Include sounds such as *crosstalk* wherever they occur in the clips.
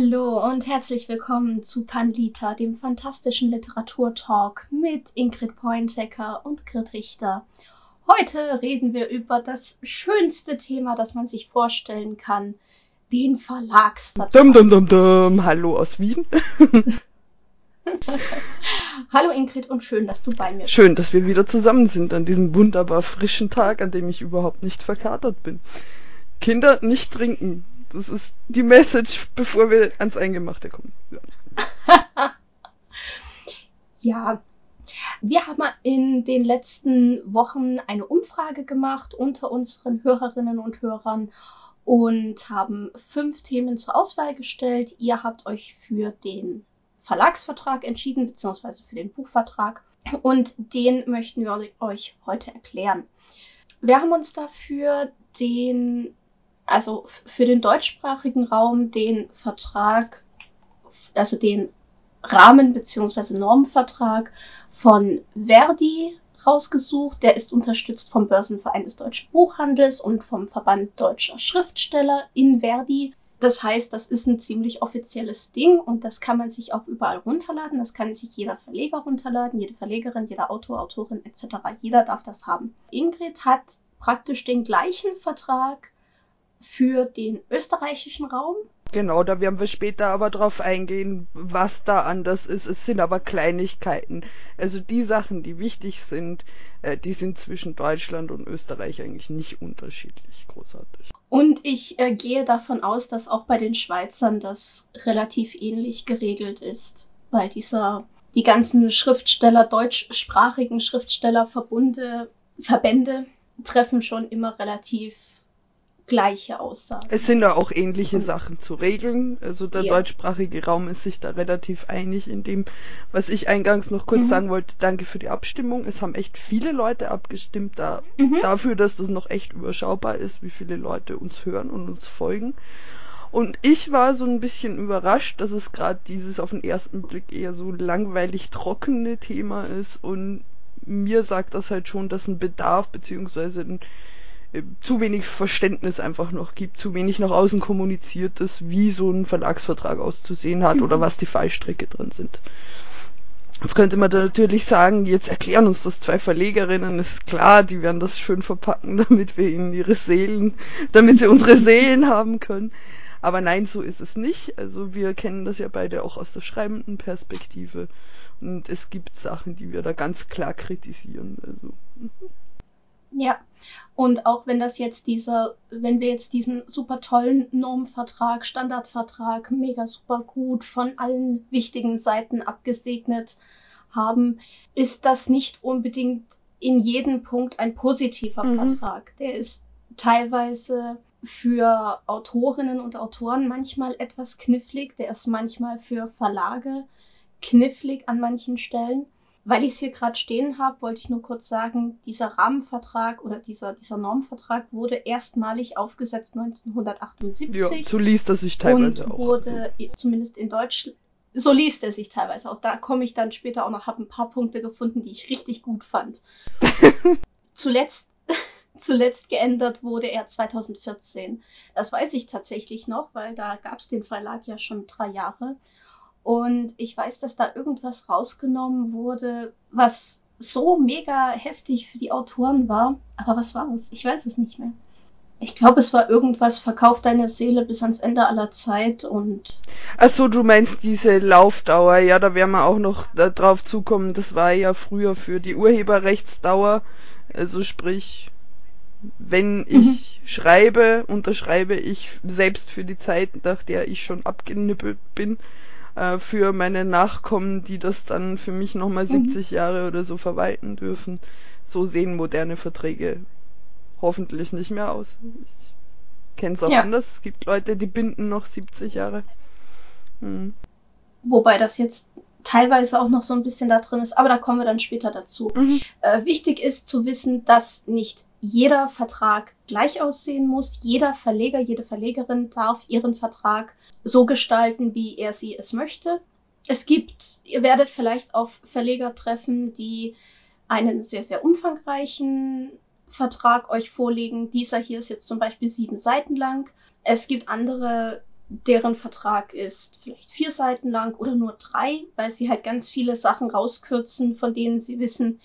Hallo und herzlich willkommen zu Panlita, dem fantastischen Literaturtalk mit Ingrid Pointecker und Grit Richter. Heute reden wir über das schönste Thema, das man sich vorstellen kann, den Verlagsvertrag. Dum, dum, dum, dum. Hallo aus Wien. *laughs* Hallo Ingrid und schön, dass du bei mir bist. Schön, dass wir wieder zusammen sind an diesem wunderbar frischen Tag, an dem ich überhaupt nicht verkatert bin. Kinder nicht trinken. Das ist die Message, bevor wir ans Eingemachte kommen. Ja. *laughs* ja. Wir haben in den letzten Wochen eine Umfrage gemacht unter unseren Hörerinnen und Hörern und haben fünf Themen zur Auswahl gestellt. Ihr habt euch für den Verlagsvertrag entschieden, beziehungsweise für den Buchvertrag. Und den möchten wir euch heute erklären. Wir haben uns dafür den, also für den deutschsprachigen Raum den Vertrag, also den Rahmen- beziehungsweise Normvertrag von Verdi rausgesucht. Der ist unterstützt vom Börsenverein des Deutschen Buchhandels und vom Verband Deutscher Schriftsteller in Verdi. Das heißt, das ist ein ziemlich offizielles Ding und das kann man sich auch überall runterladen. Das kann sich jeder Verleger runterladen, jede Verlegerin, jeder Autor, Autorin etc. Jeder darf das haben. Ingrid hat praktisch den gleichen Vertrag für den österreichischen Raum. Genau, da werden wir später aber drauf eingehen, was da anders ist. Es sind aber Kleinigkeiten. Also die Sachen, die wichtig sind, äh, die sind zwischen Deutschland und Österreich eigentlich nicht unterschiedlich großartig. Und ich äh, gehe davon aus, dass auch bei den Schweizern das relativ ähnlich geregelt ist, weil dieser die ganzen Schriftsteller, deutschsprachigen Schriftstellerverbunde, Verbände treffen schon immer relativ gleiche Aussagen. Es sind da auch ähnliche Sachen zu regeln. Also der ja. deutschsprachige Raum ist sich da relativ einig in dem, was ich eingangs noch kurz mhm. sagen wollte. Danke für die Abstimmung. Es haben echt viele Leute abgestimmt da, mhm. dafür, dass das noch echt überschaubar ist, wie viele Leute uns hören und uns folgen. Und ich war so ein bisschen überrascht, dass es gerade dieses auf den ersten Blick eher so langweilig trockene Thema ist und mir sagt das halt schon, dass ein Bedarf beziehungsweise ein zu wenig Verständnis einfach noch gibt, zu wenig nach außen kommuniziert ist, wie so ein Verlagsvertrag auszusehen hat mhm. oder was die Fallstricke drin sind. Jetzt könnte man da natürlich sagen, jetzt erklären uns das zwei Verlegerinnen, ist klar, die werden das schön verpacken, *laughs* damit wir ihnen ihre Seelen, damit sie unsere Seelen haben können. Aber nein, so ist es nicht. Also wir kennen das ja beide auch aus der schreibenden Perspektive. Und es gibt Sachen, die wir da ganz klar kritisieren. Also. Ja, und auch wenn das jetzt dieser, wenn wir jetzt diesen super tollen Normvertrag, Standardvertrag, mega super gut von allen wichtigen Seiten abgesegnet haben, ist das nicht unbedingt in jedem Punkt ein positiver mhm. Vertrag. Der ist teilweise für Autorinnen und Autoren manchmal etwas knifflig, der ist manchmal für Verlage knifflig an manchen Stellen. Weil ich es hier gerade stehen habe, wollte ich nur kurz sagen, dieser Rahmenvertrag oder dieser, dieser Normvertrag wurde erstmalig aufgesetzt 1978. Ja, so liest er sich teilweise und auch. wurde also. zumindest in Deutschland, so liest er sich teilweise auch. Da komme ich dann später auch noch, habe ein paar Punkte gefunden, die ich richtig gut fand. *laughs* zuletzt, *laughs* zuletzt geändert wurde er 2014. Das weiß ich tatsächlich noch, weil da gab es den Verlag ja schon drei Jahre. Und ich weiß, dass da irgendwas rausgenommen wurde, was so mega heftig für die Autoren war. Aber was war das? Ich weiß es nicht mehr. Ich glaube, es war irgendwas, verkauf deine Seele bis ans Ende aller Zeit und. Ach so, du meinst diese Laufdauer, ja, da werden wir auch noch drauf zukommen. Das war ja früher für die Urheberrechtsdauer. Also sprich, wenn ich mhm. schreibe, unterschreibe ich selbst für die Zeit, nach der ich schon abgenippelt bin, äh, für meine Nachkommen, die das dann für mich nochmal 70 mhm. Jahre oder so verwalten dürfen. So sehen moderne Verträge hoffentlich nicht mehr aus. Ich kenne es auch ja. anders. Es gibt Leute, die binden noch 70 Jahre. Hm. Wobei das jetzt teilweise auch noch so ein bisschen da drin ist, aber da kommen wir dann später dazu. Mhm. Äh, wichtig ist zu wissen, dass nicht jeder Vertrag gleich aussehen muss. Jeder Verleger, jede Verlegerin darf ihren Vertrag so gestalten, wie er sie es möchte. Es gibt, ihr werdet vielleicht auf Verleger treffen, die einen sehr, sehr umfangreichen Vertrag euch vorlegen. Dieser hier ist jetzt zum Beispiel sieben Seiten lang. Es gibt andere deren Vertrag ist vielleicht vier Seiten lang oder nur drei, weil sie halt ganz viele Sachen rauskürzen, von denen sie wissen,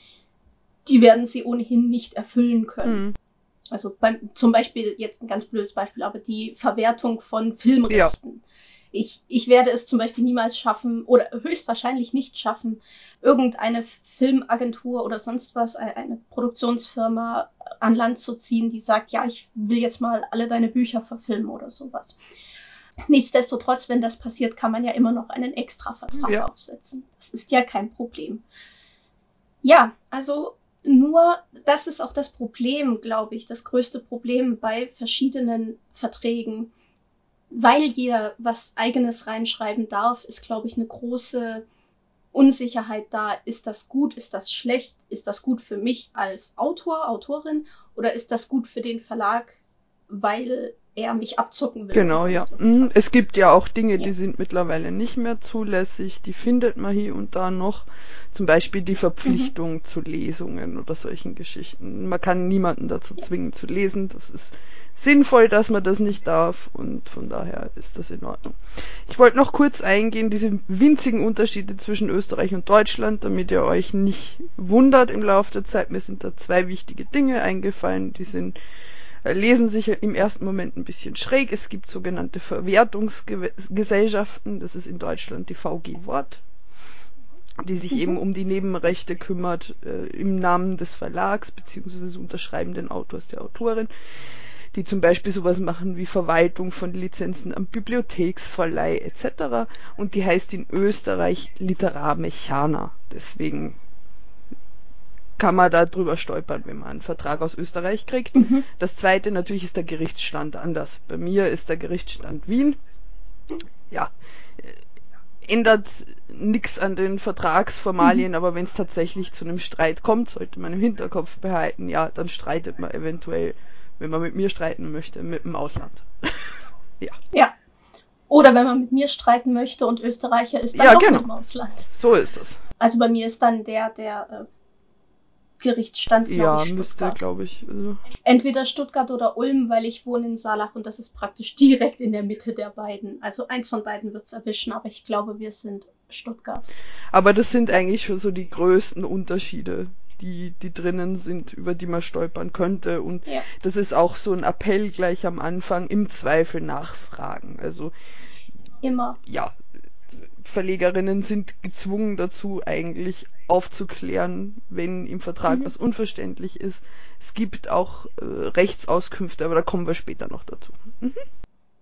die werden sie ohnehin nicht erfüllen können. Mhm. Also beim, zum Beispiel, jetzt ein ganz blödes Beispiel, aber die Verwertung von Filmrechten. Ja. Ich, ich werde es zum Beispiel niemals schaffen oder höchstwahrscheinlich nicht schaffen, irgendeine Filmagentur oder sonst was, eine Produktionsfirma an Land zu ziehen, die sagt, ja, ich will jetzt mal alle deine Bücher verfilmen oder sowas. Nichtsdestotrotz, wenn das passiert, kann man ja immer noch einen Extra-Vertrag ja. aufsetzen. Das ist ja kein Problem. Ja, also nur, das ist auch das Problem, glaube ich, das größte Problem bei verschiedenen Verträgen. Weil jeder was eigenes reinschreiben darf, ist, glaube ich, eine große Unsicherheit da. Ist das gut? Ist das schlecht? Ist das gut für mich als Autor, Autorin? Oder ist das gut für den Verlag, weil er mich abzocken will. Genau, ja. Mhm. Es gibt ja auch Dinge, ja. die sind mittlerweile nicht mehr zulässig, die findet man hier und da noch. Zum Beispiel die Verpflichtung mhm. zu Lesungen oder solchen Geschichten. Man kann niemanden dazu zwingen zu lesen. Das ist sinnvoll, dass man das nicht darf und von daher ist das in Ordnung. Ich wollte noch kurz eingehen, diese winzigen Unterschiede zwischen Österreich und Deutschland, damit ihr euch nicht wundert im Laufe der Zeit. Mir sind da zwei wichtige Dinge eingefallen, die sind lesen sich im ersten Moment ein bisschen schräg. Es gibt sogenannte Verwertungsgesellschaften, das ist in Deutschland die VG Wort, die sich eben um die Nebenrechte kümmert äh, im Namen des Verlags beziehungsweise des unterschreibenden Autors der Autorin die zum Beispiel sowas machen wie Verwaltung von Lizenzen am Bibliotheksverleih etc. Und die heißt in Österreich Literarmechaner. Deswegen kann man da drüber stolpern, wenn man einen Vertrag aus Österreich kriegt. Mhm. Das zweite natürlich ist der Gerichtsstand anders. Bei mir ist der Gerichtsstand Wien. Ja, äh, ändert nichts an den Vertragsformalien, mhm. aber wenn es tatsächlich zu einem Streit kommt, sollte man im Hinterkopf behalten, ja, dann streitet man eventuell, wenn man mit mir streiten möchte, mit dem Ausland. *laughs* ja. Ja. Oder wenn man mit mir streiten möchte und Österreicher ist, dann ja, auch genau. mit dem Ausland. So ist es. Also bei mir ist dann der, der äh, Gerichtsstand, glaube ja, ich, Stuttgart. müsste, glaube ich. Also. Entweder Stuttgart oder Ulm, weil ich wohne in Saalach und das ist praktisch direkt in der Mitte der beiden. Also eins von beiden wird es erwischen, aber ich glaube, wir sind Stuttgart. Aber das sind eigentlich schon so die größten Unterschiede, die, die drinnen sind, über die man stolpern könnte. Und ja. das ist auch so ein Appell gleich am Anfang, im Zweifel nachfragen. Also immer. Ja, Verlegerinnen sind gezwungen dazu, eigentlich aufzuklären, wenn im Vertrag mhm. was unverständlich ist. Es gibt auch äh, Rechtsauskünfte, aber da kommen wir später noch dazu. Mhm.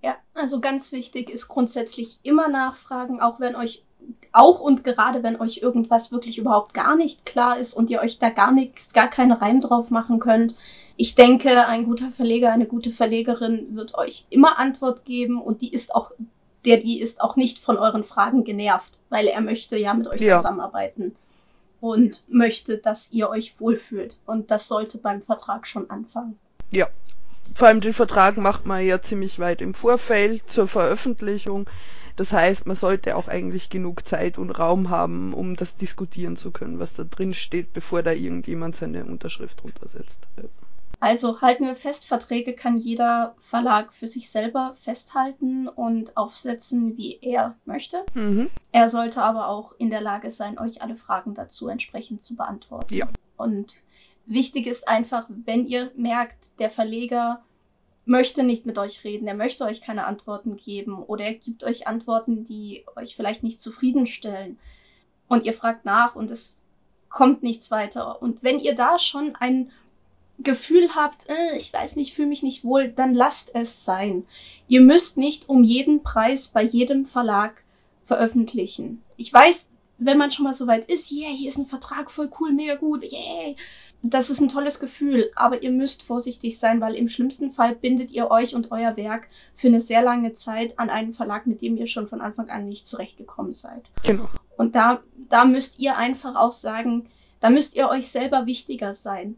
Ja, also ganz wichtig ist grundsätzlich immer nachfragen, auch wenn euch auch und gerade wenn euch irgendwas wirklich überhaupt gar nicht klar ist und ihr euch da gar nichts, gar keinen Reim drauf machen könnt. Ich denke, ein guter Verleger, eine gute Verlegerin wird euch immer Antwort geben und die ist auch, der die ist auch nicht von euren Fragen genervt, weil er möchte ja mit euch ja. zusammenarbeiten und möchte, dass ihr euch wohlfühlt. Und das sollte beim Vertrag schon anfangen. Ja. Vor allem den Vertrag macht man ja ziemlich weit im Vorfeld zur Veröffentlichung. Das heißt, man sollte auch eigentlich genug Zeit und Raum haben, um das diskutieren zu können, was da drin steht, bevor da irgendjemand seine Unterschrift runtersetzt. Also halten wir fest, Verträge kann jeder Verlag für sich selber festhalten und aufsetzen, wie er möchte. Mhm. Er sollte aber auch in der Lage sein, euch alle Fragen dazu entsprechend zu beantworten. Ja. Und wichtig ist einfach, wenn ihr merkt, der Verleger möchte nicht mit euch reden, er möchte euch keine Antworten geben oder er gibt euch Antworten, die euch vielleicht nicht zufriedenstellen und ihr fragt nach und es kommt nichts weiter. Und wenn ihr da schon ein Gefühl habt, äh, ich weiß nicht, fühle mich nicht wohl, dann lasst es sein. Ihr müsst nicht um jeden Preis bei jedem Verlag veröffentlichen. Ich weiß, wenn man schon mal so weit ist, yeah, hier ist ein Vertrag voll cool, mega gut, yeah, das ist ein tolles Gefühl, aber ihr müsst vorsichtig sein, weil im schlimmsten Fall bindet ihr euch und euer Werk für eine sehr lange Zeit an einen Verlag, mit dem ihr schon von Anfang an nicht zurechtgekommen seid. Genau. Und da, da müsst ihr einfach auch sagen, da müsst ihr euch selber wichtiger sein.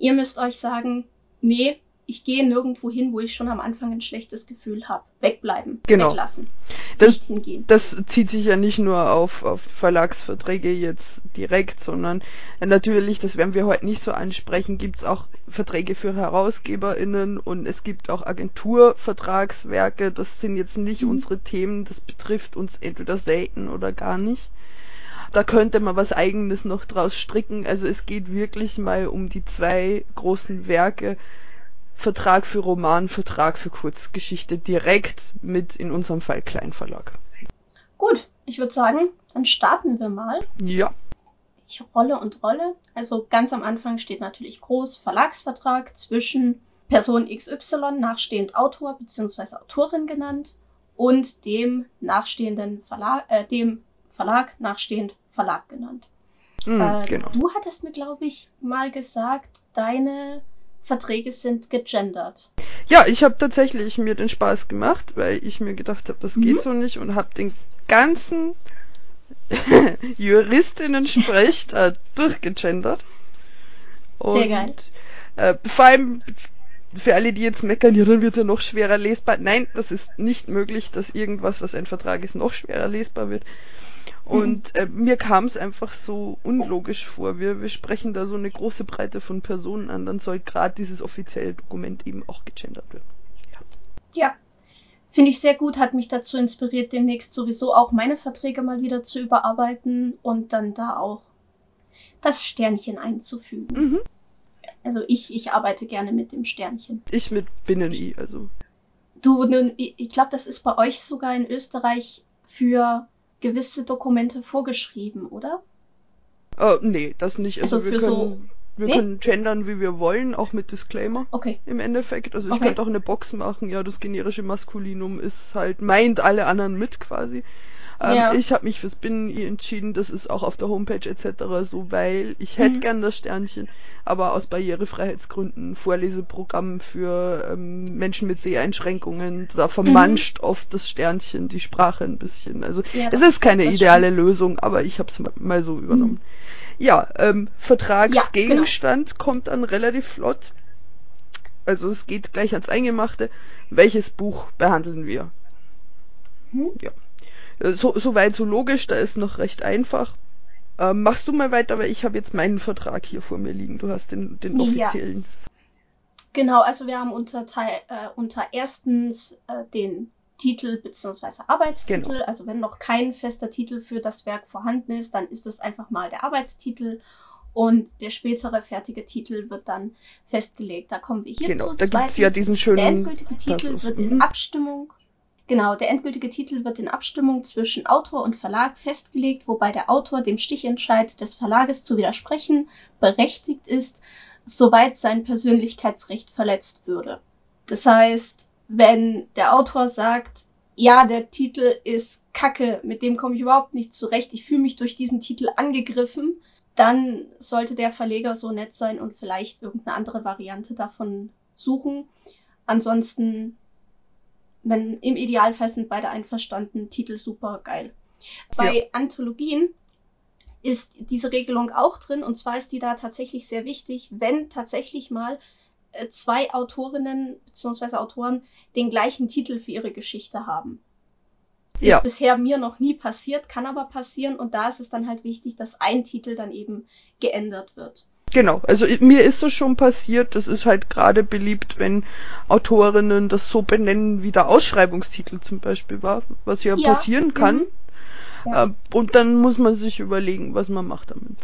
Ihr müsst euch sagen, nee, ich gehe nirgendwo hin, wo ich schon am Anfang ein schlechtes Gefühl habe. Wegbleiben, genau. weglassen, das, nicht hingehen. Das zieht sich ja nicht nur auf, auf Verlagsverträge jetzt direkt, sondern natürlich, das werden wir heute nicht so ansprechen, gibt es auch Verträge für HerausgeberInnen und es gibt auch Agenturvertragswerke. Das sind jetzt nicht mhm. unsere Themen, das betrifft uns entweder selten oder gar nicht. Da könnte man was eigenes noch draus stricken. Also es geht wirklich mal um die zwei großen Werke. Vertrag für Roman, Vertrag für Kurzgeschichte direkt mit in unserem Fall Kleinverlag. Gut, ich würde sagen, dann starten wir mal. Ja. Ich rolle und rolle. Also ganz am Anfang steht natürlich groß Verlagsvertrag zwischen Person XY, nachstehend Autor bzw. Autorin genannt, und dem nachstehenden Verlag, äh, dem Verlag nachstehend Verlag genannt. Mm, äh, genau. Du hattest mir, glaube ich, mal gesagt, deine Verträge sind gegendert. Ja, ich habe tatsächlich mir den Spaß gemacht, weil ich mir gedacht habe, das mhm. geht so nicht und habe den ganzen *laughs* Juristinnen-Sprech da durchgegendert. Sehr geil. Äh, vor allem für alle, die jetzt meckern, ja, dann wird es ja noch schwerer lesbar. Nein, das ist nicht möglich, dass irgendwas, was ein Vertrag ist, noch schwerer lesbar wird. Und äh, mir kam es einfach so unlogisch vor. Wir, wir sprechen da so eine große Breite von Personen an, dann soll gerade dieses offizielle Dokument eben auch gegendert werden. Ja. ja. Finde ich sehr gut, hat mich dazu inspiriert, demnächst sowieso auch meine Verträge mal wieder zu überarbeiten und dann da auch das Sternchen einzufügen. Mhm. Also ich, ich arbeite gerne mit dem Sternchen. Ich mit Binnen-I, also. Du, ich glaube, das ist bei euch sogar in Österreich für gewisse Dokumente vorgeschrieben, oder? Äh, nee, das nicht. Also, also wir, können, so wir nee? können gendern, wie wir wollen, auch mit Disclaimer. Okay. Im Endeffekt. Also ich okay. könnte auch eine Box machen, ja, das generische Maskulinum ist halt, meint alle anderen mit quasi. Ähm, ja. Ich habe mich fürs Binnen-I entschieden, das ist auch auf der Homepage etc. so, weil ich hätte mhm. gern das Sternchen, aber aus Barrierefreiheitsgründen Vorleseprogramm für ähm, Menschen mit Seheinschränkungen, da vermanscht mhm. oft das Sternchen die Sprache ein bisschen. Also ja, es ist keine ideale stimmt. Lösung, aber ich habe es mal so übernommen. Mhm. Ja, ähm, Vertragsgegenstand ja, genau. kommt dann relativ flott. Also es geht gleich ans Eingemachte. Welches Buch behandeln wir? Mhm. Ja. So, so weit so logisch, da ist noch recht einfach. Ähm, machst du mal weiter, weil ich habe jetzt meinen Vertrag hier vor mir liegen. Du hast den, den offiziellen. Ja. Genau, also wir haben unter, Teil, äh, unter erstens äh, den Titel bzw. Arbeitstitel. Genau. Also wenn noch kein fester Titel für das Werk vorhanden ist, dann ist es einfach mal der Arbeitstitel und der spätere fertige Titel wird dann festgelegt. Da kommen wir hierzu. Genau, da gibt es ja diesen schönen. Der endgültige Titel wird in mhm. Abstimmung Genau, der endgültige Titel wird in Abstimmung zwischen Autor und Verlag festgelegt, wobei der Autor dem Stichentscheid des Verlages zu widersprechen berechtigt ist, soweit sein Persönlichkeitsrecht verletzt würde. Das heißt, wenn der Autor sagt, ja, der Titel ist Kacke, mit dem komme ich überhaupt nicht zurecht, ich fühle mich durch diesen Titel angegriffen, dann sollte der Verleger so nett sein und vielleicht irgendeine andere Variante davon suchen. Ansonsten wenn im Idealfall sind beide einverstanden, Titel super geil. Bei ja. Anthologien ist diese Regelung auch drin und zwar ist die da tatsächlich sehr wichtig, wenn tatsächlich mal äh, zwei Autorinnen bzw. Autoren den gleichen Titel für ihre Geschichte haben. Ja. Ist bisher mir noch nie passiert, kann aber passieren und da ist es dann halt wichtig, dass ein Titel dann eben geändert wird. Genau, also mir ist das schon passiert, das ist halt gerade beliebt, wenn Autorinnen das so benennen, wie der Ausschreibungstitel zum Beispiel war, was ja, ja. passieren kann. Mhm. Ja. Äh, und dann muss man sich überlegen, was man macht damit.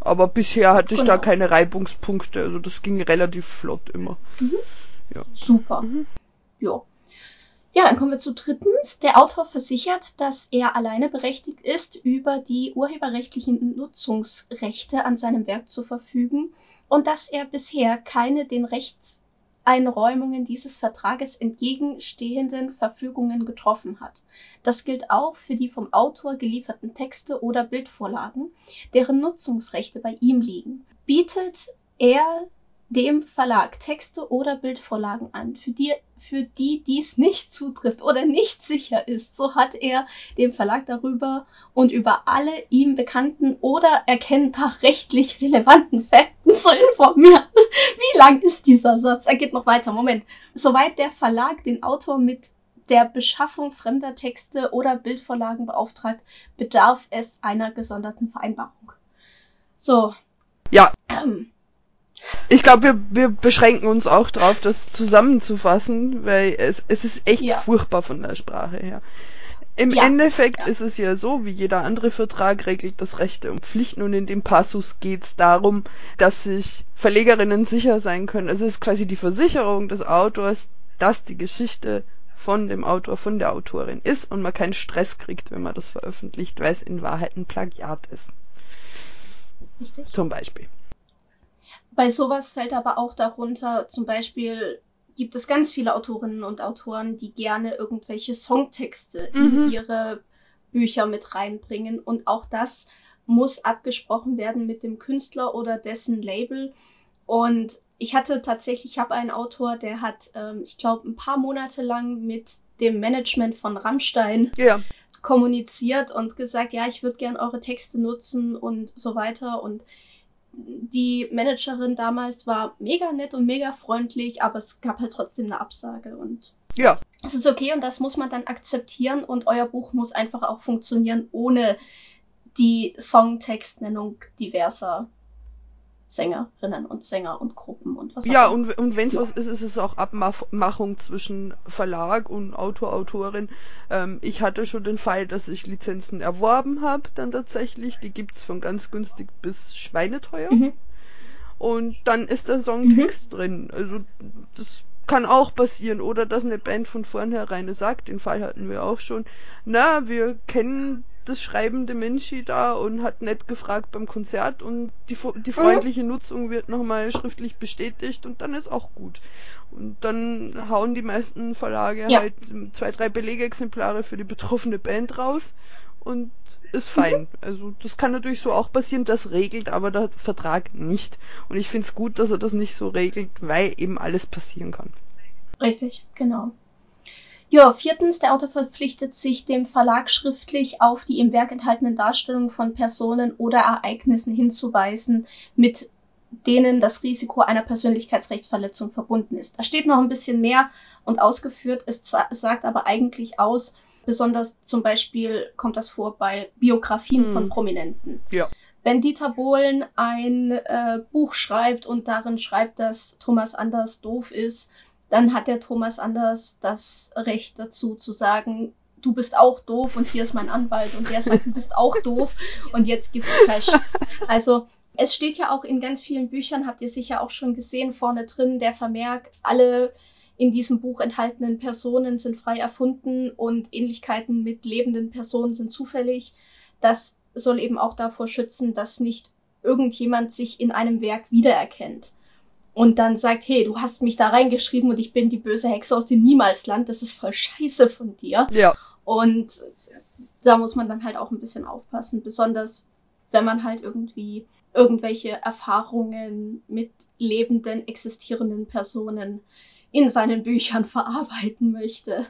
Aber bisher hatte ich genau. da keine Reibungspunkte, also das ging relativ flott immer. Mhm. Ja. Super. Mhm. Ja. Ja, dann kommen wir zu drittens. Der Autor versichert, dass er alleine berechtigt ist, über die urheberrechtlichen Nutzungsrechte an seinem Werk zu verfügen und dass er bisher keine den Rechtseinräumungen dieses Vertrages entgegenstehenden Verfügungen getroffen hat. Das gilt auch für die vom Autor gelieferten Texte oder Bildvorlagen, deren Nutzungsrechte bei ihm liegen. Bietet er dem Verlag Texte oder Bildvorlagen an, für die, für die dies nicht zutrifft oder nicht sicher ist, so hat er dem Verlag darüber und über alle ihm bekannten oder erkennbar *laughs* rechtlich relevanten Fakten zu informieren. *laughs* Wie lang ist dieser Satz? Er geht noch weiter. Moment. Soweit der Verlag den Autor mit der Beschaffung fremder Texte oder Bildvorlagen beauftragt, bedarf es einer gesonderten Vereinbarung. So. Ja. Ähm, ich glaube, wir, wir beschränken uns auch darauf, das zusammenzufassen, weil es, es ist echt ja. furchtbar von der Sprache her. Im ja. Endeffekt ja. ist es ja so, wie jeder andere Vertrag regelt das Rechte und Pflichten und in dem Passus geht es darum, dass sich Verlegerinnen sicher sein können. Es ist quasi die Versicherung des Autors, dass die Geschichte von dem Autor, von der Autorin ist und man keinen Stress kriegt, wenn man das veröffentlicht, weil es in Wahrheit ein Plagiat ist. Richtig. Zum Beispiel. Bei sowas fällt aber auch darunter, zum Beispiel gibt es ganz viele Autorinnen und Autoren, die gerne irgendwelche Songtexte mhm. in ihre Bücher mit reinbringen. Und auch das muss abgesprochen werden mit dem Künstler oder dessen Label. Und ich hatte tatsächlich, ich habe einen Autor, der hat, ähm, ich glaube, ein paar Monate lang mit dem Management von Rammstein ja. kommuniziert und gesagt, ja, ich würde gern eure Texte nutzen und so weiter. Und die Managerin damals war mega nett und mega freundlich, aber es gab halt trotzdem eine Absage und ja. Es ist okay und das muss man dann akzeptieren und euer Buch muss einfach auch funktionieren ohne die Songtextnennung diverser Sängerinnen und Sänger und Gruppen und was auch Ja, und, und wenn es ja. was ist, ist es auch Abmachung zwischen Verlag und Autor, Autorin. Ähm, ich hatte schon den Fall, dass ich Lizenzen erworben habe, dann tatsächlich. Die gibt's von ganz günstig bis schweineteuer. Mhm. Und dann ist der Songtext mhm. drin. Also das kann auch passieren. Oder dass eine Band von vornherein sagt, den Fall hatten wir auch schon, na, wir kennen das schreibende Menschi da und hat nett gefragt beim Konzert und die, die mhm. freundliche mhm. Nutzung wird nochmal schriftlich bestätigt und dann ist auch gut. Und dann hauen die meisten Verlage ja. halt zwei, drei Belegexemplare für die betroffene Band raus und ist fein. Mhm. Also das kann natürlich so auch passieren, das regelt aber der Vertrag nicht. Und ich finde es gut, dass er das nicht so regelt, weil eben alles passieren kann. Richtig, genau. Ja, viertens, der Autor verpflichtet sich dem Verlag schriftlich auf die im Werk enthaltenen Darstellungen von Personen oder Ereignissen hinzuweisen, mit denen das Risiko einer Persönlichkeitsrechtsverletzung verbunden ist. Da steht noch ein bisschen mehr und ausgeführt. Es sagt aber eigentlich aus, besonders zum Beispiel kommt das vor bei Biografien hm. von Prominenten. Ja. Wenn Dieter Bohlen ein äh, Buch schreibt und darin schreibt, dass Thomas Anders doof ist, dann hat der Thomas Anders das Recht dazu zu sagen, du bist auch doof und hier ist mein Anwalt und der sagt, du bist auch doof und jetzt gibt's Cash. Also es steht ja auch in ganz vielen Büchern, habt ihr sicher auch schon gesehen, vorne drin der Vermerk, alle in diesem Buch enthaltenen Personen sind frei erfunden und Ähnlichkeiten mit lebenden Personen sind zufällig. Das soll eben auch davor schützen, dass nicht irgendjemand sich in einem Werk wiedererkennt und dann sagt, hey, du hast mich da reingeschrieben und ich bin die böse Hexe aus dem Niemalsland, das ist voll scheiße von dir. Ja. Und da muss man dann halt auch ein bisschen aufpassen, besonders wenn man halt irgendwie irgendwelche Erfahrungen mit lebenden, existierenden Personen in seinen Büchern *laughs* verarbeiten möchte.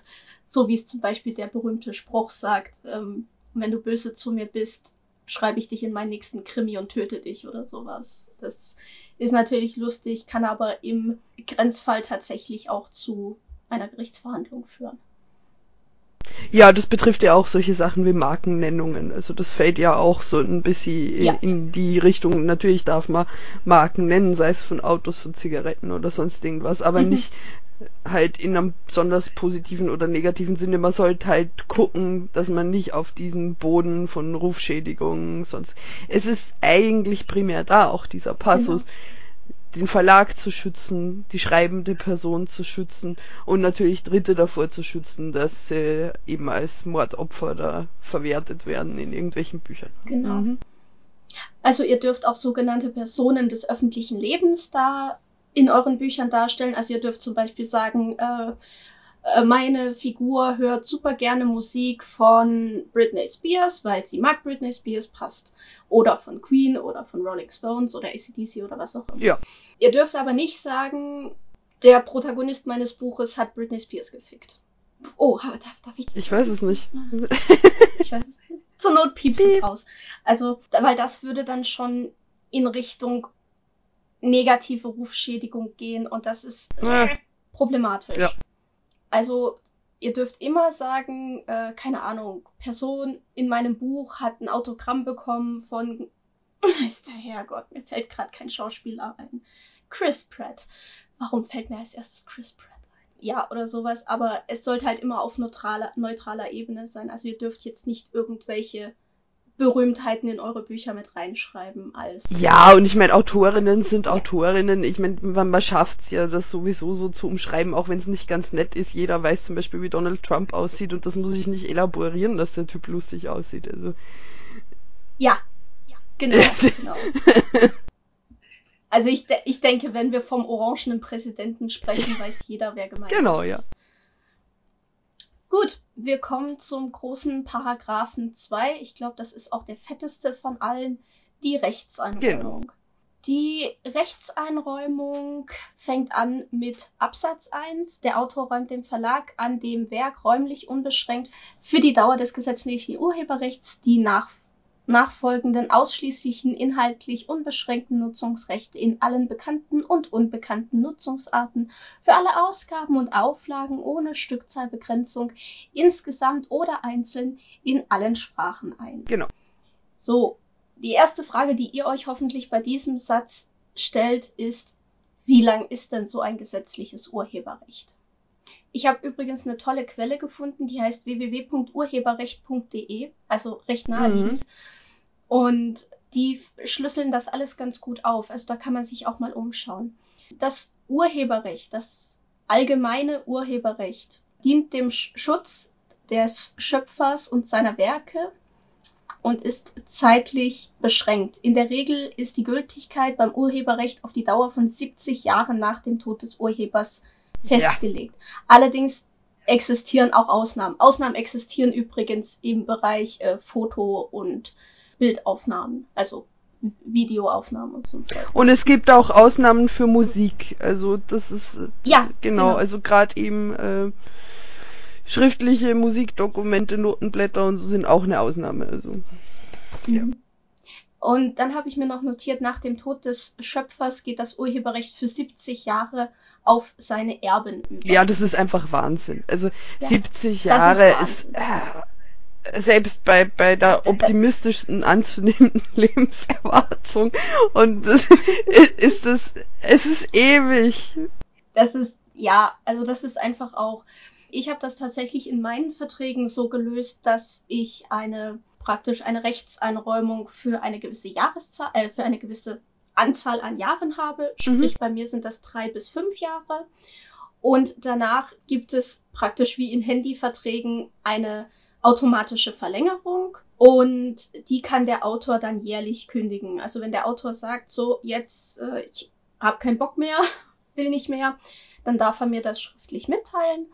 So wie es zum Beispiel der berühmte Spruch sagt, ähm, wenn du böse zu mir bist, schreibe ich dich in meinen nächsten Krimi und töte dich oder sowas. Das ist natürlich lustig, kann aber im Grenzfall tatsächlich auch zu einer Gerichtsverhandlung führen. Ja, das betrifft ja auch solche Sachen wie Markennennungen. Also das fällt ja auch so ein bisschen ja. in die Richtung. Natürlich darf man Marken nennen, sei es von Autos, von Zigaretten oder sonst irgendwas, aber mhm. nicht halt in einem besonders positiven oder negativen Sinne. Man sollte halt gucken, dass man nicht auf diesen Boden von Rufschädigungen sonst. Es ist eigentlich primär da auch dieser Passus. Genau. Den Verlag zu schützen, die schreibende Person zu schützen und natürlich Dritte davor zu schützen, dass sie eben als Mordopfer da verwertet werden in irgendwelchen Büchern. Genau. Mhm. Also ihr dürft auch sogenannte Personen des öffentlichen Lebens da in euren Büchern darstellen. Also ihr dürft zum Beispiel sagen, äh, äh, meine Figur hört super gerne Musik von Britney Spears, weil sie mag Britney Spears, passt. Oder von Queen oder von Rolling Stones oder ACDC oder was auch immer. Ja. Ihr dürft aber nicht sagen, der Protagonist meines Buches hat Britney Spears gefickt. Oh, darf, darf ich das? Ich weiß es nicht. *laughs* ich weiß es nicht. Zur Not piepst Piep. es raus. Also, weil das würde dann schon in Richtung negative Rufschädigung gehen und das ist äh, problematisch. Ja. Also ihr dürft immer sagen, äh, keine Ahnung, Person in meinem Buch hat ein Autogramm bekommen von, *laughs* ist der Herrgott, mir fällt gerade kein Schauspieler ein. Chris Pratt. Warum fällt mir als erstes Chris Pratt ein? Ja, oder sowas, aber es sollte halt immer auf neutraler, neutraler Ebene sein. Also ihr dürft jetzt nicht irgendwelche Berühmtheiten in eure Bücher mit reinschreiben als. Ja, und ich meine, Autorinnen sind Autorinnen. Ich meine, man, man schafft's ja, das sowieso so zu umschreiben, auch wenn es nicht ganz nett ist. Jeder weiß zum Beispiel, wie Donald Trump aussieht und das muss ich nicht elaborieren, dass der Typ lustig aussieht. Also. Ja, ja, genau. *laughs* genau. Also ich, de ich denke, wenn wir vom orangenen Präsidenten sprechen, weiß jeder, wer gemeint genau, ist. Genau, ja. Gut, wir kommen zum großen Paragraphen 2. Ich glaube, das ist auch der fetteste von allen, die Rechtseinräumung. Genau. Die Rechtseinräumung fängt an mit Absatz 1. Der Autor räumt dem Verlag an dem Werk räumlich unbeschränkt für die Dauer des gesetzlichen Urheberrechts die nach nachfolgenden ausschließlichen inhaltlich unbeschränkten Nutzungsrechte in allen bekannten und unbekannten Nutzungsarten für alle Ausgaben und Auflagen ohne Stückzahlbegrenzung insgesamt oder einzeln in allen Sprachen ein. Genau. So, die erste Frage, die ihr euch hoffentlich bei diesem Satz stellt, ist, wie lang ist denn so ein gesetzliches Urheberrecht? Ich habe übrigens eine tolle Quelle gefunden, die heißt www.urheberrecht.de, also recht naheliegend. Mhm. Und die schlüsseln das alles ganz gut auf. Also da kann man sich auch mal umschauen. Das Urheberrecht, das allgemeine Urheberrecht, dient dem Schutz des Schöpfers und seiner Werke und ist zeitlich beschränkt. In der Regel ist die Gültigkeit beim Urheberrecht auf die Dauer von 70 Jahren nach dem Tod des Urhebers festgelegt. Ja. Allerdings existieren auch Ausnahmen. Ausnahmen existieren übrigens im Bereich äh, Foto und Bildaufnahmen, also Videoaufnahmen und so. Und es gibt auch Ausnahmen für Musik. Also das ist ja genau, genau. also gerade eben äh, schriftliche Musikdokumente, Notenblätter und so sind auch eine Ausnahme. Also mhm. ja. Und dann habe ich mir noch notiert, nach dem Tod des Schöpfers geht das Urheberrecht für 70 Jahre auf seine Erben über. Ja, das ist einfach Wahnsinn. Also ja, 70 Jahre ist, ist äh, selbst bei, bei der *laughs* optimistischsten anzunehmenden *laughs* Lebenserwartung und ist es, es ist ewig. Das ist, ja, also das ist einfach auch, ich habe das tatsächlich in meinen Verträgen so gelöst, dass ich eine praktisch eine Rechtseinräumung für eine gewisse Jahreszahl, äh, für eine gewisse Anzahl an Jahren habe. Sprich, mhm. bei mir sind das drei bis fünf Jahre. Und danach gibt es praktisch wie in Handyverträgen eine automatische Verlängerung und die kann der Autor dann jährlich kündigen. Also wenn der Autor sagt, so jetzt äh, ich habe keinen Bock mehr, *laughs* will nicht mehr, dann darf er mir das schriftlich mitteilen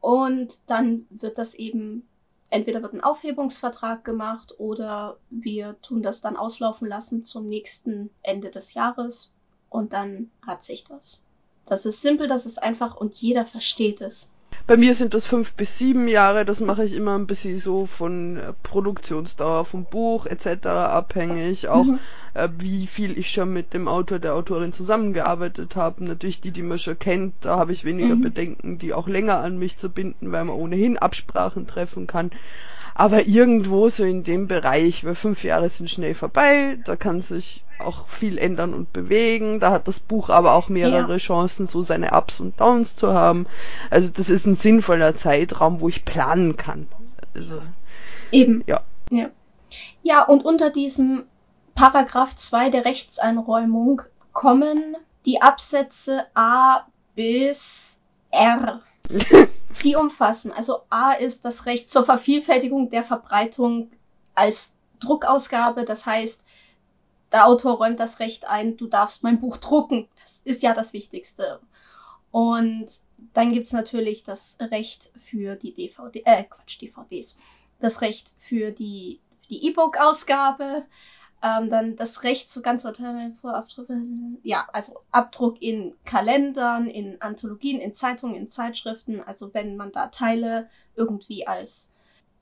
und dann wird das eben entweder wird ein Aufhebungsvertrag gemacht oder wir tun das dann auslaufen lassen zum nächsten Ende des Jahres und dann hat sich das. Das ist simpel, das ist einfach und jeder versteht es. Bei mir sind das fünf bis sieben Jahre, das mache ich immer ein bisschen so von äh, Produktionsdauer vom Buch etc. abhängig, auch mhm. äh, wie viel ich schon mit dem Autor, der Autorin zusammengearbeitet habe. Natürlich die, die man schon kennt, da habe ich weniger mhm. Bedenken, die auch länger an mich zu binden, weil man ohnehin Absprachen treffen kann. Aber irgendwo so in dem Bereich, weil fünf Jahre sind schnell vorbei, da kann sich auch viel ändern und bewegen. Da hat das Buch aber auch mehrere ja. Chancen, so seine Ups und Downs zu haben. Also das ist ein sinnvoller Zeitraum, wo ich planen kann. Also, Eben. Ja. ja. Ja, und unter diesem Paragraph 2 der Rechtseinräumung kommen die Absätze A bis R. *laughs* die umfassen. Also A ist das Recht zur Vervielfältigung der Verbreitung als Druckausgabe. Das heißt, der Autor räumt das Recht ein, du darfst mein Buch drucken. Das ist ja das Wichtigste. Und dann gibt's natürlich das Recht für die DVD, äh, Quatsch, DVDs. Das Recht für die, für die E-Book-Ausgabe. Ähm, dann das Recht zu ganz Vorabdruck, ja, also Abdruck in Kalendern, in Anthologien, in Zeitungen, in Zeitschriften. Also wenn man da Teile irgendwie als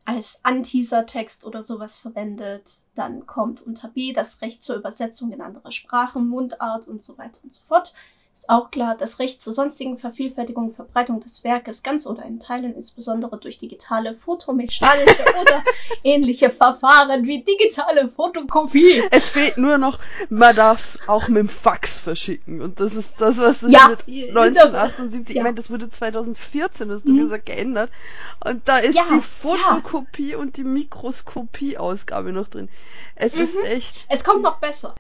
als Anteaser-Text oder sowas verwendet, dann kommt unter B das Recht zur Übersetzung in andere Sprachen, Mundart und so weiter und so fort ist auch klar, das Recht zur sonstigen Vervielfältigung und Verbreitung des Werkes ganz oder in Teilen, insbesondere durch digitale, fotomechanische *laughs* oder ähnliche Verfahren wie digitale Fotokopie. Es fehlt nur noch, man darf es auch mit dem Fax verschicken. Und das ist das, was es ja, mit 1978, ja. ich meine, das wurde 2014, hast du mhm. gesagt, geändert. Und da ist ja, die Fotokopie ja. und die Mikroskopie-Ausgabe noch drin. Es mhm. ist echt. Es kommt noch besser.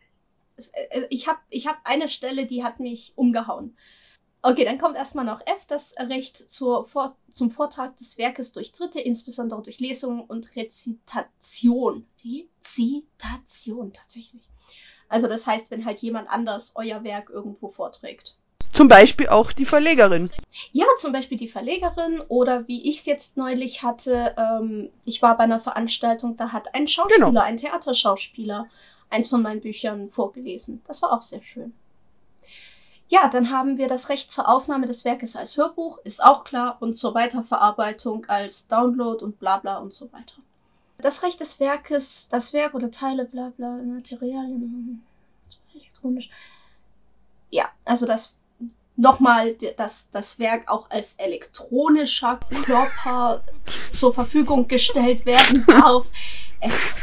Äh, äh, ich habe ich hab eine Stelle, die hat mich umgehauen. Okay, dann kommt erstmal noch F, das Recht zur, vor, zum Vortrag des Werkes durch Dritte, insbesondere durch Lesung und Rezitation. Rezitation, tatsächlich. Also das heißt, wenn halt jemand anders euer Werk irgendwo vorträgt. Zum Beispiel auch die Verlegerin. Ja, zum Beispiel die Verlegerin oder wie ich es jetzt neulich hatte, ähm, ich war bei einer Veranstaltung, da hat ein Schauspieler, genau. ein Theaterschauspieler eins von meinen Büchern vorgelesen. Das war auch sehr schön. Ja, dann haben wir das Recht zur Aufnahme des Werkes als Hörbuch, ist auch klar, und zur Weiterverarbeitung als Download und bla bla und so weiter. Das Recht des Werkes, das Werk oder Teile, bla bla, Materialien, elektronisch. Ja, also das nochmal, dass das Werk auch als elektronischer Körper zur Verfügung gestellt werden darf. Es,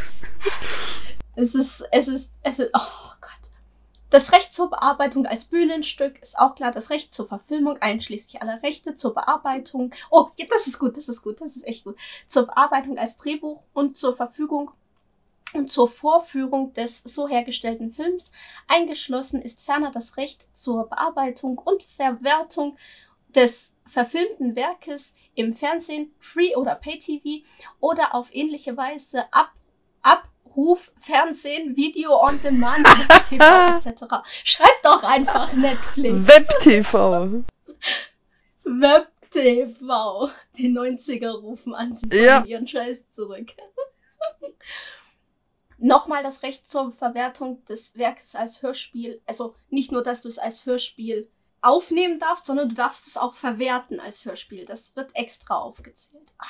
es ist, es ist, es ist, oh Gott. Das Recht zur Bearbeitung als Bühnenstück ist auch klar. Das Recht zur Verfilmung, einschließlich aller Rechte zur Bearbeitung. Oh, ja, das ist gut, das ist gut, das ist echt gut. Zur Bearbeitung als Drehbuch und zur Verfügung und zur Vorführung des so hergestellten Films. Eingeschlossen ist ferner das Recht zur Bearbeitung und Verwertung des verfilmten Werkes im Fernsehen, Free oder Pay TV oder auf ähnliche Weise ab, ab Ruf, Fernsehen, Video on Demand, TV *laughs* etc. Schreibt doch einfach Netflix. Web-TV. Web-TV. Die 90er rufen an, sie ja. ihren Scheiß zurück. *laughs* Nochmal das Recht zur Verwertung des Werkes als Hörspiel. Also nicht nur, dass du es als Hörspiel aufnehmen darfst, sondern du darfst es auch verwerten als Hörspiel. Das wird extra aufgezählt. Ah,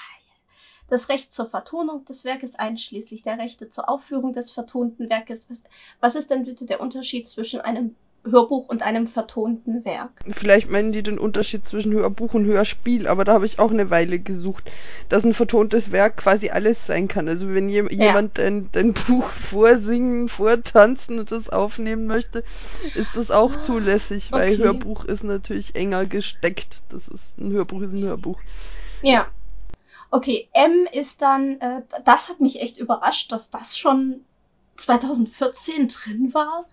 das Recht zur Vertonung des Werkes einschließlich der Rechte zur Aufführung des vertonten Werkes. Was, was ist denn bitte der Unterschied zwischen einem Hörbuch und einem vertonten Werk. Vielleicht meinen die den Unterschied zwischen Hörbuch und Hörspiel, aber da habe ich auch eine Weile gesucht, dass ein vertontes Werk quasi alles sein kann. Also wenn je ja. jemand dein, dein Buch vorsingen, vortanzen und das aufnehmen möchte, ist das auch zulässig, weil okay. Hörbuch ist natürlich enger gesteckt. Das ist ein Hörbuch ist ein Hörbuch. Ja, Okay, M ist dann, äh, das hat mich echt überrascht, dass das schon 2014 drin war.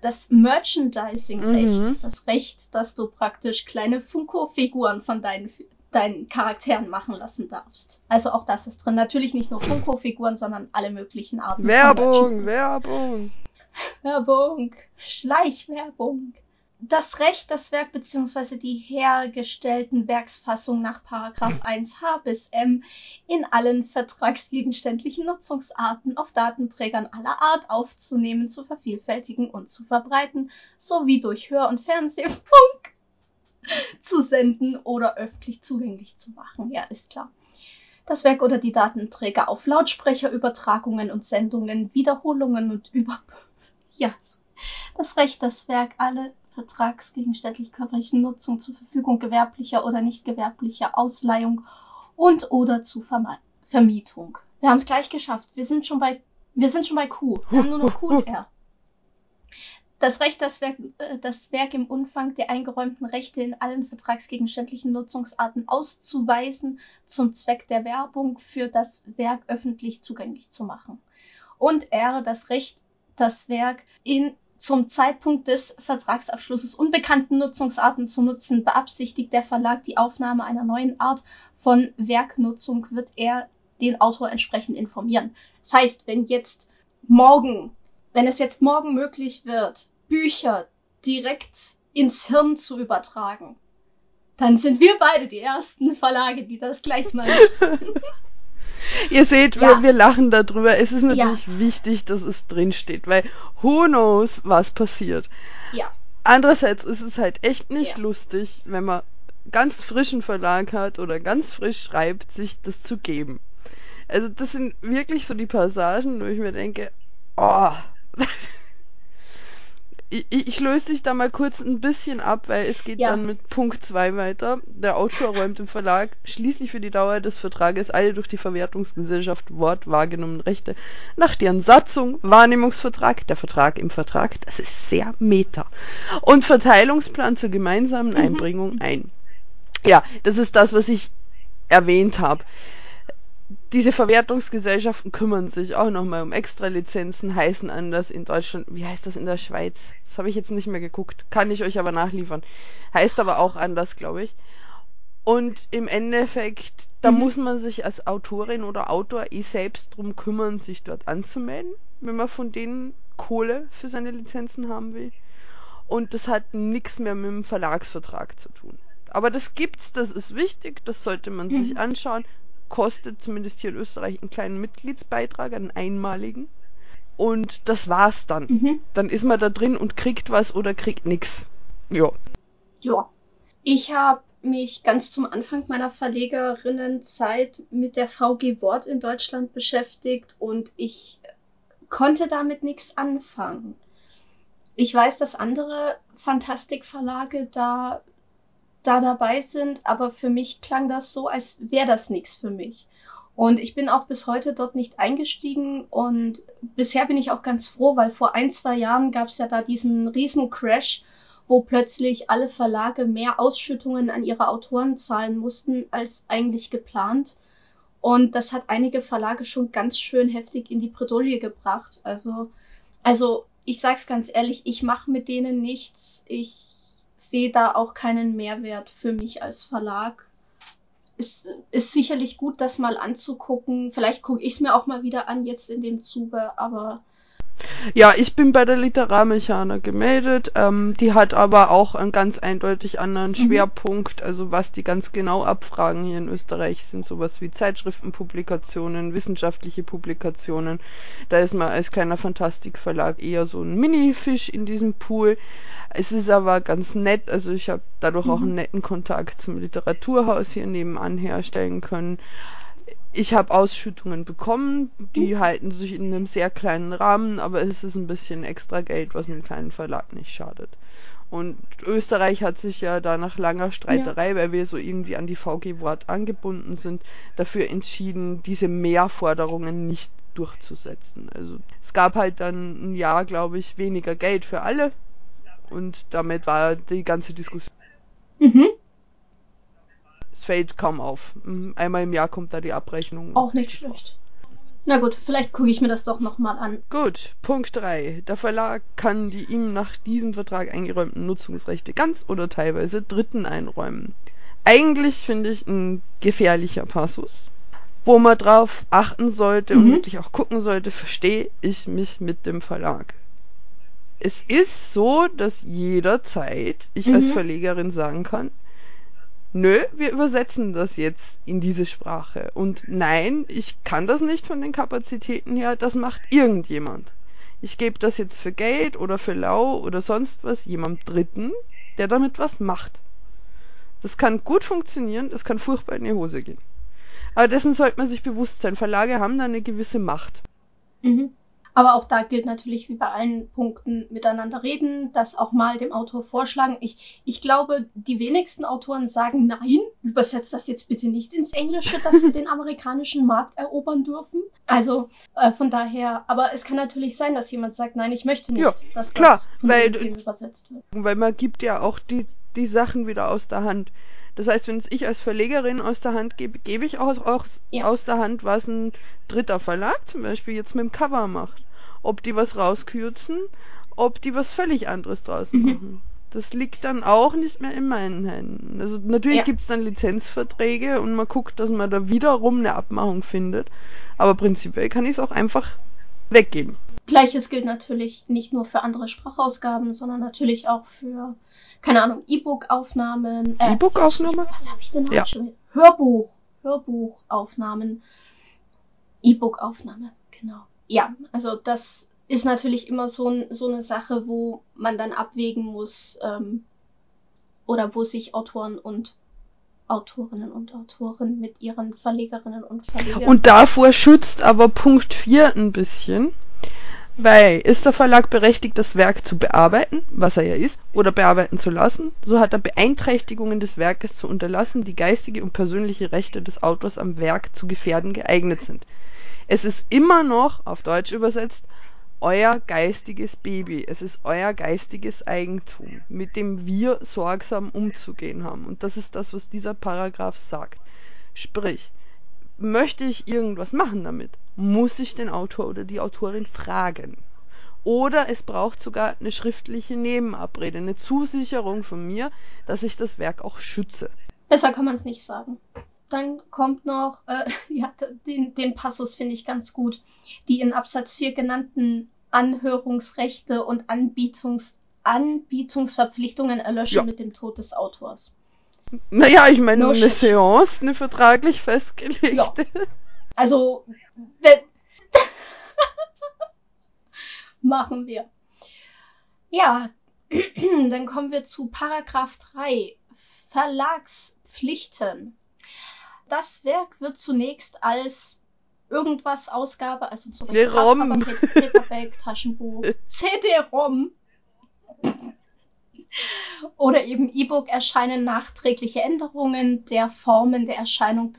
Das Merchandising-Recht, mhm. das Recht, dass du praktisch kleine Funko-Figuren von deinen, deinen Charakteren machen lassen darfst. Also auch das ist drin. Natürlich nicht nur Funko-Figuren, sondern alle möglichen Arten. Werbung, Werbung. Werbung, Schleichwerbung das Recht, das Werk bzw. die hergestellten Werksfassungen nach 1h bis M in allen vertragsgegenständlichen Nutzungsarten auf Datenträgern aller Art aufzunehmen, zu vervielfältigen und zu verbreiten, sowie durch Hör- und Fernsehfunk *laughs* zu senden oder öffentlich zugänglich zu machen. Ja, ist klar. Das Werk oder die Datenträger auf Lautsprecherübertragungen und Sendungen, Wiederholungen und über *laughs* ja, das Recht, das Werk alle vertragsgegenständlich körperlichen Nutzung zur Verfügung gewerblicher oder nicht gewerblicher Ausleihung und oder zu Verme Vermietung. Wir haben es gleich geschafft. Wir sind schon bei wir sind schon bei Q. Wir haben nur noch Q R. Das Recht, das Werk, äh, das Werk im Umfang der eingeräumten Rechte in allen vertragsgegenständlichen Nutzungsarten auszuweisen, zum Zweck der Werbung für das Werk öffentlich zugänglich zu machen. Und R, das Recht, das Werk in zum Zeitpunkt des Vertragsabschlusses unbekannten Nutzungsarten zu nutzen, beabsichtigt der Verlag die Aufnahme einer neuen Art von Werknutzung, wird er den Autor entsprechend informieren. Das heißt, wenn jetzt morgen, wenn es jetzt morgen möglich wird, Bücher direkt ins Hirn zu übertragen, Dann sind wir beide die ersten Verlage, die das gleich mal *laughs* Ihr seht, ja. wir, wir lachen darüber. Es ist natürlich ja. wichtig, dass es drinsteht, weil who knows, was passiert. Ja. Andererseits ist es halt echt nicht ja. lustig, wenn man ganz frischen Verlag hat oder ganz frisch schreibt, sich das zu geben. Also das sind wirklich so die Passagen, wo ich mir denke, oh, *laughs* ich, ich löse dich da mal kurz ein bisschen ab, weil es geht ja. dann mit Punkt 2 weiter. Der Autor räumt im Verlag schließlich für die Dauer des Vertrages alle durch die Verwertungsgesellschaft Wort wahrgenommenen Rechte nach deren Satzung, Wahrnehmungsvertrag, der Vertrag im Vertrag, das ist sehr meta, und Verteilungsplan zur gemeinsamen mhm. Einbringung ein. Ja, das ist das, was ich erwähnt habe diese Verwertungsgesellschaften kümmern sich auch nochmal um Extralizenzen, heißen anders in Deutschland. Wie heißt das in der Schweiz? Das habe ich jetzt nicht mehr geguckt. Kann ich euch aber nachliefern. Heißt aber auch anders, glaube ich. Und im Endeffekt, da mhm. muss man sich als Autorin oder Autor eh selbst drum kümmern, sich dort anzumelden, wenn man von denen Kohle für seine Lizenzen haben will. Und das hat nichts mehr mit dem Verlagsvertrag zu tun. Aber das gibt's, das ist wichtig, das sollte man mhm. sich anschauen kostet zumindest hier in Österreich einen kleinen Mitgliedsbeitrag, einen einmaligen. Und das war's dann. Mhm. Dann ist man da drin und kriegt was oder kriegt nix. Ja. Ja. Ich habe mich ganz zum Anfang meiner Verlegerinnenzeit mit der VG Wort in Deutschland beschäftigt und ich konnte damit nichts anfangen. Ich weiß, dass andere Fantastikverlage da da dabei sind, aber für mich klang das so, als wäre das nichts für mich. Und ich bin auch bis heute dort nicht eingestiegen und bisher bin ich auch ganz froh, weil vor ein, zwei Jahren gab es ja da diesen riesen Crash, wo plötzlich alle Verlage mehr Ausschüttungen an ihre Autoren zahlen mussten als eigentlich geplant. Und das hat einige Verlage schon ganz schön heftig in die Bredouille gebracht. Also, also ich sag's ganz ehrlich, ich mache mit denen nichts. Ich sehe da auch keinen Mehrwert für mich als Verlag. Es ist sicherlich gut, das mal anzugucken. Vielleicht gucke ich es mir auch mal wieder an jetzt in dem Zuge, aber ja, ich bin bei der Literarmechaner gemeldet. Ähm, die hat aber auch einen ganz eindeutig anderen mhm. Schwerpunkt. Also was die ganz genau abfragen hier in Österreich sind sowas wie Zeitschriftenpublikationen, wissenschaftliche Publikationen. Da ist man als kleiner Fantastikverlag eher so ein Mini-Fisch in diesem Pool. Es ist aber ganz nett, also ich habe dadurch mhm. auch einen netten Kontakt zum Literaturhaus hier nebenan herstellen können. Ich habe Ausschüttungen bekommen, die mhm. halten sich in einem sehr kleinen Rahmen, aber es ist ein bisschen extra Geld, was einem kleinen Verlag nicht schadet. Und Österreich hat sich ja da nach langer Streiterei, ja. weil wir so irgendwie an die VG Wort angebunden sind, dafür entschieden, diese Mehrforderungen nicht durchzusetzen. Also es gab halt dann ein Jahr, glaube ich, weniger Geld für alle und damit war die ganze Diskussion. Mhm. Es fällt kaum auf. Mhm, einmal im Jahr kommt da die Abrechnung. Auch nicht schlecht. Na gut, vielleicht gucke ich mir das doch nochmal an. Gut, Punkt 3. Der Verlag kann die ihm nach diesem Vertrag eingeräumten Nutzungsrechte ganz oder teilweise Dritten einräumen. Eigentlich finde ich ein gefährlicher Passus, wo man drauf achten sollte mhm. und wirklich auch gucken sollte, verstehe ich mich mit dem Verlag es ist so, dass jederzeit ich mhm. als Verlegerin sagen kann, nö, wir übersetzen das jetzt in diese Sprache. Und nein, ich kann das nicht von den Kapazitäten her, das macht irgendjemand. Ich gebe das jetzt für Geld oder für Lau oder sonst was jemandem Dritten, der damit was macht. Das kann gut funktionieren, das kann furchtbar in die Hose gehen. Aber dessen sollte man sich bewusst sein. Verlage haben da eine gewisse Macht. Mhm. Aber auch da gilt natürlich wie bei allen Punkten miteinander reden, das auch mal dem Autor vorschlagen. Ich, ich glaube, die wenigsten Autoren sagen, nein, übersetzt das jetzt bitte nicht ins Englische, dass wir den amerikanischen Markt erobern dürfen. Also äh, von daher, aber es kann natürlich sein, dass jemand sagt, nein, ich möchte nicht, ja, dass klar, das von weil, übersetzt wird. Weil man gibt ja auch die, die Sachen wieder aus der Hand. Das heißt, wenn es ich als Verlegerin aus der Hand gebe, gebe ich auch, auch ja. aus der Hand, was ein dritter Verlag zum Beispiel jetzt mit dem Cover macht ob die was rauskürzen, ob die was völlig anderes draus mhm. machen. Das liegt dann auch nicht mehr in meinen Händen. Also natürlich ja. es dann Lizenzverträge und man guckt, dass man da wiederum eine Abmachung findet. Aber prinzipiell kann ich es auch einfach weggeben. Gleiches gilt natürlich nicht nur für andere Sprachausgaben, sondern natürlich auch für, keine Ahnung, E-Book-Aufnahmen. Äh, E-Book-Aufnahme? Was habe ich denn ja. schon? Hörbuch. Hörbuchaufnahmen. E-Book-Aufnahme, genau. Ja, also das ist natürlich immer so, so eine Sache, wo man dann abwägen muss ähm, oder wo sich Autoren und Autorinnen und Autoren mit ihren Verlegerinnen und Verlegern. Und davor schützt aber Punkt 4 ein bisschen. Weil ist der Verlag berechtigt, das Werk zu bearbeiten, was er ja ist, oder bearbeiten zu lassen, so hat er Beeinträchtigungen des Werkes zu unterlassen, die geistige und persönliche Rechte des Autors am Werk zu gefährden geeignet sind. Es ist immer noch, auf Deutsch übersetzt, euer geistiges Baby. Es ist euer geistiges Eigentum, mit dem wir sorgsam umzugehen haben. Und das ist das, was dieser Paragraph sagt. Sprich, möchte ich irgendwas machen damit, muss ich den Autor oder die Autorin fragen. Oder es braucht sogar eine schriftliche Nebenabrede, eine Zusicherung von mir, dass ich das Werk auch schütze. Besser kann man es nicht sagen. Dann kommt noch, äh, *laughs* ja, den, den Passus finde ich ganz gut. Die in Absatz 4 genannten Anhörungsrechte und Anbietungs Anbietungsverpflichtungen erlöschen ja. mit dem Tod des Autors. Naja, ich meine, no eine Seance, eine vertraglich festgelegte. Ja. *laughs* Also, *laughs* machen wir. Ja, *clears throat* dann kommen wir zu Paragraph 3, Verlagspflichten. Das Werk wird zunächst als irgendwas Ausgabe, also zum Beispiel Paperback, Taschenbuch, *laughs* CD-ROM oder eben E-Book erscheinen nachträgliche Änderungen der Formen der Erscheinung.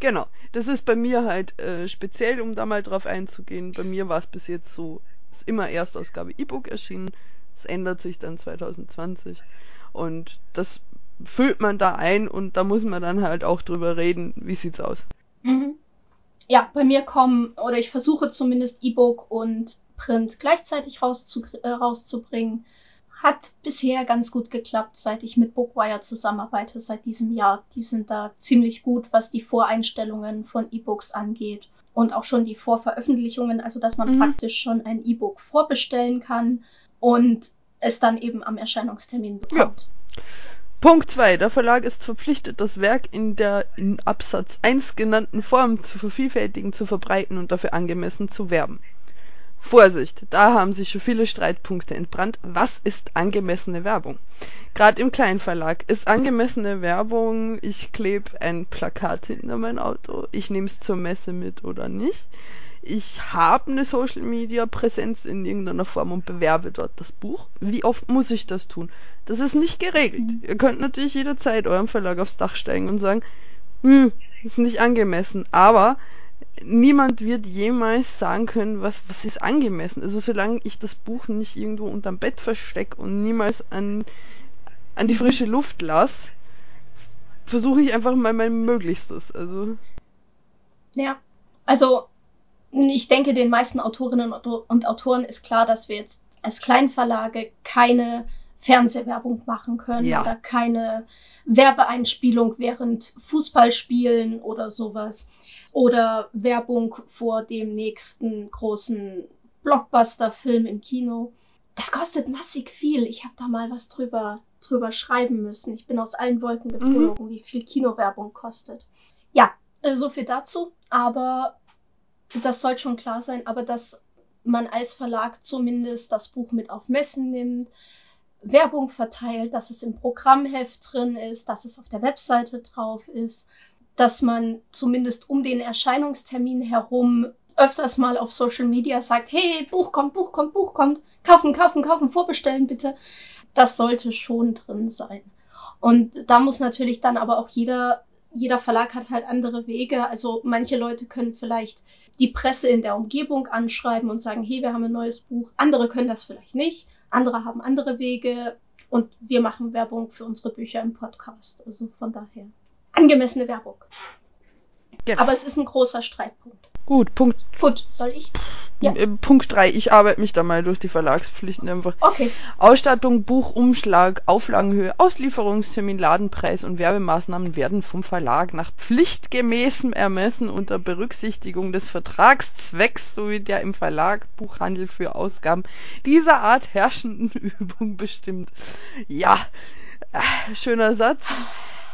Genau, das ist bei mir halt äh, speziell, um da mal drauf einzugehen. Bei mir war es bis jetzt so, ist immer Erstausgabe E-Book erschienen. Es ändert sich dann 2020 und das füllt man da ein und da muss man dann halt auch drüber reden, wie sieht's aus. Mhm. Ja, bei mir kommen, oder ich versuche zumindest E-Book und Print gleichzeitig rauszu äh, rauszubringen. Hat bisher ganz gut geklappt, seit ich mit Bookwire zusammenarbeite, seit diesem Jahr. Die sind da ziemlich gut, was die Voreinstellungen von E-Books angeht. Und auch schon die Vorveröffentlichungen, also dass man mhm. praktisch schon ein E-Book vorbestellen kann und es dann eben am Erscheinungstermin bekommt. Ja. Punkt 2. Der Verlag ist verpflichtet, das Werk in der in Absatz 1 genannten Form zu vervielfältigen, zu verbreiten und dafür angemessen zu werben. Vorsicht, da haben sich schon viele Streitpunkte entbrannt. Was ist angemessene Werbung? Gerade im Kleinverlag ist angemessene Werbung, ich klebe ein Plakat hinter mein Auto, ich nehme es zur Messe mit oder nicht. Ich habe eine Social Media Präsenz in irgendeiner Form und bewerbe dort das Buch. Wie oft muss ich das tun? Das ist nicht geregelt. Mhm. Ihr könnt natürlich jederzeit eurem Verlag aufs Dach steigen und sagen, hm, ist nicht angemessen. Aber niemand wird jemals sagen können, was, was ist angemessen. Also solange ich das Buch nicht irgendwo unterm Bett verstecke und niemals an, an die frische Luft lasse, versuche ich einfach mal mein Möglichstes. Also. Ja, also ich denke, den meisten Autorinnen und Autoren ist klar, dass wir jetzt als Kleinverlage keine Fernsehwerbung machen können ja. oder keine Werbeeinspielung während Fußballspielen oder sowas oder Werbung vor dem nächsten großen Blockbuster-Film im Kino. Das kostet massig viel. Ich habe da mal was drüber, drüber schreiben müssen. Ich bin aus allen Wolken mhm. geflogen, mhm. wie viel Kinowerbung kostet. Ja, äh, so viel dazu. Aber das soll schon klar sein. Aber dass man als Verlag zumindest das Buch mit auf Messen nimmt, Werbung verteilt, dass es im Programmheft drin ist, dass es auf der Webseite drauf ist, dass man zumindest um den Erscheinungstermin herum öfters mal auf Social Media sagt, hey, Buch kommt, Buch kommt, Buch kommt, kaufen, kaufen, kaufen, vorbestellen bitte. Das sollte schon drin sein. Und da muss natürlich dann aber auch jeder, jeder Verlag hat halt andere Wege. Also manche Leute können vielleicht die Presse in der Umgebung anschreiben und sagen, hey, wir haben ein neues Buch. Andere können das vielleicht nicht. Andere haben andere Wege. Und wir machen Werbung für unsere Bücher im Podcast. Also von daher angemessene Werbung. Genau. Aber es ist ein großer Streitpunkt. Gut, Punkt. Gut, soll ich? Ja. Äh, Punkt 3, ich arbeite mich da mal durch die Verlagspflichten einfach. Okay. Ausstattung, Buchumschlag, Auflagenhöhe, Auslieferungstermin, Ladenpreis und Werbemaßnahmen werden vom Verlag nach pflichtgemäßem Ermessen unter Berücksichtigung des Vertragszwecks sowie der im Verlag Buchhandel für Ausgaben dieser Art herrschenden *laughs* Übung bestimmt. Ja, äh, schöner Satz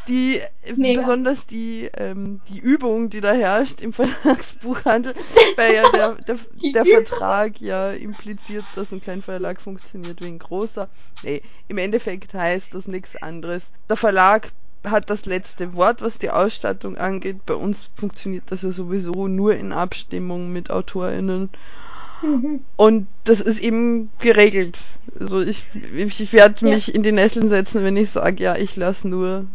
die Mega. besonders die ähm, die Übung, die da herrscht im *laughs* Verlagsbuchhandel, weil ja der, der, *laughs* der Vertrag ja impliziert, dass ein kleiner Verlag funktioniert wie ein großer. Nee, im Endeffekt heißt das nichts anderes. Der Verlag hat das letzte Wort, was die Ausstattung angeht. Bei uns funktioniert das ja sowieso nur in Abstimmung mit AutorInnen. Mhm. Und das ist eben geregelt. Also ich, ich werde mich ja. in die Nesseln setzen, wenn ich sage, ja, ich lasse nur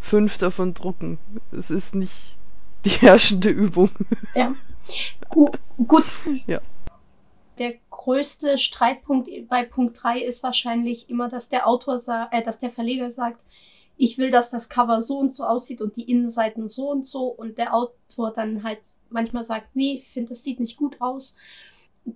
fünf davon drucken. Es ist nicht die herrschende Übung. Ja. Gut. gut. Ja. Der größte Streitpunkt bei Punkt 3 ist wahrscheinlich immer, dass der Autor sagt, äh, dass der Verleger sagt, ich will, dass das Cover so und so aussieht und die Innenseiten so und so und der Autor dann halt manchmal sagt, nee, ich finde, das sieht nicht gut aus.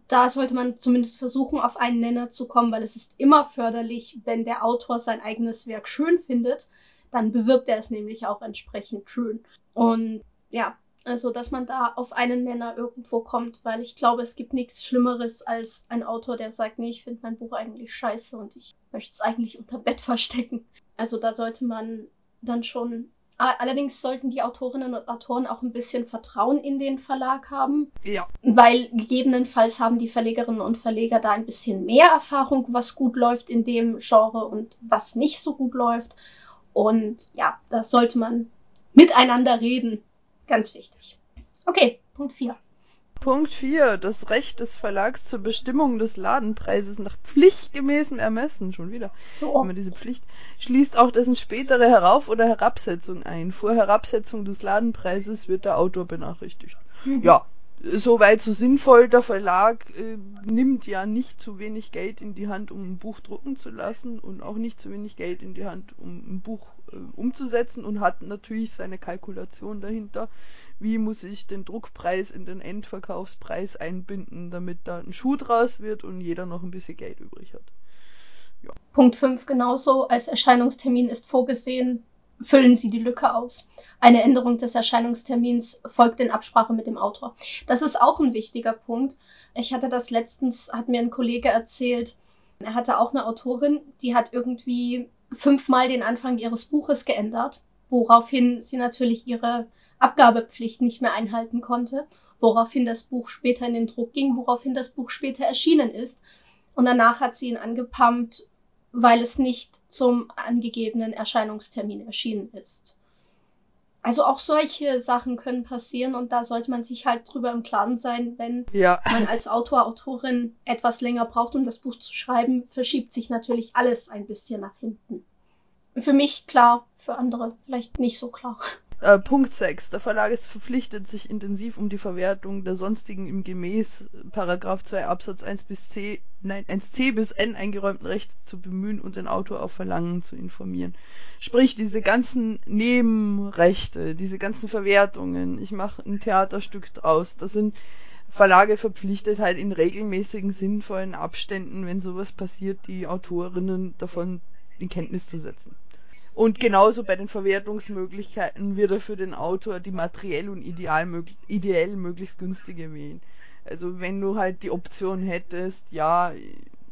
Da sollte man zumindest versuchen, auf einen Nenner zu kommen, weil es ist immer förderlich, wenn der Autor sein eigenes Werk schön findet, dann bewirbt er es nämlich auch entsprechend schön. Und ja, also dass man da auf einen Nenner irgendwo kommt, weil ich glaube, es gibt nichts Schlimmeres als ein Autor, der sagt, nee, ich finde mein Buch eigentlich scheiße und ich möchte es eigentlich unter Bett verstecken. Also da sollte man dann schon. Allerdings sollten die Autorinnen und Autoren auch ein bisschen Vertrauen in den Verlag haben. Ja. Weil gegebenenfalls haben die Verlegerinnen und Verleger da ein bisschen mehr Erfahrung, was gut läuft in dem Genre und was nicht so gut läuft. Und ja, da sollte man miteinander reden. Ganz wichtig. Okay, Punkt 4. Punkt 4. Das Recht des Verlags zur Bestimmung des Ladenpreises nach pflichtgemäßem Ermessen, schon wieder, oh. immer diese Pflicht, schließt auch dessen spätere Herauf- oder Herabsetzung ein. Vor Herabsetzung des Ladenpreises wird der Autor benachrichtigt. Mhm. Ja, soweit so sinnvoll. Der Verlag äh, nimmt ja nicht zu wenig Geld in die Hand, um ein Buch drucken zu lassen und auch nicht zu wenig Geld in die Hand, um ein Buch äh, umzusetzen und hat natürlich seine Kalkulation dahinter. Wie muss ich den Druckpreis in den Endverkaufspreis einbinden, damit da ein Schuh draus wird und jeder noch ein bisschen Geld übrig hat. Ja. Punkt 5 genauso. Als Erscheinungstermin ist vorgesehen füllen Sie die Lücke aus. Eine Änderung des Erscheinungstermins folgt in Absprache mit dem Autor. Das ist auch ein wichtiger Punkt. Ich hatte das letztens, hat mir ein Kollege erzählt, er hatte auch eine Autorin, die hat irgendwie fünfmal den Anfang ihres Buches geändert, woraufhin sie natürlich ihre Abgabepflicht nicht mehr einhalten konnte, woraufhin das Buch später in den Druck ging, woraufhin das Buch später erschienen ist. Und danach hat sie ihn angepumpt, weil es nicht zum angegebenen Erscheinungstermin erschienen ist. Also auch solche Sachen können passieren und da sollte man sich halt drüber im Klaren sein, wenn ja. man als Autor, Autorin etwas länger braucht, um das Buch zu schreiben, verschiebt sich natürlich alles ein bisschen nach hinten. Für mich klar, für andere vielleicht nicht so klar. Äh, Punkt 6. Der Verlag ist verpflichtet, sich intensiv um die Verwertung der sonstigen im gemäß Paragraph 2 Absatz 1 bis C, nein, 1c bis n eingeräumten Rechte zu bemühen und den Autor auf Verlangen zu informieren. Sprich, diese ganzen Nebenrechte, diese ganzen Verwertungen, ich mache ein Theaterstück draus, das sind Verlage verpflichtet halt in regelmäßigen, sinnvollen Abständen, wenn sowas passiert, die Autorinnen davon in Kenntnis zu setzen. Und genauso bei den Verwertungsmöglichkeiten wird er für den Autor die materiell und ideal mög ideell möglichst günstige wählen. Also wenn du halt die Option hättest, ja,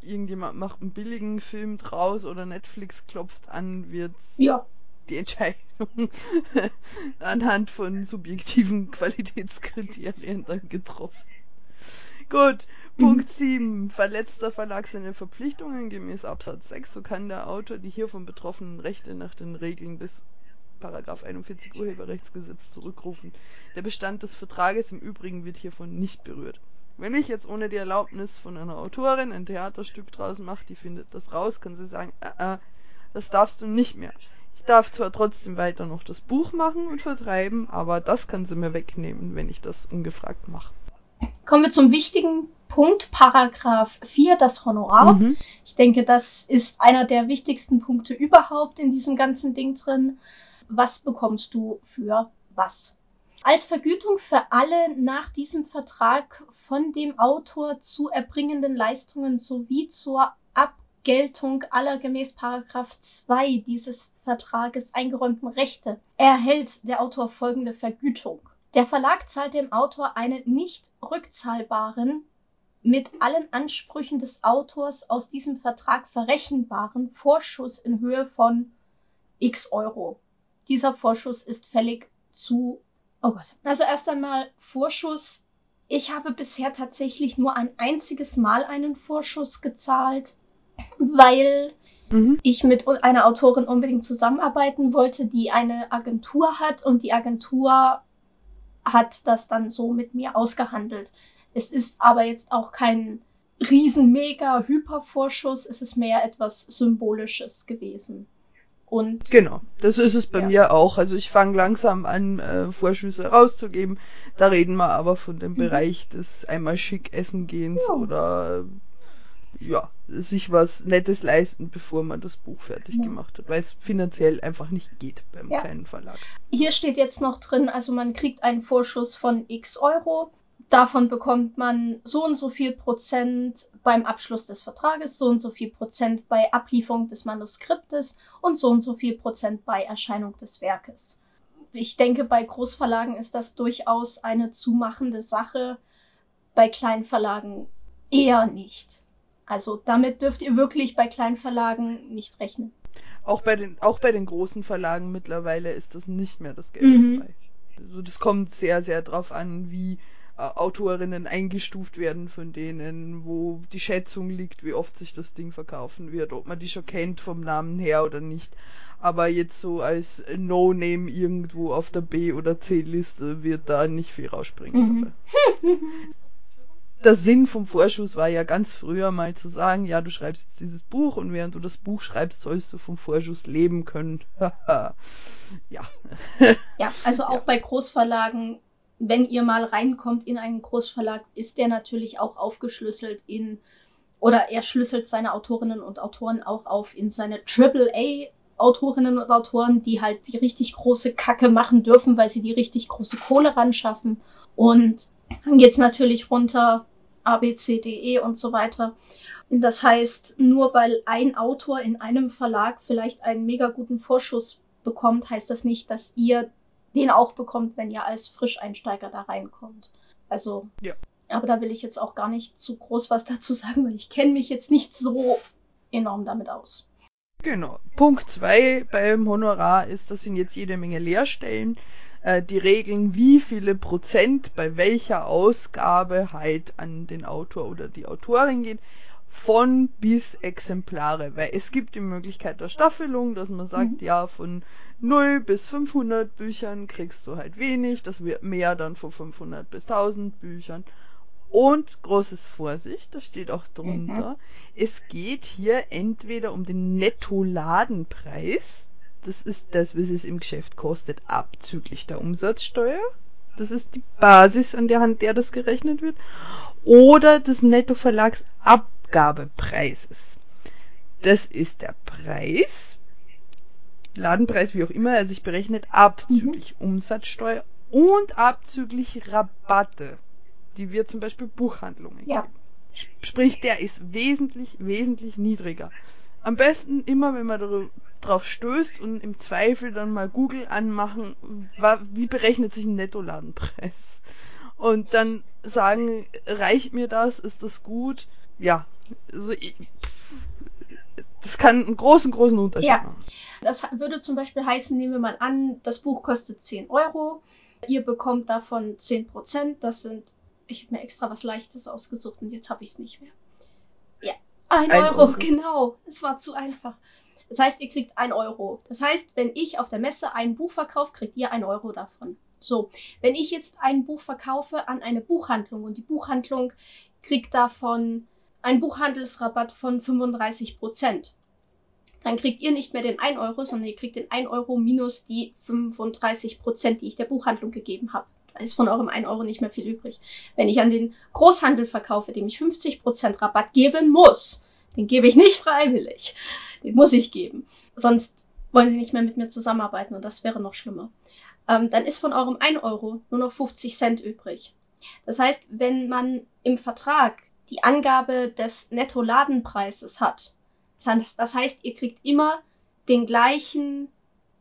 irgendjemand macht einen billigen Film draus oder Netflix klopft an, wird ja. die Entscheidung *laughs* anhand von subjektiven Qualitätskriterien dann getroffen. Gut, Punkt 7. Verletzt der Verlag seine Verpflichtungen gemäß Absatz 6, so kann der Autor die hiervon betroffenen Rechte nach den Regeln des Paragraph 41 Urheberrechtsgesetz zurückrufen. Der Bestand des Vertrages im Übrigen wird hiervon nicht berührt. Wenn ich jetzt ohne die Erlaubnis von einer Autorin ein Theaterstück draußen mache, die findet das raus, kann sie sagen, äh, äh, das darfst du nicht mehr. Ich darf zwar trotzdem weiter noch das Buch machen und vertreiben, aber das kann sie mir wegnehmen, wenn ich das ungefragt mache. Kommen wir zum wichtigen Punkt, Paragraph 4, das Honorar. Mhm. Ich denke, das ist einer der wichtigsten Punkte überhaupt in diesem ganzen Ding drin. Was bekommst du für was? Als Vergütung für alle nach diesem Vertrag von dem Autor zu erbringenden Leistungen sowie zur Abgeltung aller gemäß Paragraph 2 dieses Vertrages eingeräumten Rechte erhält der Autor folgende Vergütung. Der Verlag zahlt dem Autor einen nicht rückzahlbaren, mit allen Ansprüchen des Autors aus diesem Vertrag verrechenbaren Vorschuss in Höhe von x Euro. Dieser Vorschuss ist fällig zu Oh Gott. Also erst einmal Vorschuss. Ich habe bisher tatsächlich nur ein einziges Mal einen Vorschuss gezahlt, weil mhm. ich mit einer Autorin unbedingt zusammenarbeiten wollte, die eine Agentur hat und die Agentur hat das dann so mit mir ausgehandelt. Es ist aber jetzt auch kein riesen mega Hypervorschuss, es ist mehr etwas Symbolisches gewesen. Und genau, das ist es bei ja. mir auch. Also ich fange langsam an, äh, Vorschüsse rauszugeben. Da reden wir aber von dem mhm. Bereich des einmal schick essen gehens ja. oder ja, sich was Nettes leisten, bevor man das Buch fertig ja. gemacht hat, weil es finanziell einfach nicht geht beim kleinen Verlag. Hier steht jetzt noch drin, also man kriegt einen Vorschuss von x Euro Davon bekommt man so und so viel Prozent beim Abschluss des Vertrages, so und so viel Prozent bei Ablieferung des Manuskriptes und so und so viel Prozent bei Erscheinung des Werkes. Ich denke, bei Großverlagen ist das durchaus eine zumachende Sache, bei Kleinverlagen eher nicht. Also damit dürft ihr wirklich bei Kleinverlagen nicht rechnen. Auch bei den, auch bei den großen Verlagen mittlerweile ist das nicht mehr das Geld mhm. Also das kommt sehr, sehr drauf an, wie Autorinnen eingestuft werden von denen, wo die Schätzung liegt, wie oft sich das Ding verkaufen wird, ob man die schon kennt vom Namen her oder nicht. Aber jetzt so als No-Name irgendwo auf der B- oder C-Liste wird da nicht viel rausspringen. Mhm. der Sinn vom Vorschuss war ja ganz früher mal zu sagen, ja, du schreibst jetzt dieses Buch und während du das Buch schreibst, sollst du vom Vorschuss leben können. *laughs* ja. ja, also *laughs* auch ja. bei Großverlagen wenn ihr mal reinkommt in einen Großverlag, ist der natürlich auch aufgeschlüsselt in, oder er schlüsselt seine Autorinnen und Autoren auch auf in seine AAA Autorinnen und Autoren, die halt die richtig große Kacke machen dürfen, weil sie die richtig große Kohle ran schaffen. Und dann geht's natürlich runter, A, B, C, D, E und so weiter. Das heißt, nur weil ein Autor in einem Verlag vielleicht einen mega guten Vorschuss bekommt, heißt das nicht, dass ihr den auch bekommt, wenn ihr als Frischeinsteiger da reinkommt. Also, ja. aber da will ich jetzt auch gar nicht zu groß was *laughs* dazu sagen, weil ich kenne mich jetzt nicht so enorm damit aus. Genau. Punkt zwei beim Honorar ist, das sind jetzt jede Menge Leerstellen. Äh, die regeln, wie viele Prozent bei welcher Ausgabe halt an den Autor oder die Autorin geht von bis Exemplare, weil es gibt die Möglichkeit der Staffelung, dass man sagt, mhm. ja, von 0 bis 500 Büchern kriegst du halt wenig, das wird mehr dann von 500 bis 1000 Büchern. Und großes Vorsicht, da steht auch drunter, mhm. es geht hier entweder um den Netto-Ladenpreis, das ist das, was es im Geschäft kostet, abzüglich der Umsatzsteuer. Das ist die Basis, an der Hand der das gerechnet wird. Oder des Nettoverlagsabgabepreises. Das ist der Preis, Ladenpreis, wie auch immer er sich berechnet, abzüglich mhm. Umsatzsteuer und abzüglich Rabatte, die wir zum Beispiel Buchhandlungen ja. geben. Sprich, der ist wesentlich, wesentlich niedriger. Am besten immer, wenn man darauf stößt und im Zweifel dann mal Google anmachen, wie berechnet sich ein Nettoladenpreis? Und dann sagen, reicht mir das, ist das gut? Ja, also ich, das kann einen großen, großen Unterschied ja. machen. Das würde zum Beispiel heißen, nehmen wir mal an, das Buch kostet 10 Euro. Ihr bekommt davon 10 Prozent. Das sind, ich habe mir extra was Leichtes ausgesucht und jetzt habe ich es nicht mehr. Ja, 1 Euro, Euro, genau. Es war zu einfach. Das heißt, ihr kriegt 1 Euro. Das heißt, wenn ich auf der Messe ein Buch verkaufe, kriegt ihr 1 Euro davon. So, wenn ich jetzt ein Buch verkaufe an eine Buchhandlung und die Buchhandlung kriegt davon einen Buchhandelsrabatt von 35 Prozent, dann kriegt ihr nicht mehr den 1 Euro, sondern ihr kriegt den 1 Euro minus die 35 Prozent, die ich der Buchhandlung gegeben habe. Da ist von eurem 1 Euro nicht mehr viel übrig. Wenn ich an den Großhandel verkaufe, dem ich 50 Prozent Rabatt geben muss, den gebe ich nicht freiwillig. Den muss ich geben. Sonst wollen sie nicht mehr mit mir zusammenarbeiten und das wäre noch schlimmer. ähm, dann ist von eurem 1 Euro nur noch 50 Cent übrig. Das heißt, wenn man im Vertrag die Angabe des Netto-Ladenpreises hat, das heißt, ihr kriegt immer den gleichen,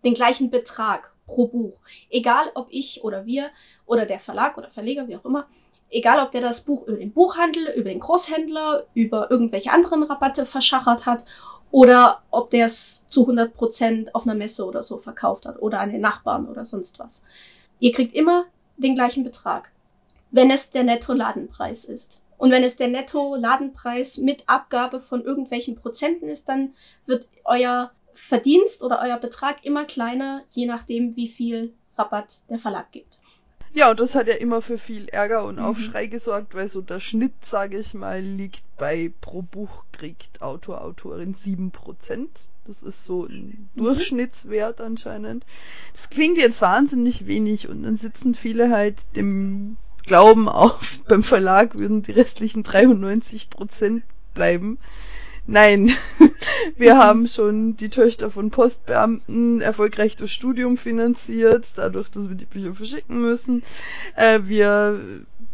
den gleichen Betrag pro Buch. Egal ob ich oder wir oder der Verlag oder Verleger, wie auch immer, egal ob der das Buch über den Buchhandel, über den Großhändler, über irgendwelche anderen Rabatte verschachert hat oder ob der es zu 100 Prozent auf einer Messe oder so verkauft hat oder an den Nachbarn oder sonst was. Ihr kriegt immer den gleichen Betrag, wenn es der Netto-Ladenpreis ist. Und wenn es der Netto-Ladenpreis mit Abgabe von irgendwelchen Prozenten ist, dann wird euer Verdienst oder euer Betrag immer kleiner, je nachdem, wie viel Rabatt der Verlag gibt. Ja, und das hat ja immer für viel Ärger und mhm. Aufschrei gesorgt, weil so der Schnitt, sage ich mal, liegt bei pro Buch kriegt Autor, Autorin 7%. Das ist so ein mhm. Durchschnittswert anscheinend. Das klingt jetzt wahnsinnig wenig und dann sitzen viele halt dem Glauben auf, *laughs* beim Verlag würden die restlichen 93% bleiben. Nein, *laughs* wir *laughs* haben schon die Töchter von Postbeamten erfolgreich durch Studium finanziert, dadurch, dass wir die Bücher verschicken müssen. Äh, wir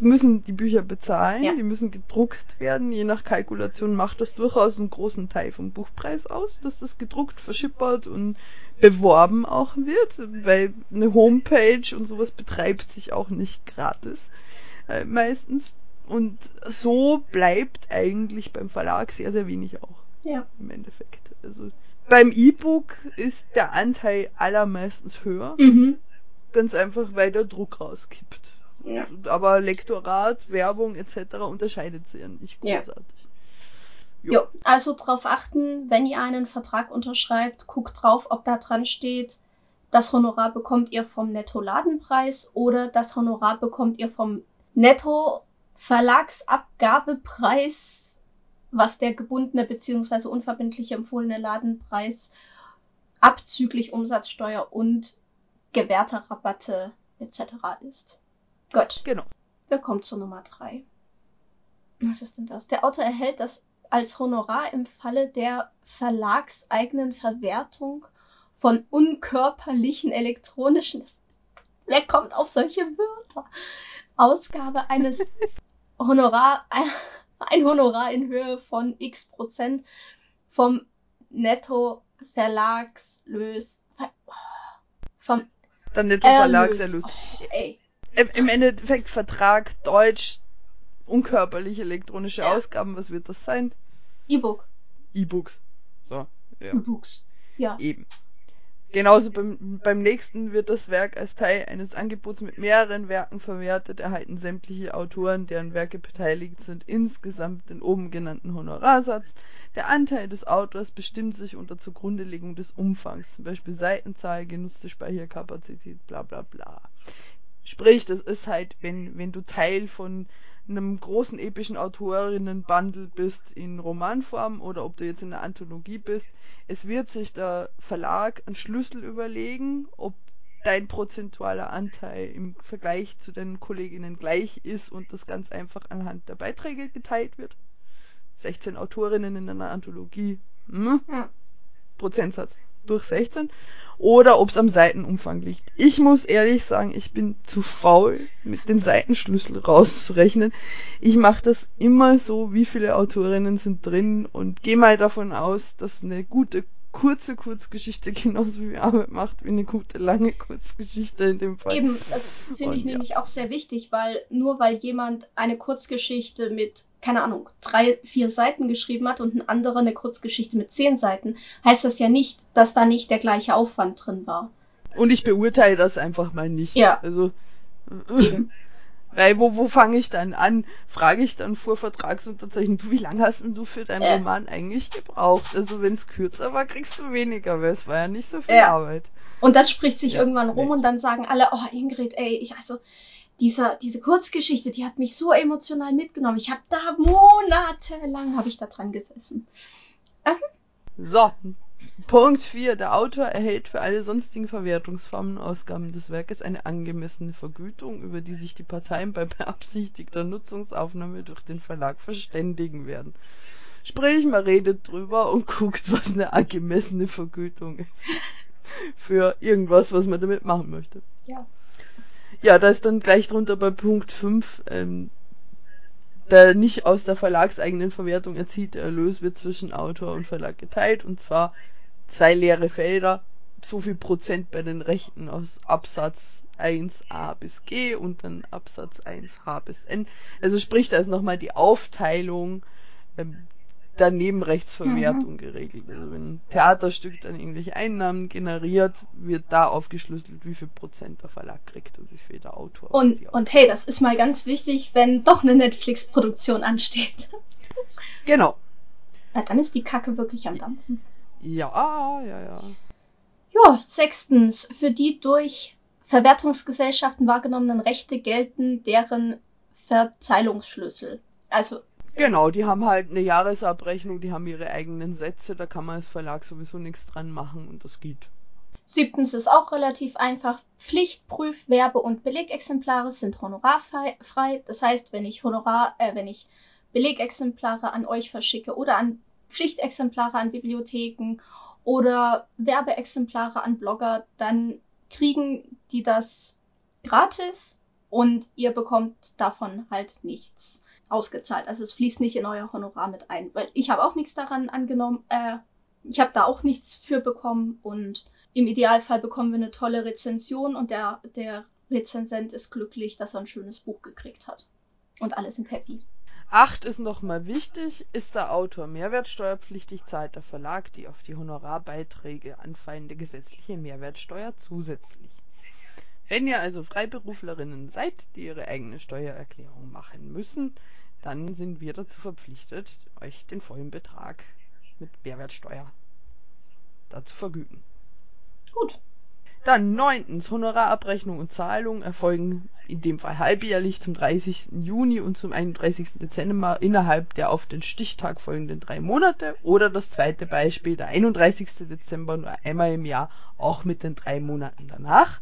müssen die Bücher bezahlen, ja. die müssen gedruckt werden. Je nach Kalkulation macht das durchaus einen großen Teil vom Buchpreis aus, dass das gedruckt, verschippert und beworben auch wird, weil eine Homepage und sowas betreibt sich auch nicht gratis äh, meistens. Und so bleibt eigentlich beim Verlag sehr, sehr wenig auch. Ja. Im Endeffekt. Also beim E-Book ist der Anteil allermeistens höher. Mhm. Ganz einfach, weil der Druck rauskippt. Ja. Aber Lektorat, Werbung etc. unterscheidet sich ja nicht großartig. Ja. Jo. Also darauf achten, wenn ihr einen Vertrag unterschreibt, guckt drauf, ob da dran steht, das Honorar bekommt ihr vom Netto-Ladenpreis oder das Honorar bekommt ihr vom Netto Verlagsabgabepreis, was der gebundene bzw. unverbindliche empfohlene Ladenpreis abzüglich Umsatzsteuer und gewährter Rabatte etc. ist. Gut. Genau. Wir kommen zur Nummer drei. Was ist denn das? Der Autor erhält das als Honorar im Falle der verlagseigenen Verwertung von unkörperlichen elektronischen. Wer kommt auf solche Wörter? Ausgabe eines *laughs* Honorar, ein Honorar in Höhe von x Prozent vom Netto-Verlagslös. Vom Der Netto-Verlagserlös. Oh, Im Endeffekt Vertrag Deutsch, unkörperliche elektronische ja. Ausgaben, was wird das sein? E-Book. E-Books. So, ja. E-Books. Ja. Eben. Genauso beim, beim nächsten wird das Werk als Teil eines Angebots mit mehreren Werken verwertet, erhalten sämtliche Autoren, deren Werke beteiligt sind, insgesamt den oben genannten Honorarsatz. Der Anteil des Autors bestimmt sich unter Zugrundelegung des Umfangs, zum Beispiel Seitenzahl, genutzte Speicherkapazität, bla bla bla. Sprich, das ist halt, wenn, wenn du Teil von einem großen epischen Autorinnenbundle bist in Romanform oder ob du jetzt in einer Anthologie bist, es wird sich der Verlag einen Schlüssel überlegen, ob dein prozentualer Anteil im Vergleich zu deinen Kolleginnen gleich ist und das ganz einfach anhand der Beiträge geteilt wird. 16 Autorinnen in einer Anthologie. Hm? Ja. Prozentsatz durch 16 oder ob es am Seitenumfang liegt. Ich muss ehrlich sagen, ich bin zu faul, mit den Seitenschlüssel rauszurechnen. Ich mache das immer so, wie viele Autorinnen sind drin und gehe mal davon aus, dass eine gute kurze Kurzgeschichte *laughs* genauso viel Arbeit macht wie eine gute lange Kurzgeschichte in dem Fall. Eben, das finde ich ja. nämlich auch sehr wichtig, weil nur weil jemand eine Kurzgeschichte mit, keine Ahnung, drei, vier Seiten geschrieben hat und ein anderer eine Kurzgeschichte mit zehn Seiten, heißt das ja nicht, dass da nicht der gleiche Aufwand drin war. Und ich beurteile das einfach mal nicht. Ja. Also. Eben. Weil wo, wo fange ich dann an? Frage ich dann vor Vertragsunterzeichnung, du, wie lange hast denn du für deinen äh. Roman eigentlich gebraucht? Also wenn es kürzer war, kriegst du weniger, weil es war ja nicht so viel ja. Arbeit. Und das spricht sich ja, irgendwann rum nicht. und dann sagen alle, oh Ingrid, ey, ich also dieser, diese Kurzgeschichte, die hat mich so emotional mitgenommen. Ich habe da monatelang habe ich da dran gesessen. So, Punkt 4. Der Autor erhält für alle sonstigen Verwertungsformen und Ausgaben des Werkes eine angemessene Vergütung, über die sich die Parteien bei beabsichtigter Nutzungsaufnahme durch den Verlag verständigen werden. Sprich, man redet drüber und guckt, was eine angemessene Vergütung ist. für irgendwas, was man damit machen möchte. Ja. Ja, da ist dann gleich drunter bei Punkt 5, ähm, der nicht aus der verlagseigenen Verwertung erzielte Erlös wird zwischen Autor und Verlag geteilt und zwar zwei leere Felder, so viel Prozent bei den Rechten aus Absatz 1a bis g und dann Absatz 1h bis n. Also sprich, da ist nochmal die Aufteilung ähm, der Nebenrechtsverwertung mhm. geregelt. Also wenn ein Theaterstück dann irgendwelche Einnahmen generiert, wird da aufgeschlüsselt, wie viel Prozent der Verlag kriegt und wie viel der Autor. Und, und hey, das ist mal ganz wichtig, wenn doch eine Netflix-Produktion ansteht. Genau. Ja, dann ist die Kacke wirklich am Dampfen. Ja, ja, ja. Ja, sechstens, für die durch Verwertungsgesellschaften wahrgenommenen Rechte gelten deren Verteilungsschlüssel. Also Genau, die haben halt eine Jahresabrechnung, die haben ihre eigenen Sätze, da kann man als Verlag sowieso nichts dran machen und das geht. Siebtens ist auch relativ einfach. Pflicht, Prüf, Werbe- und Belegexemplare sind honorarfrei. Das heißt, wenn ich Honorar, äh, wenn ich Belegexemplare an euch verschicke oder an Pflichtexemplare an Bibliotheken oder Werbeexemplare an Blogger, dann kriegen die das gratis und ihr bekommt davon halt nichts ausgezahlt. Also es fließt nicht in euer Honorar mit ein, weil ich habe auch nichts daran angenommen, äh, ich habe da auch nichts für bekommen und im Idealfall bekommen wir eine tolle Rezension und der, der Rezensent ist glücklich, dass er ein schönes Buch gekriegt hat. Und alle sind happy. Acht ist nochmal wichtig, ist der Autor mehrwertsteuerpflichtig, zahlt der Verlag die auf die Honorarbeiträge anfallende gesetzliche Mehrwertsteuer zusätzlich. Wenn ihr also Freiberuflerinnen seid, die ihre eigene Steuererklärung machen müssen, dann sind wir dazu verpflichtet, euch den vollen Betrag mit Mehrwertsteuer dazu vergüten. Gut. Dann neuntens, Honorarabrechnung und Zahlung erfolgen in dem Fall halbjährlich zum 30. Juni und zum 31. Dezember innerhalb der auf den Stichtag folgenden drei Monate oder das zweite Beispiel, der 31. Dezember nur einmal im Jahr, auch mit den drei Monaten danach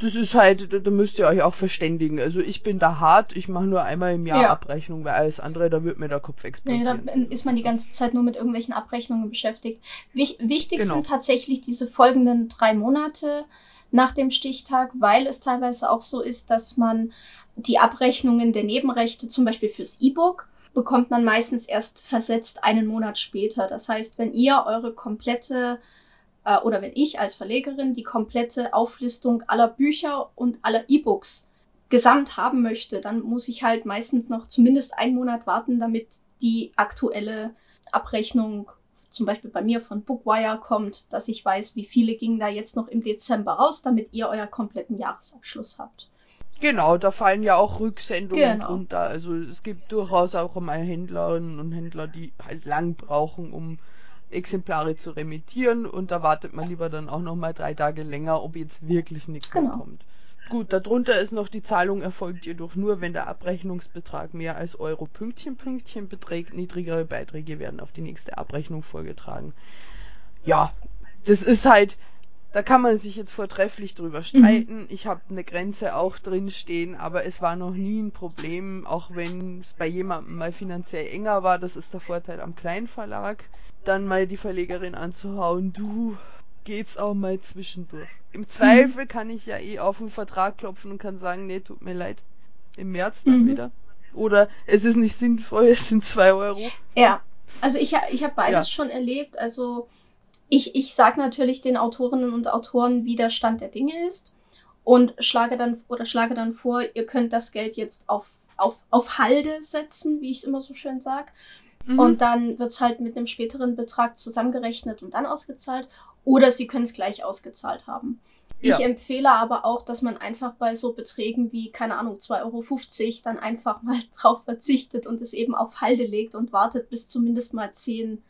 das ist halt, da müsst ihr euch auch verständigen. Also ich bin da hart, ich mache nur einmal im Jahr ja. Abrechnung, weil alles andere, da wird mir der Kopf explodieren. Nee, da ist man die ganze Zeit nur mit irgendwelchen Abrechnungen beschäftigt. Wich wichtig genau. sind tatsächlich diese folgenden drei Monate nach dem Stichtag, weil es teilweise auch so ist, dass man die Abrechnungen der Nebenrechte, zum Beispiel fürs E-Book, bekommt man meistens erst versetzt einen Monat später. Das heißt, wenn ihr eure komplette äh, oder wenn ich als Verlegerin die komplette Auflistung aller Bücher und aller E-Books gesamt haben möchte, dann muss ich halt meistens noch zumindest einen Monat warten, damit die aktuelle Abrechnung zum Beispiel bei mir von Bookwire kommt, dass ich weiß, wie viele gingen da jetzt noch im Dezember raus, damit ihr euer kompletten Jahresabschluss habt. Genau, da fallen ja auch Rücksendungen genau. drunter. Also es gibt durchaus auch mal Händlerinnen und Händler, die halt lang brauchen, um Exemplare zu remittieren und da wartet man lieber dann auch noch mal drei Tage länger, ob jetzt wirklich nichts genau. mehr kommt. Gut, darunter ist noch die Zahlung erfolgt jedoch nur, wenn der Abrechnungsbetrag mehr als Euro Pünktchen Pünktchen beträgt. Niedrigere Beiträge werden auf die nächste Abrechnung vorgetragen. Ja, das ist halt, da kann man sich jetzt vortrefflich drüber streiten. Mhm. Ich habe eine Grenze auch drin stehen, aber es war noch nie ein Problem, auch wenn es bei jemandem mal finanziell enger war. Das ist der Vorteil am Kleinverlag dann mal die Verlegerin anzuhauen, du geht's auch mal zwischendurch. Im Zweifel mhm. kann ich ja eh auf den Vertrag klopfen und kann sagen, nee, tut mir leid. Im März dann mhm. wieder. Oder es ist nicht sinnvoll, es sind zwei Euro. Ja, also ich, ich habe beides ja. schon erlebt. Also ich, ich sage natürlich den Autorinnen und Autoren, wie der Stand der Dinge ist und schlage dann oder schlage dann vor, ihr könnt das Geld jetzt auf, auf, auf Halde setzen, wie ich es immer so schön sage. Mhm. Und dann wird es halt mit einem späteren Betrag zusammengerechnet und dann ausgezahlt. Oder sie können es gleich ausgezahlt haben. Ja. Ich empfehle aber auch, dass man einfach bei so Beträgen wie, keine Ahnung, 2,50 Euro dann einfach *laughs* mal drauf verzichtet und es eben auf Halde legt und wartet, bis zumindest mal 10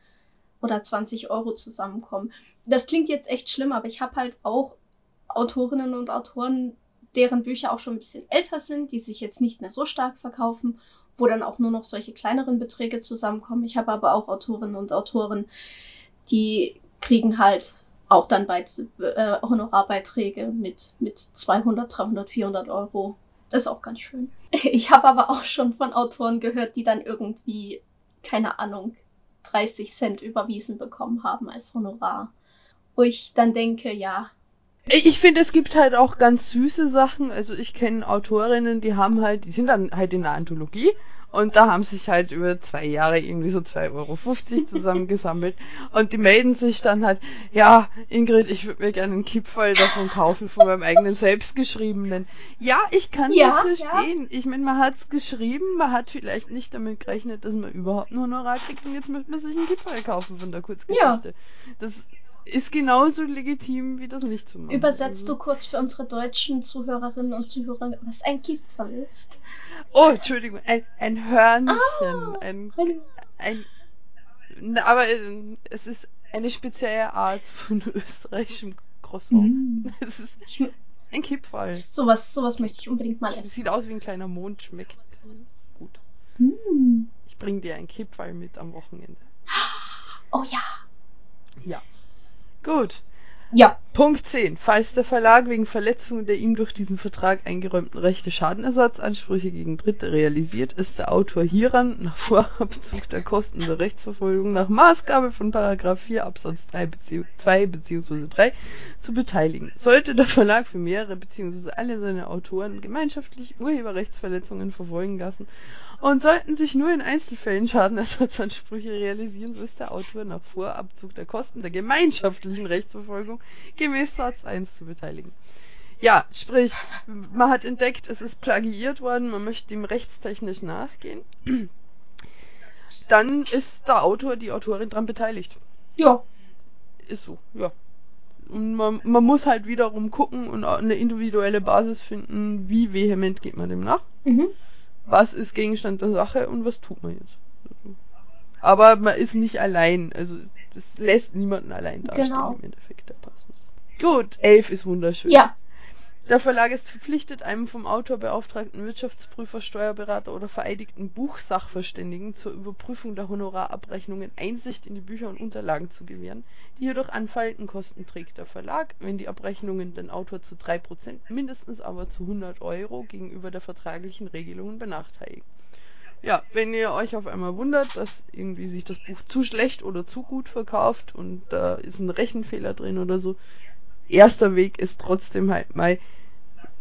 oder 20 Euro zusammenkommen. Das klingt jetzt echt schlimm, aber ich habe halt auch Autorinnen und Autoren, deren Bücher auch schon ein bisschen älter sind, die sich jetzt nicht mehr so stark verkaufen wo dann auch nur noch solche kleineren Beträge zusammenkommen. Ich habe aber auch Autorinnen und Autoren, die kriegen halt auch dann bei, äh, Honorarbeiträge mit, mit 200, 300, 400 Euro. Das ist auch ganz schön. *laughs* Ich habe aber auch schon von Autoren gehört, die dann irgendwie, keine Ahnung, 30 Cent überwiesen bekommen haben als Honorar. wo ich dann denke, ja. Ich finde, es gibt halt auch ganz süße Sachen. Also ich kenne Autorinnen, die haben halt, die sind dann halt in der Anthologie und da haben sich halt über zwei Jahre irgendwie so 2,50 Euro zusammengesammelt. *laughs* Und die melden sich dann halt, ja, Ingrid, ich würde mir gerne einen Kipferl davon kaufen, von meinem eigenen selbstgeschriebenen. Ja, ich kann ja, das verstehen. Ja. Ich meine, man hat's geschrieben, man hat vielleicht nicht damit gerechnet, dass man überhaupt nur Honorar kriegt und jetzt möchte man sich einen Kipferl kaufen von der Kurzgeschichte. Ja. Das ist genauso legitim, wie das nicht zu machen. Übersetzt du kurz für unsere deutschen Zuhörerinnen und Zuhörer, was ein Gipfel ist? Oh, Entschuldigung, ein, ein Hörnchen. Ah, ein, ein, ein, aber äh, es ist eine spezielle Art von *laughs* österreichischem Croissant. Mm. Es ist ein Kipferl. Sowas, sowas möchte ich unbedingt mal essen. Sieht aus wie ein kleiner Mond, schmeckt gut. Mm. Ich bring dir ein Kipferl mit am Wochenende. Oh ja. Ja. Gut. Ja. Punkt 10. Falls der Verlag wegen Verletzungen der ihm durch diesen Vertrag eingeräumten Rechte Schadenersatzansprüche gegen Dritte realisiert, ist der Autor hieran nach Vorabzug der Kosten der Rechtsverfolgung nach Maßgabe von Paragraph 4 Absatz 3 bezieh 2 bzw. 3 zu beteiligen. Sollte der Verlag für mehrere bzw. alle seine Autoren gemeinschaftlich Urheberrechtsverletzungen verfolgen lassen und sollten sich nur in Einzelfällen Schadenersatzansprüche realisieren, so ist der Autor nach Vorabzug der Kosten der gemeinschaftlichen Rechtsverfolgung gemäß Satz 1 zu beteiligen. Ja, sprich, man hat entdeckt, es ist plagiiert worden, man möchte ihm rechtstechnisch nachgehen. Dann ist der Autor, die Autorin dran beteiligt. Ja. Ist so, ja. Und man, man muss halt wiederum gucken und eine individuelle Basis finden, wie vehement geht man dem nach. Mhm was ist Gegenstand der Sache und was tut man jetzt. Aber man ist nicht allein, also das lässt niemanden allein dastehen genau. im Endeffekt der Passus. Gut, elf ist wunderschön. Ja. Der Verlag ist verpflichtet, einem vom Autor beauftragten Wirtschaftsprüfer, Steuerberater oder vereidigten Buchsachverständigen zur Überprüfung der Honorarabrechnungen Einsicht in die Bücher und Unterlagen zu gewähren. Die jedoch anfallenden Kosten trägt der Verlag, wenn die Abrechnungen den Autor zu 3%, mindestens aber zu 100 Euro gegenüber der vertraglichen Regelungen benachteiligen. Ja, wenn ihr euch auf einmal wundert, dass irgendwie sich das Buch zu schlecht oder zu gut verkauft und da ist ein Rechenfehler drin oder so, erster Weg ist trotzdem halt mal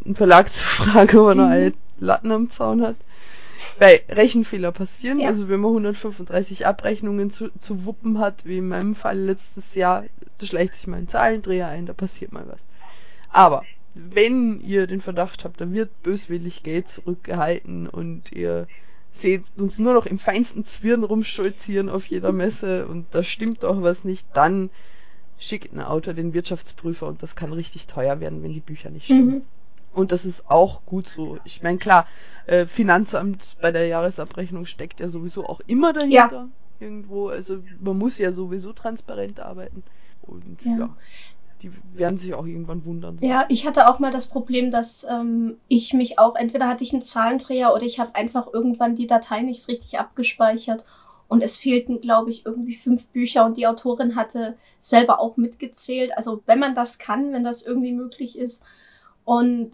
einen Verlag zu fragen, ob er noch mhm. alle Latten am Zaun hat. Weil Rechenfehler passieren, ja. also wenn man 135 Abrechnungen zu, zu wuppen hat, wie in meinem Fall letztes Jahr, da schleicht sich mal ein Zahlendreher ein, da passiert mal was. Aber wenn ihr den Verdacht habt, da wird böswillig Geld zurückgehalten und ihr seht uns nur noch im feinsten Zwirn rumstolzieren auf jeder Messe und da stimmt doch was nicht, dann schickt ein Autor den Wirtschaftsprüfer und das kann richtig teuer werden, wenn die Bücher nicht stimmen. Mhm. Und das ist auch gut so. Ich meine, klar, äh, Finanzamt bei der Jahresabrechnung steckt ja sowieso auch immer dahinter. Ja. Irgendwo. Also man muss ja sowieso transparent arbeiten. Und ja. ja die werden sich auch irgendwann wundern. Ja, ich hatte auch mal das Problem, dass ähm, ich mich auch, entweder hatte ich einen Zahlendreher oder ich habe einfach irgendwann die Datei nicht richtig abgespeichert und es fehlten, glaube ich, irgendwie fünf Bücher und die Autorin hatte selber auch mitgezählt. Also wenn man das kann, wenn das irgendwie möglich ist. Und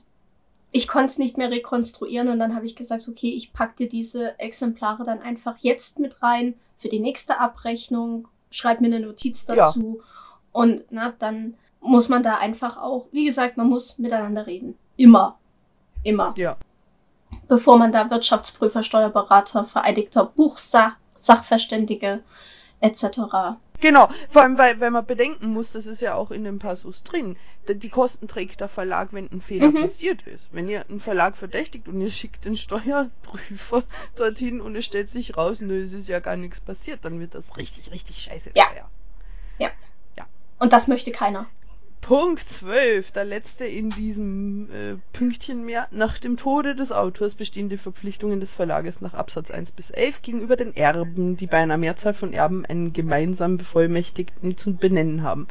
ich konnte es nicht mehr rekonstruieren und dann habe ich gesagt, okay, ich packe dir diese Exemplare dann einfach jetzt mit rein für die nächste Abrechnung, schreib mir eine Notiz dazu ja. und na, dann muss man da einfach auch, wie gesagt, man muss miteinander reden. Immer. Immer. Ja. Bevor man da Wirtschaftsprüfer, Steuerberater, vereidigter Buchsach Sachverständige etc. Genau, vor allem, weil, weil man bedenken muss, das ist ja auch in dem Passus drin, die Kosten trägt der Verlag, wenn ein Fehler mhm. passiert ist. Wenn ihr einen Verlag verdächtigt und ihr schickt den Steuerprüfer *laughs* dorthin und es stellt sich raus, nö, es ist ja gar nichts passiert, dann wird das richtig, richtig scheiße ja. Ja. Ja. Und das möchte keiner. Punkt 12, der letzte in diesem äh, Pünktchen mehr. Nach dem Tode des Autors bestehen die Verpflichtungen des Verlages nach Absatz 1 bis 11 gegenüber den Erben, die bei einer Mehrzahl von Erben einen gemeinsamen Bevollmächtigten zu benennen haben.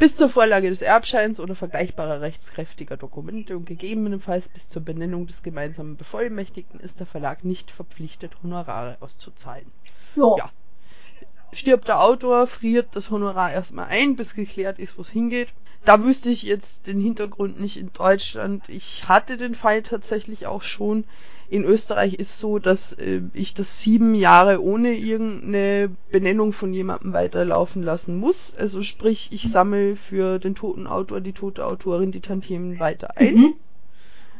Bis zur Vorlage des Erbscheins oder vergleichbarer rechtskräftiger Dokumente und gegebenenfalls bis zur Benennung des gemeinsamen Bevollmächtigten ist der Verlag nicht verpflichtet, Honorare auszuzahlen. Jo. Ja. Stirbt der Autor, friert das Honorar erstmal ein, bis geklärt ist, wo es hingeht da wüsste ich jetzt den Hintergrund nicht in Deutschland. Ich hatte den Fall tatsächlich auch schon. in Österreich ist so, dass äh, ich das sieben Jahre ohne irgendeine Benennung von jemandem weiterlaufen lassen muss. Also sprich, ich sammle für den toten Autor, die tote Autorin die Tantiemen weiter ein. Mhm.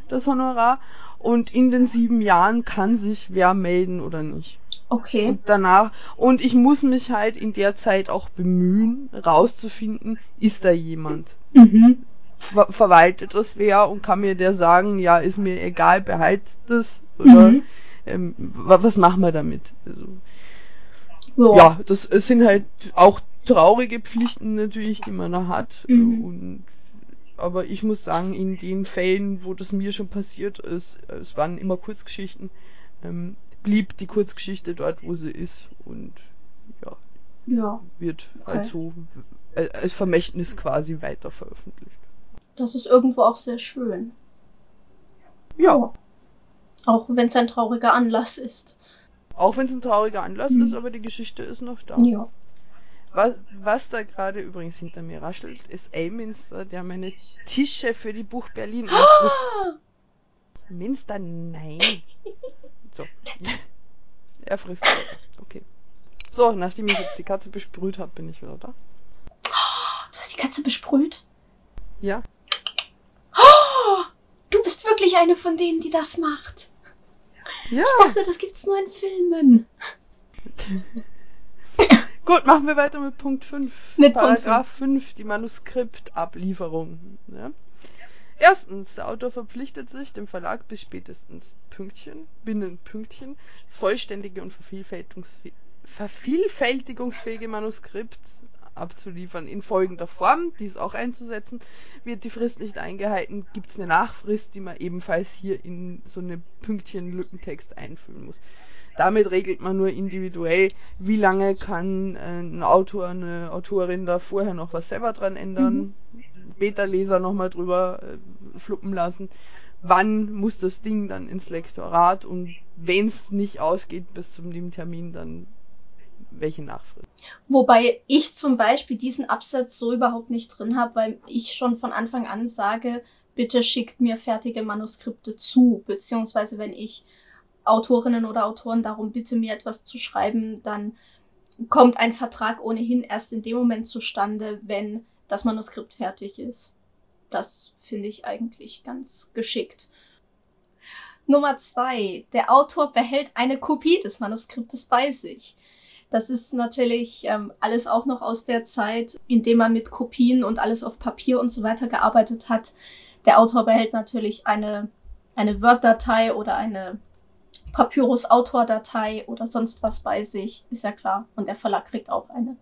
Das Honorar. Und in den sieben Jahren kann sich wer melden oder nicht. Okay. Und danach, und ich muss mich halt in der Zeit auch bemühen, rauszufinden, ist da jemand. Mhm ver verwaltet das wer und kann mir der sagen, ja, ist mir egal, behalt das oder mhm. ähm, was machen wir damit? Also, ja. ja, das sind halt auch traurige Pflichten natürlich, die man da hat. Mhm. Und, aber ich muss sagen, in den Fällen, wo das mir schon passiert ist, es waren immer Kurzgeschichten, ähm, blieb die Kurzgeschichte dort, wo sie ist und ja, ja. wird okay. halt so äh, als Vermächtnis quasi weiter veröffentlicht. Das ist irgendwo auch sehr schön. Ja. Auch wenn es ein trauriger Anlass ist. Auch wenn es ein trauriger Anlass mhm. ist, aber die Geschichte ist noch da. Ja. Was, was da gerade übrigens hinter mir raschelt, ist Elminster, der meine Tische für die Buch Berlin auffrisst. Minster, nein. So. *laughs* Er frisst. Okay. So, nachdem ich jetzt die Katze besprüht habe, bin ich wieder da. Du hast die Katze besprüht? Ja. Oh, du bist wirklich eine von denen, die das macht. Ja. Ich dachte, das gibt's nur in Filmen. *laughs* Gut, machen wir weiter mit Punkt 5. Mit Paragraph 5. 5, die Manuskriptablieferung. Ja. Erstens, der Autor verpflichtet sich, dem Verlag bis spätestens Pünktchen, binnen Pünktchen, das vollständige und vervielfältigungsfähige Manuskript abzuliefern in folgender Form, dies auch einzusetzen. Wird die Frist nicht eingehalten, gibt es eine Nachfrist, die man ebenfalls hier in so eine Pünktchen-Lückentext einfüllen muss. Damit regelt man nur individuell, wie lange kann äh, ein Autor, eine Autorin da vorher noch was selber dran ändern, mhm. Beta-Leser nochmal drüber äh, fluppen lassen. Wann muss das Ding dann ins Lektorat und wenn es nicht ausgeht bis zum dem Termin, dann welche Nachfrist. Wobei ich zum Beispiel diesen Absatz so überhaupt nicht drin habe, weil ich schon von Anfang an sage, bitte schickt mir fertige Manuskripte zu, beziehungsweise wenn ich Autorinnen oder Autoren darum bitte, mir etwas zu schreiben, dann kommt ein Vertrag ohnehin erst in dem Moment zustande, wenn das Manuskript fertig ist. Das finde ich eigentlich ganz geschickt. Nummer zwei. Der Autor behält eine Kopie des Manuskriptes bei sich. Das ist natürlich ähm, alles auch noch aus der Zeit, in dem man mit Kopien und alles auf Papier und so weiter gearbeitet hat. Der Autor behält natürlich eine, eine Word-Datei oder eine Papyrus-Autor-Datei oder sonst was bei sich, ist ja klar. Und der Verlag kriegt auch eine.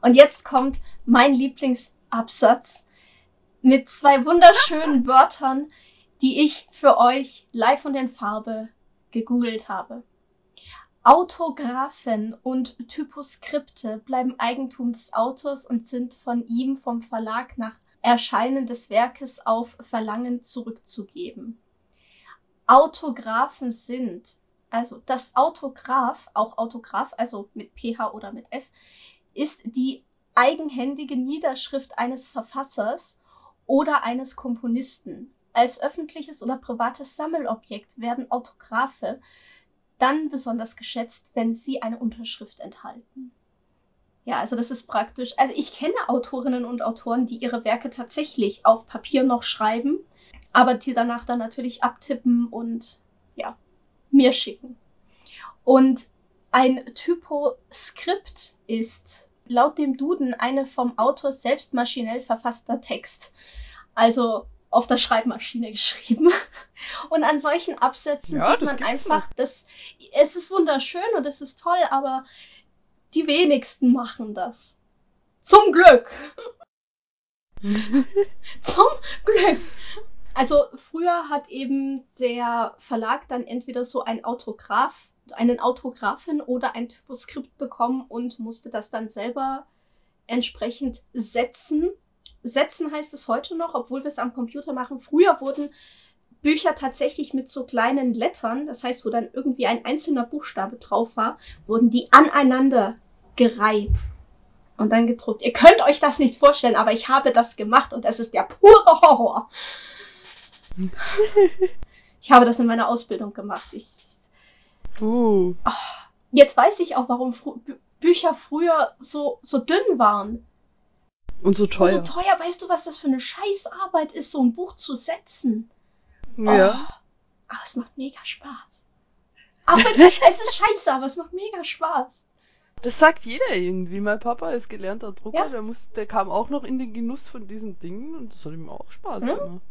Und jetzt kommt mein Lieblingsabsatz mit zwei wunderschönen *laughs* Wörtern, die ich für euch live und in Farbe gegoogelt habe. Autographen und Typoskripte bleiben Eigentum des Autors und sind von ihm vom Verlag nach Erscheinen des Werkes auf Verlangen zurückzugeben. Autographen sind, also das Autograph, auch Autograph, also mit ph oder mit f, ist die eigenhändige Niederschrift eines Verfassers oder eines Komponisten. Als öffentliches oder privates Sammelobjekt werden Autographe dann besonders geschätzt, wenn sie eine Unterschrift enthalten. Ja, also das ist praktisch. Also ich kenne Autorinnen und Autoren, die ihre Werke tatsächlich auf Papier noch schreiben, aber die danach dann natürlich abtippen und ja, mir schicken. Und ein Typoskript ist laut dem Duden eine vom Autor selbst maschinell verfasster Text. Also auf der Schreibmaschine *laughs* geschrieben. Und an solchen Absätzen ja, sieht man einfach, dass es ist wunderschön und es ist toll, aber die wenigsten machen das. Zum Glück. *laughs* Zum Glück. Also früher hat eben der Verlag dann entweder so ein Autograph, einen Autographen oder ein Typoskript bekommen und musste das dann selber entsprechend setzen setzen heißt es heute noch, obwohl wir es am Computer machen. Früher wurden Bücher tatsächlich mit so kleinen Lettern, das heißt, wo dann irgendwie ein einzelner Buchstabe drauf war, wurden die aneinander gereiht und dann gedruckt. Ihr könnt euch das nicht vorstellen, aber ich habe das gemacht und es ist der pure Horror. *laughs* Ich habe das in meiner Ausbildung gemacht. Ich, uh. Oh, jetzt weiß ich auch, warum Fr Bücher früher so, so dünn waren. Und so teuer. Und so teuer, weißt du, was das für eine Scheißarbeit ist, so ein Buch zu setzen? Ja. Oh, aber es macht mega Spaß. Aber *laughs* es ist scheiße, aber es macht mega Spaß. Das sagt jeder irgendwie. Mein Papa ist gelernter Drucker, Ja. der, muss, der kam auch noch in den Genuss von diesen Dingen und das hat ihm auch Spaß Ja. gemacht.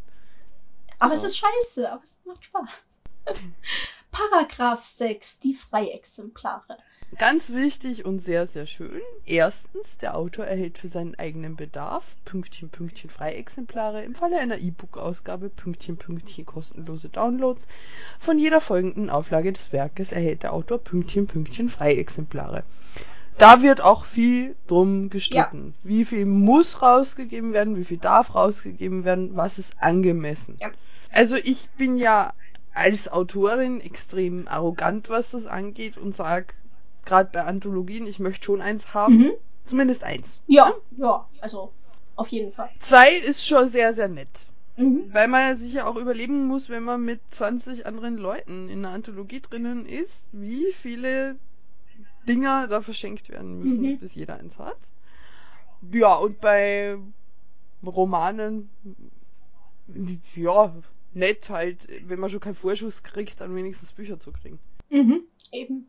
Aber Ja. es ist scheiße, aber es macht Spaß. *laughs* Paragraph 6, die Freiexemplare. Ganz wichtig und sehr, sehr schön. Erstens, der Autor erhält für seinen eigenen Bedarf Pünktchen, Pünktchen Freiexemplare, im Falle einer E-Book-Ausgabe Pünktchen, Pünktchen kostenlose Downloads. Von jeder folgenden Auflage des Werkes erhält der Autor Pünktchen, Pünktchen Freiexemplare. Da wird auch viel drum gestritten. Wie viel muss rausgegeben werden, wie viel darf rausgegeben werden, was ist angemessen. Ja. Also ich bin ja als Autorin extrem arrogant, was das angeht und sag gerade bei Anthologien, ich möchte schon eins haben, Mhm. zumindest eins. Ja, ja, also auf jeden Fall. Zwei ist schon sehr, sehr nett. Mhm. Weil man sich ja auch überlegen muss, wenn man mit 20 anderen Leuten in einer Anthologie drinnen ist, wie viele Dinger da verschenkt werden müssen, Mhm. bis jeder eins hat. Ja, und bei Romanen, ja, nett halt, wenn man schon keinen Vorschuss kriegt, dann wenigstens Bücher zu kriegen. Mhm, eben.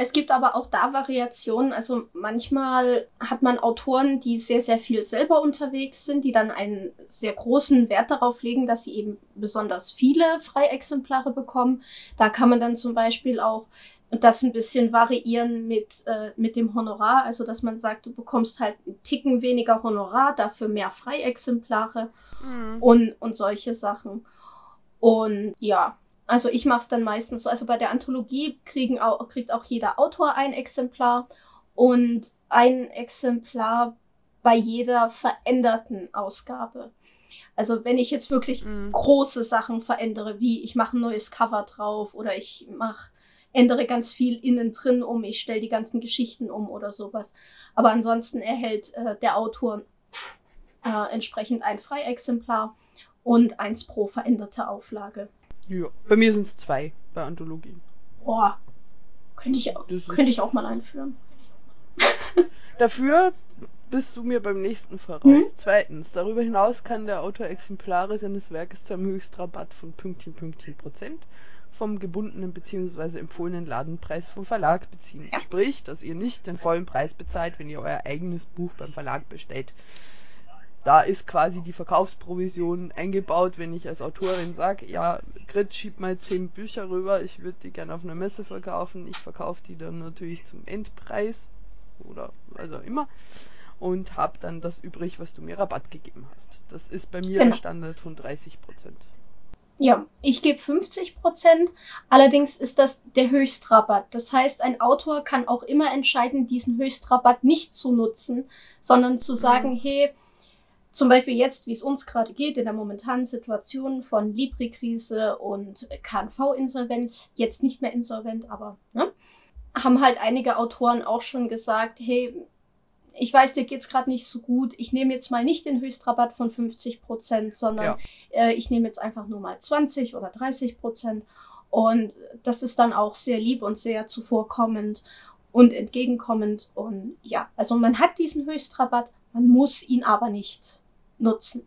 Es gibt aber auch da Variationen. Also manchmal hat man Autoren, die sehr, sehr viel selber unterwegs sind, die dann einen sehr großen Wert darauf legen, dass sie eben besonders viele Freiexemplare bekommen. Da kann man dann zum Beispiel auch das ein bisschen variieren mit, äh, mit dem Honorar. Also dass man sagt, du bekommst halt einen Ticken weniger Honorar, dafür mehr Freiexemplare Mhm. und, und solche Sachen. Und ja, also ich mache es dann meistens so. Also bei der Anthologie kriegen auch, kriegt auch jeder Autor ein Exemplar und ein Exemplar bei jeder veränderten Ausgabe. Also wenn ich jetzt wirklich Mhm. große Sachen verändere, wie ich mache ein neues Cover drauf oder ich mache ändere ganz viel innen drin um, ich stelle die ganzen Geschichten um oder sowas. Aber ansonsten erhält äh, der Autor äh, entsprechend ein Freiexemplar und eins pro veränderte Auflage. Ja. Bei mir sind es zwei bei Anthologien. Boah, könnte ich, könnte ich auch mal einführen. *laughs* Dafür bist du mir beim nächsten voraus. Hm? Zweitens, darüber hinaus kann der Autor Exemplare seines Werkes zu einem Höchstrabatt von Pünktchen, Pünktchen Prozent vom gebundenen bzw. empfohlenen Ladenpreis vom Verlag beziehen. Sprich, dass ihr nicht den vollen Preis bezahlt, wenn ihr euer eigenes Buch beim Verlag bestellt. Da ist quasi die Verkaufsprovision eingebaut, wenn ich als Autorin sage, ja, Grit, schieb mal zehn Bücher rüber, ich würde die gerne auf einer Messe verkaufen. Ich verkaufe die dann natürlich zum Endpreis oder also immer und hab dann das übrig, was du mir Rabatt gegeben hast. Das ist bei mir Genau. der Standard von 30 Prozent. Ja, ich gebe 50 Prozent. Allerdings ist das der Höchstrabatt. Das heißt, ein Autor kann auch immer entscheiden, diesen Höchstrabatt nicht zu nutzen, sondern zu sagen, hey, zum Beispiel jetzt, wie es uns gerade geht, in der momentanen Situation von Libri-Krise und KNV-Insolvenz, jetzt nicht mehr insolvent, aber ne, haben halt einige Autoren auch schon gesagt, hey, ich weiß, dir geht's gerade nicht so gut. Ich nehme jetzt mal nicht den Höchstrabatt von 50 Prozent, sondern Ja. äh, ich nehme jetzt einfach nur mal 20 oder 30 Prozent. Und das ist dann auch sehr lieb und sehr zuvorkommend und entgegenkommend. Und ja, also man hat diesen Höchstrabatt, man muss ihn aber nicht nutzen.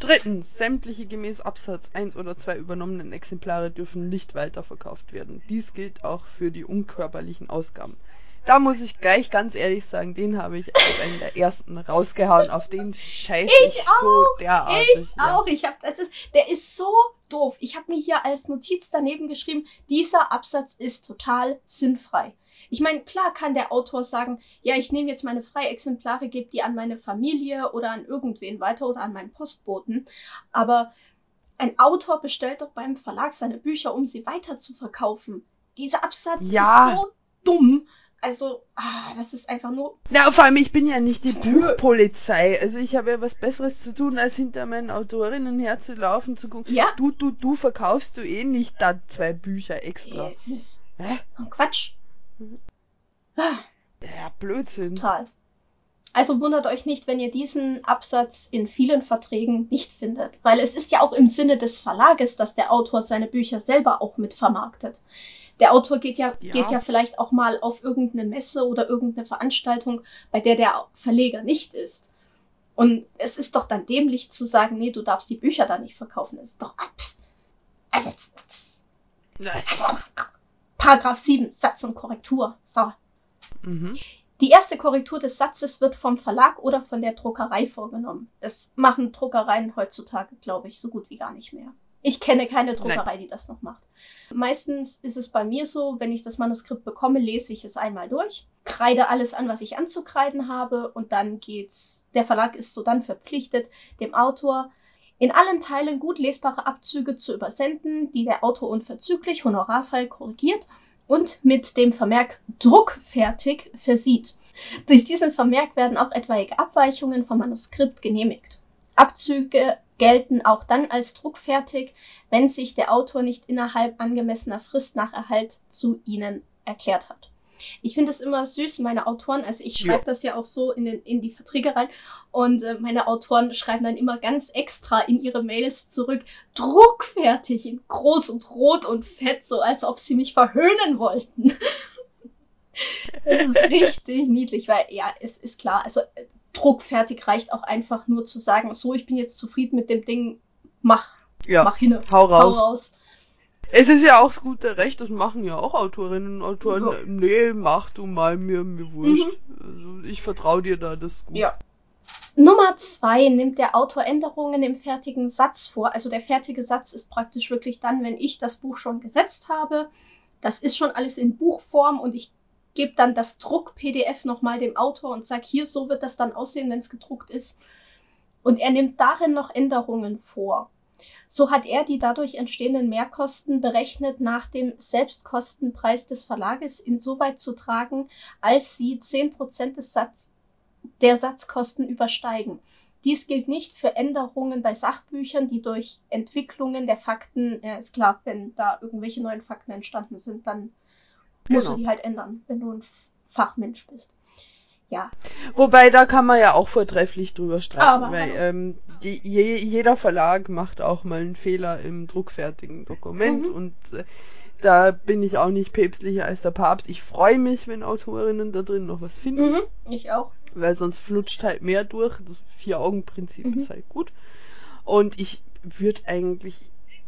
Drittens, sämtliche gemäß Absatz 1 oder 2 übernommenen Exemplare dürfen nicht weiterverkauft werden. Dies gilt auch für die unkörperlichen Ausgaben. Da muss ich gleich ganz ehrlich sagen, den habe ich als einen der ersten rausgehauen. Auf den scheiße Ich ich so derartig. Ich ja. auch. Ich hab, das ist, der ist so doof. Ich habe mir hier als Notiz daneben geschrieben, dieser Absatz ist total sinnfrei. Ich meine, klar kann der Autor sagen, ja, ich nehme jetzt meine Freiexemplare, gebe die an meine Familie oder an irgendwen weiter oder an meinen Postboten. Aber ein Autor bestellt doch beim Verlag seine Bücher, um sie weiter zu verkaufen. Dieser Absatz Ja. ist so dumm. Also, ah, das ist einfach nur. Na, vor allem, ich bin ja nicht die Buchpolizei. Also ich habe ja was Besseres zu tun, als hinter meinen Autorinnen herzulaufen, zu gucken. Ja. Du, du, du verkaufst du eh nicht da zwei Bücher extra. Yes. Hä? Quatsch. Ah. Ja, Blödsinn. Total. Also wundert euch nicht, wenn ihr diesen Absatz in vielen Verträgen nicht findet, weil es ist ja auch im Sinne des Verlages, dass der Autor seine Bücher selber auch mit vermarktet. Der Autor geht ja, ja. geht ja vielleicht auch mal auf irgendeine Messe oder irgendeine Veranstaltung, bei der der Verleger nicht ist. Und es ist doch dann dämlich zu sagen, nee, du darfst die Bücher da nicht verkaufen. Das ist doch ab. Also, Nein. Also, Paragraph 7, Satz und Korrektur. So. Mhm. Die erste Korrektur des Satzes wird vom Verlag oder von der Druckerei vorgenommen. Das machen Druckereien heutzutage, glaube ich, so gut wie gar nicht mehr. Ich kenne keine Druckerei, Nein. die das noch macht. Meistens ist es bei mir so, wenn ich das Manuskript bekomme, lese ich es einmal durch, kreide alles an, was ich anzukreiden habe und dann geht's. Der Verlag ist so dann verpflichtet, dem Autor in allen Teilen gut lesbare Abzüge zu übersenden, die der Autor unverzüglich honorarfrei korrigiert und mit dem Vermerk druckfertig versieht. Durch diesen Vermerk werden auch etwaige Abweichungen vom Manuskript genehmigt. Abzüge gelten auch dann als druckfertig, wenn sich der Autor nicht innerhalb angemessener Frist nach Erhalt zu ihnen erklärt hat. Ich finde es immer süß, meine Autoren, also ich schreibe das ja auch so in, den, in die Verträge rein und äh, meine Autoren schreiben dann immer ganz extra in ihre Mails zurück, druckfertig in groß und rot und fett, so als ob sie mich verhöhnen wollten. *laughs* das ist richtig niedlich, weil ja, es ist klar, also äh, druckfertig reicht auch einfach nur zu sagen, so, ich bin jetzt zufrieden mit dem Ding, mach, ja, mach hin, hau raus. Hau raus. Es ist ja auch das gute Recht, das machen ja auch Autorinnen und Autoren. Ja. Nee, mach du mal, mir, mir wurscht. Mhm. Also ich vertraue dir da, das ist gut. Ja. Nummer zwei nimmt der Autor Änderungen im fertigen Satz vor. Also der fertige Satz ist praktisch wirklich dann, wenn ich das Buch schon gesetzt habe. Das ist schon alles in Buchform und ich gebe dann das Druck-PDF nochmal dem Autor und sage, hier, so wird das dann aussehen, wenn es gedruckt ist. Und er nimmt darin noch Änderungen vor. So hat er die dadurch entstehenden Mehrkosten berechnet nach dem Selbstkostenpreis des Verlages insoweit zu tragen, als sie zehn Prozent des Satz, der Satzkosten übersteigen. Dies gilt nicht für Änderungen bei Sachbüchern, die durch Entwicklungen der Fakten, ja, ist klar, wenn da irgendwelche neuen Fakten entstanden sind, dann musst genau. du die halt ändern, wenn du ein Fachmensch bist ja. Wobei, da kann man ja auch vortrefflich drüber streiten, Aber, weil ähm, die, je, jeder Verlag macht auch mal einen Fehler im druckfertigen Dokument mhm. und äh, da bin ich auch nicht päpstlicher als der Papst. Ich freue mich, wenn Autorinnen da drin noch was finden. Mhm, ich auch. Weil sonst flutscht halt mehr durch. Das Vier-Augen-Prinzip mhm. ist halt gut. Und ich würde eigentlich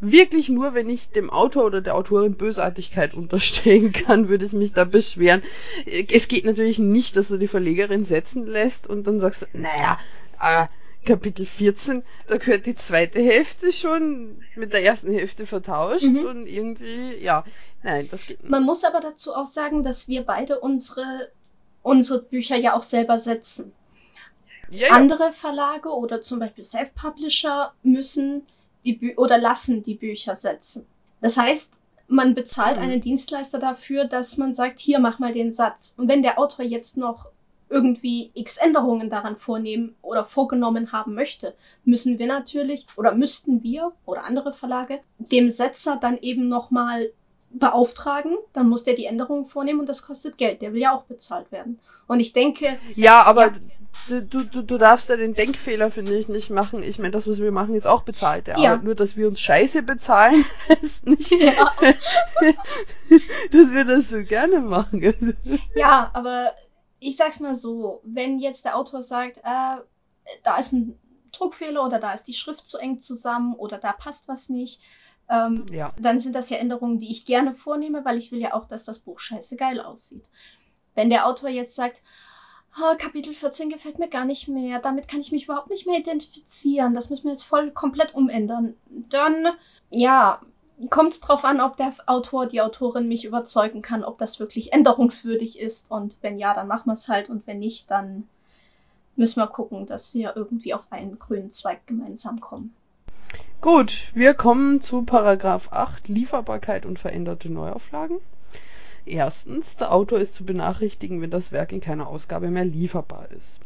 wirklich nur, wenn ich dem Autor oder der Autorin Bösartigkeit *laughs* unterstellen kann, würde es mich da beschweren. Es geht natürlich nicht, dass du die Verlegerin setzen lässt und dann sagst du, naja, äh, Kapitel 14, da gehört die zweite Hälfte schon mit der ersten Hälfte vertauscht mhm. und irgendwie, ja, nein, das geht nicht. Man muss aber dazu auch sagen, dass wir beide unsere, unsere Bücher ja auch selber setzen. Ja, ja. Andere Verlage oder zum Beispiel Self-Publisher müssen die Bü oder lassen die Bücher setzen. Das heißt, man bezahlt mhm. einen Dienstleister dafür, dass man sagt, hier mach mal den Satz. Und wenn der Autor jetzt noch irgendwie x Änderungen daran vornehmen oder vorgenommen haben möchte, müssen wir natürlich oder müssten wir oder andere Verlage dem Setzer dann eben nochmal beauftragen, dann muss der die Änderungen vornehmen und das kostet Geld. Der will ja auch bezahlt werden. Und ich denke. Ja, aber ja, du, du, du darfst ja den Denkfehler, finde ich, nicht machen. Ich meine, das, was wir machen, ist auch bezahlt. Ja. ja. Nur, dass wir uns Scheiße bezahlen, *laughs* ist nicht, ja. *laughs* dass wir das so gerne machen. *laughs* ja, aber ich sag's mal so, wenn jetzt der Autor sagt, äh, da ist ein Druckfehler oder da ist die Schrift zu eng zusammen oder da passt was nicht, ähm, ja. dann sind das ja Änderungen, die ich gerne vornehme, weil ich will ja auch, dass das Buch scheiße geil aussieht. Wenn der Autor jetzt sagt, oh, Kapitel 14 gefällt mir gar nicht mehr, damit kann ich mich überhaupt nicht mehr identifizieren, das müssen wir jetzt voll komplett umändern, dann, ja, kommt es drauf an, ob der Autor, die Autorin mich überzeugen kann, ob das wirklich änderungswürdig ist. Und wenn ja, dann machen wir es halt. Und wenn nicht, dann müssen wir gucken, dass wir irgendwie auf einen grünen Zweig gemeinsam kommen. Gut, wir kommen zu Paragraph 8, Lieferbarkeit und veränderte Neuauflagen. Erstens, der Autor ist zu benachrichtigen, wenn das Werk in keiner Ausgabe mehr lieferbar ist.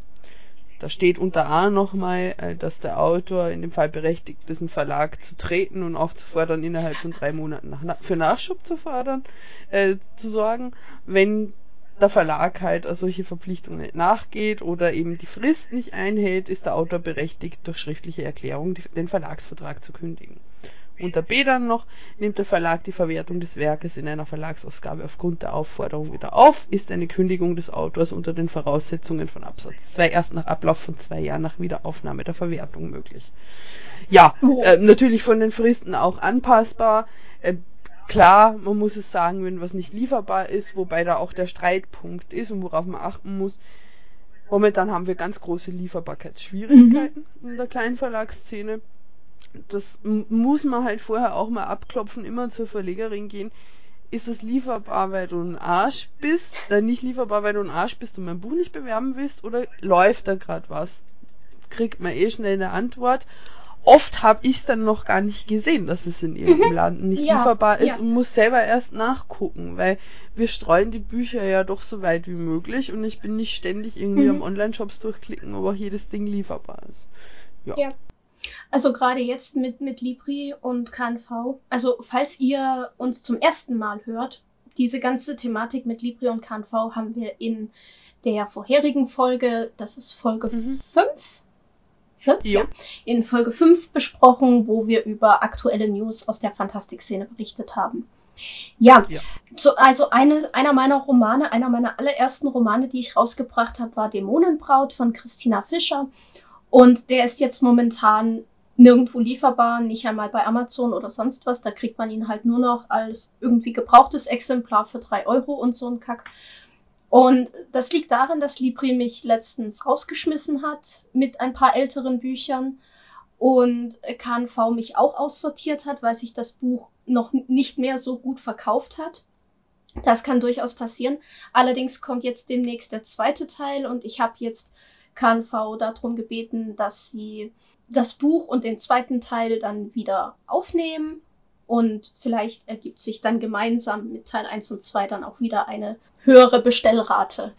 Da steht unter A nochmal, äh, dass der Autor in dem Fall berechtigt ist, einen Verlag zu treten und aufzufordern, innerhalb von drei Monaten nach, für Nachschub zu fordern, äh, zu sorgen. Wenn der Verlag halt solche Verpflichtungen nicht nachgeht oder eben die Frist nicht einhält, ist der Autor berechtigt, durch schriftliche Erklärung den Verlagsvertrag zu kündigen. Unter B dann noch, nimmt der Verlag die Verwertung des Werkes in einer Verlagsausgabe aufgrund der Aufforderung wieder auf, ist eine Kündigung des Autors unter den Voraussetzungen von Absatz 2 erst nach Ablauf von zwei Jahren nach Wiederaufnahme der Verwertung möglich. Ja, äh, natürlich von den Fristen auch anpassbar. Äh, klar, man muss es sagen, wenn was nicht lieferbar ist, wobei da auch der Streitpunkt ist und worauf man achten muss. Momentan haben wir ganz große Lieferbarkeitsschwierigkeiten mhm. in der Kleinverlagsszene das muss man halt vorher auch mal abklopfen, immer zur Verlegerin gehen. Ist es lieferbar, weil du ein Arsch bist? Äh, nicht lieferbar, weil du ein Arsch bist und mein Buch nicht bewerben willst? Oder läuft da gerade was? Kriegt man eh schnell eine Antwort. Oft habe ich es dann noch gar nicht gesehen, dass es in irgendeinem mhm. Laden nicht ja, lieferbar ist ja. und muss selber erst nachgucken, weil wir streuen die Bücher ja doch so weit wie möglich und ich bin nicht ständig irgendwie mhm. am Online-Shops durchklicken, ob auch jedes Ding lieferbar ist. Ja. ja. Also gerade jetzt mit, mit Libri und KNV. Also falls ihr uns zum ersten Mal hört, diese ganze Thematik mit Libri und KNV haben wir in der vorherigen Folge, das ist Folge 5, mhm. Ja. In Folge 5 besprochen, wo wir über aktuelle News aus der Fantastikszene berichtet haben. Ja, ja. So, also eine, einer meiner Romane, einer meiner allerersten Romane, die ich rausgebracht habe, war Dämonenbraut von Christina Fischer. Und der ist jetzt momentan nirgendwo lieferbar, nicht einmal bei Amazon oder sonst was. Da kriegt man ihn halt nur noch als irgendwie gebrauchtes Exemplar für drei Euro und so ein Kack. Und das liegt darin, dass Libri mich letztens rausgeschmissen hat mit ein paar älteren Büchern und KNV mich auch aussortiert hat, weil sich das Buch noch nicht mehr so gut verkauft hat. Das kann durchaus passieren. Allerdings kommt jetzt demnächst der zweite Teil und ich habe jetzt KNV darum gebeten, dass sie das Buch und den zweiten Teil dann wieder aufnehmen und vielleicht ergibt sich dann gemeinsam mit Teil 1 und 2 dann auch wieder eine höhere Bestellrate.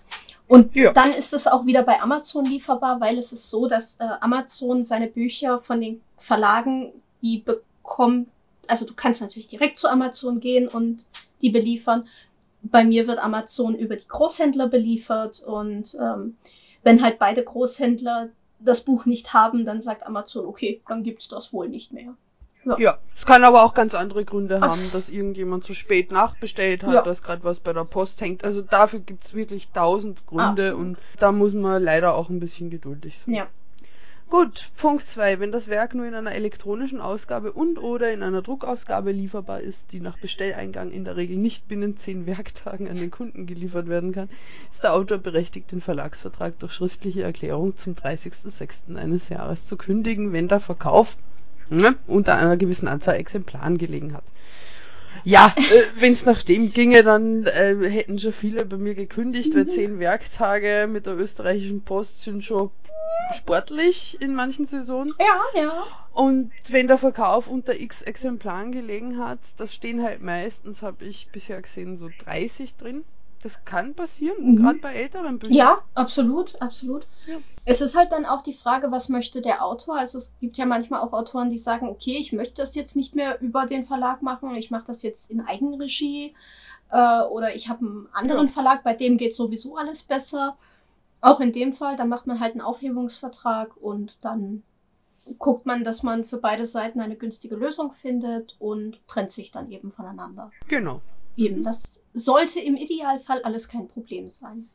Und ja. dann ist es auch wieder bei Amazon lieferbar, weil es ist so, dass äh, Amazon seine Bücher von den Verlagen, die bekommt, also du kannst natürlich direkt zu Amazon gehen und die beliefern. Bei mir wird Amazon über die Großhändler beliefert und ähm, wenn halt beide Großhändler das Buch nicht haben, dann sagt Amazon, okay, dann gibt's das wohl nicht mehr. Ja. ja, es kann aber auch ganz andere Gründe haben, Ach. dass irgendjemand zu spät nachbestellt hat, ja. dass gerade was bei der Post hängt. Also dafür gibt's wirklich tausend Gründe Absolut. und da muss man leider auch ein bisschen geduldig sein. Ja. Gut, Punkt 2. Wenn das Werk nur in einer elektronischen Ausgabe und oder in einer Druckausgabe lieferbar ist, die nach Bestelleingang in der Regel nicht binnen 10 Werktagen an den Kunden geliefert werden kann, ist der Autor berechtigt, den Verlagsvertrag durch schriftliche Erklärung zum 30.06. eines Jahres zu kündigen, wenn der Verkauf ne, unter einer gewissen Anzahl Exemplaren gelegen hat. Ja, äh, wenn es nach dem ginge, dann äh, hätten schon viele bei mir gekündigt, weil 10 Werktage mit der österreichischen Post sind schon sportlich in manchen Saisonen. Ja, ja. Und wenn der Verkauf unter x Exemplaren gelegen hat, das stehen halt meistens, habe ich bisher gesehen, so 30 drin. Das kann passieren, mhm. gerade bei älteren Büchern. Ja, absolut, absolut. Ja. Es ist halt dann auch die Frage, was möchte der Autor? Also es gibt ja manchmal auch Autoren, die sagen, okay, ich möchte das jetzt nicht mehr über den Verlag machen, ich mache das jetzt in Eigenregie. Äh, oder ich habe einen anderen ja. Verlag, bei dem geht sowieso alles besser. Auch in dem Fall, da macht man halt einen Aufhebungsvertrag und dann guckt man, dass man für beide Seiten eine günstige Lösung findet und trennt sich dann eben voneinander. Genau. Eben, das sollte im Idealfall alles kein Problem sein.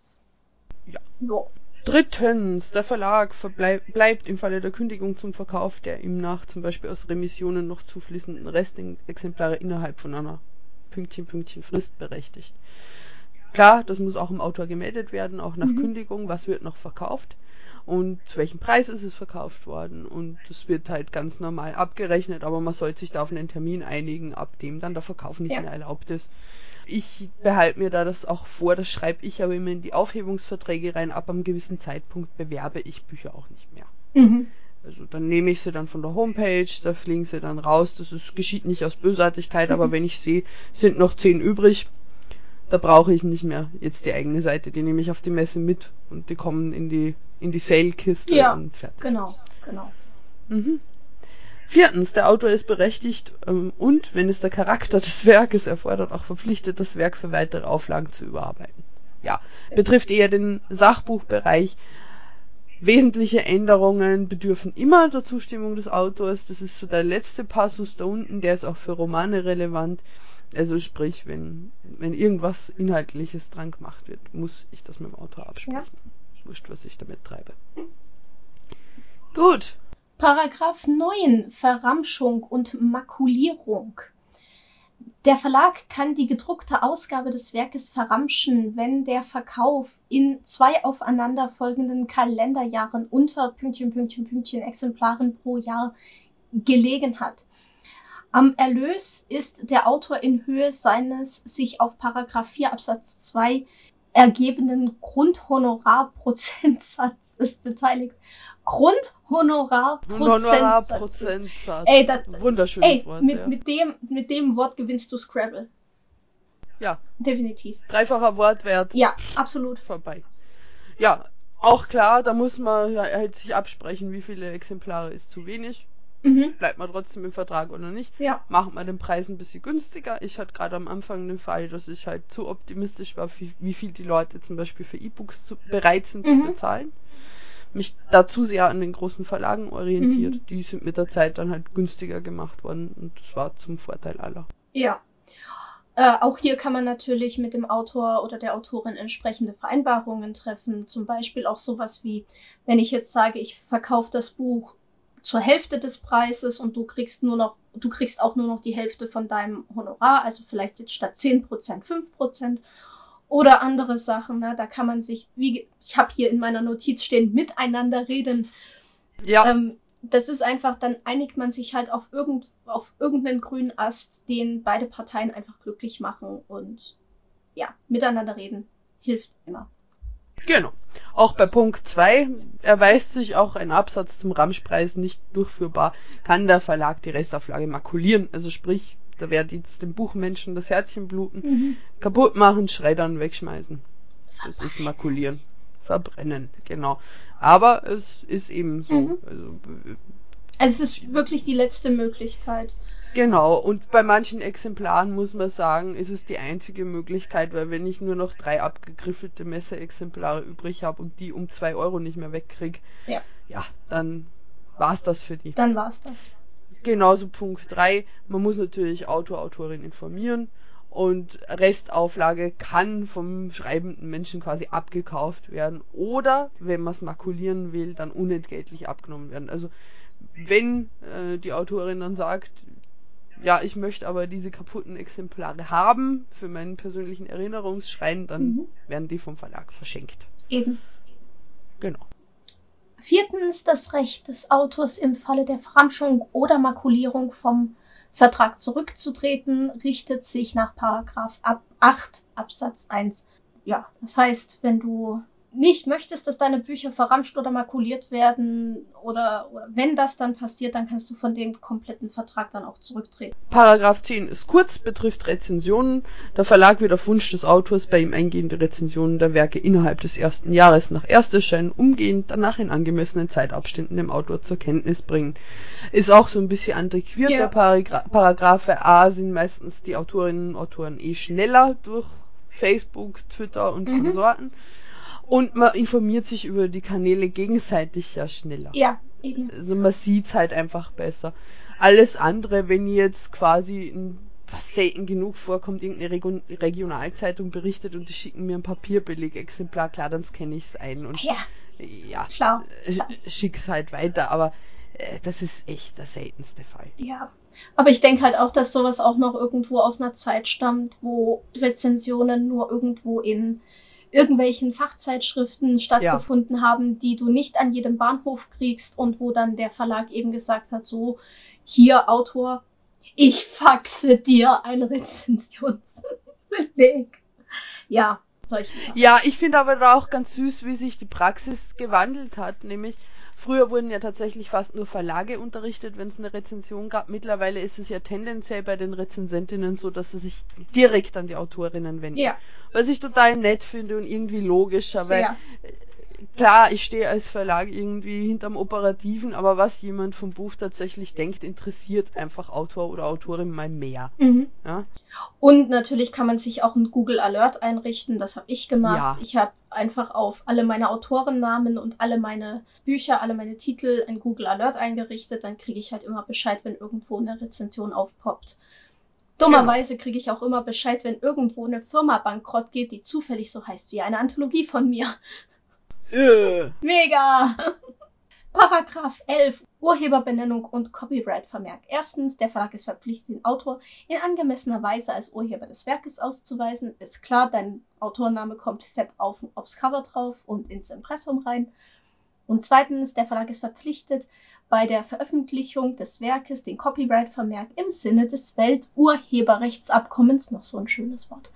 Ja. So. Drittens, der Verlag bleibt im Falle der Kündigung zum Verkauf der ihm nach zum Beispiel aus Remissionen noch zufließenden Restexemplare innerhalb von einer Pünktchen, Pünktchen Frist berechtigt. Klar, das muss auch im Autor gemeldet werden, auch nach mhm. Kündigung, was wird noch verkauft und zu welchem Preis ist es verkauft worden und das wird halt ganz normal abgerechnet, aber man sollte sich da auf einen Termin einigen, ab dem dann der Verkauf nicht ja. mehr erlaubt ist. Ich behalte mir da das auch vor, das schreibe ich aber immer in die Aufhebungsverträge rein, ab einem gewissen Zeitpunkt bewerbe ich Bücher auch nicht mehr. Mhm. Also dann nehme ich sie dann von der Homepage, da fliegen sie dann raus, das ist, geschieht nicht aus Bösartigkeit, mhm. aber wenn ich sehe, sind noch zehn übrig, da brauche ich nicht mehr jetzt die eigene Seite, die nehme ich auf die Messe mit und die kommen in die in die Sale-Kiste ja, und fertig. Genau, genau. Mhm. Viertens, der Autor ist berechtigt ähm, und, wenn es der Charakter des Werkes erfordert, auch verpflichtet, das Werk für weitere Auflagen zu überarbeiten. ja, betrifft eher den Sachbuchbereich. Wesentliche Änderungen bedürfen immer der Zustimmung des Autors. Das ist so der letzte Passus da unten, der ist auch für Romane relevant. Also sprich, wenn, wenn irgendwas Inhaltliches dran gemacht wird, muss ich das mit dem Autor absprechen. Ja. Wurscht, was ich damit treibe. Gut. Paragraph 9 Verramschung und Makulierung. Der Verlag kann die gedruckte Ausgabe des Werkes verramschen, wenn der Verkauf in zwei aufeinanderfolgenden Kalenderjahren unter Pünktchen, Pünktchen, Pünktchen Exemplaren pro Jahr gelegen hat. Am Erlös ist der Autor in Höhe seines sich auf Paragraph 4 Absatz 2 ergebenden Grundhonorarprozentsatzes beteiligt. Grundhonorarprozentsatz. Ey, das, Wunderschönes ey, Wort. Mit, ja. mit, dem, mit dem Wort gewinnst du Scrabble. Ja. Definitiv. Dreifacher Wortwert. Ja, absolut. Vorbei. Ja, auch klar, da muss man halt sich absprechen, wie viele Exemplare ist zu wenig. Mhm. Bleibt man trotzdem im Vertrag oder nicht? Ja. Macht man den Preis ein bisschen günstiger. Ich hatte gerade am Anfang den Fall, dass ich halt zu optimistisch war, wie, viel die Leute zum Beispiel für E-Books bereit sind mhm. zu bezahlen. Mich dazu sehr an den großen Verlagen orientiert. Mhm. Die sind mit der Zeit dann halt günstiger gemacht worden und das war zum Vorteil aller. Ja. Äh, auch hier kann man natürlich mit dem Autor oder der Autorin entsprechende Vereinbarungen treffen. Zum Beispiel auch sowas wie, wenn ich jetzt sage, ich verkaufe das Buch zur Hälfte des Preises und du kriegst nur noch, du kriegst auch nur noch die Hälfte von deinem Honorar, also vielleicht jetzt statt 10% 5% oder andere Sachen. Ne? Da kann man sich, wie ich habe hier in meiner Notiz stehen, miteinander reden. Ja. Ähm, das ist einfach, dann einigt man sich halt auf, irgend, auf irgendeinen grünen Ast, den beide Parteien einfach glücklich machen und ja, miteinander reden hilft immer. Genau. Auch bei Punkt 2 erweist sich auch ein Absatz zum Ramschpreis nicht durchführbar, kann der Verlag die Restauflage makulieren. Also sprich, da wird jetzt dem Buchmenschen das Herzchen bluten, mhm. kaputt machen, schreddern, wegschmeißen. Das ist makulieren. Verbrennen, genau. Aber es ist eben so. Mhm. Also, also es ist wirklich die letzte Möglichkeit. Genau, und bei manchen Exemplaren muss man sagen, ist es die einzige Möglichkeit, weil wenn ich nur noch drei abgegriffelte Messeexemplare übrig habe und die um zwei Euro nicht mehr wegkriege, ja. ja, dann war's das für die. Dann war's das. Genauso Punkt 3, man muss natürlich Autor, Autorin informieren und Restauflage kann vom schreibenden Menschen quasi abgekauft werden oder, wenn man es makulieren will, dann unentgeltlich abgenommen werden. Also wenn äh, die Autorin dann sagt, ja, ich möchte aber diese kaputten Exemplare haben für meinen persönlichen Erinnerungsschrein, dann mhm. werden die vom Verlag verschenkt. Eben. Genau. Viertens das Recht des Autors im Falle der Verramschung oder Makulierung vom Vertrag zurückzutreten, richtet sich nach Paragraph 8 Absatz 1. Ja, das heißt, wenn du nicht möchtest, dass deine Bücher verramscht oder makuliert werden oder, oder wenn das dann passiert, dann kannst du von dem kompletten Vertrag dann auch zurücktreten. Paragraph 10 ist kurz, betrifft Rezensionen. Der Verlag wird auf Wunsch des Autors bei ihm eingehende Rezensionen der Werke innerhalb des ersten Jahres nach Ersterscheinen umgehend danach in angemessenen Zeitabständen dem Autor zur Kenntnis bringen. Ist auch so ein bisschen antiquiert, ja. der Paragra Paragraphe A sind meistens die Autorinnen und Autoren eh schneller durch Facebook, Twitter und mhm. Konsorten. Und man informiert sich über die Kanäle gegenseitig ja schneller. Ja, eben. Also man sieht's halt einfach besser. Alles andere, wenn jetzt quasi ein was selten genug vorkommt, irgendeine Regionalzeitung berichtet und die schicken mir ein Papierbeleg-Exemplar, klar, dann scanne ich es ein und ja, ja klar, klar. schick's halt weiter, aber äh, das ist echt der seltenste Fall. Ja, aber ich denke halt auch, dass sowas auch noch irgendwo aus einer Zeit stammt, wo Rezensionen nur irgendwo in irgendwelchen Fachzeitschriften stattgefunden ja. haben, die du nicht an jedem Bahnhof kriegst und wo dann der Verlag eben gesagt hat, so, hier Autor, ich faxe dir ein Rezensionsbeleg. ja, solche Sachen. Ja, ich finde aber auch ganz süß, wie sich die Praxis gewandelt hat, nämlich Früher wurden ja tatsächlich fast nur Verlage unterrichtet, wenn es eine Rezension gab. Mittlerweile ist es ja tendenziell bei den Rezensentinnen so, dass sie sich direkt an die Autorinnen wenden. Ja. Was ich total nett finde und irgendwie logischer, Sehr. weil klar, ich stehe als Verlag irgendwie hinterm Operativen, aber was jemand vom Buch tatsächlich denkt, interessiert einfach Autor oder Autorin mal mehr. Mhm. Ja? Und natürlich kann man sich auch ein Google Alert einrichten, das habe ich gemacht. Ja. Ich habe einfach auf alle meine Autorennamen und alle meine Bücher, alle meine Titel ein Google Alert eingerichtet, dann kriege ich halt immer Bescheid, wenn irgendwo eine Rezension aufpoppt. Dummerweise kriege ich auch immer Bescheid, wenn irgendwo eine Firma bankrott geht, die zufällig so heißt wie eine Anthologie von mir. Äh. Mega! *laughs* Paragraph 11 Urheberbenennung und Copyright-Vermerk. Erstens, der Verlag ist verpflichtet, den Autor in angemessener Weise als Urheber des Werkes auszuweisen. Ist klar, dein Autorname kommt fett auf, aufs Cover drauf und ins Impressum rein. Und zweitens, der Verlag ist verpflichtet, bei der Veröffentlichung des Werkes den Copyright-Vermerk im Sinne des Welturheberrechtsabkommens, noch so ein schönes Wort,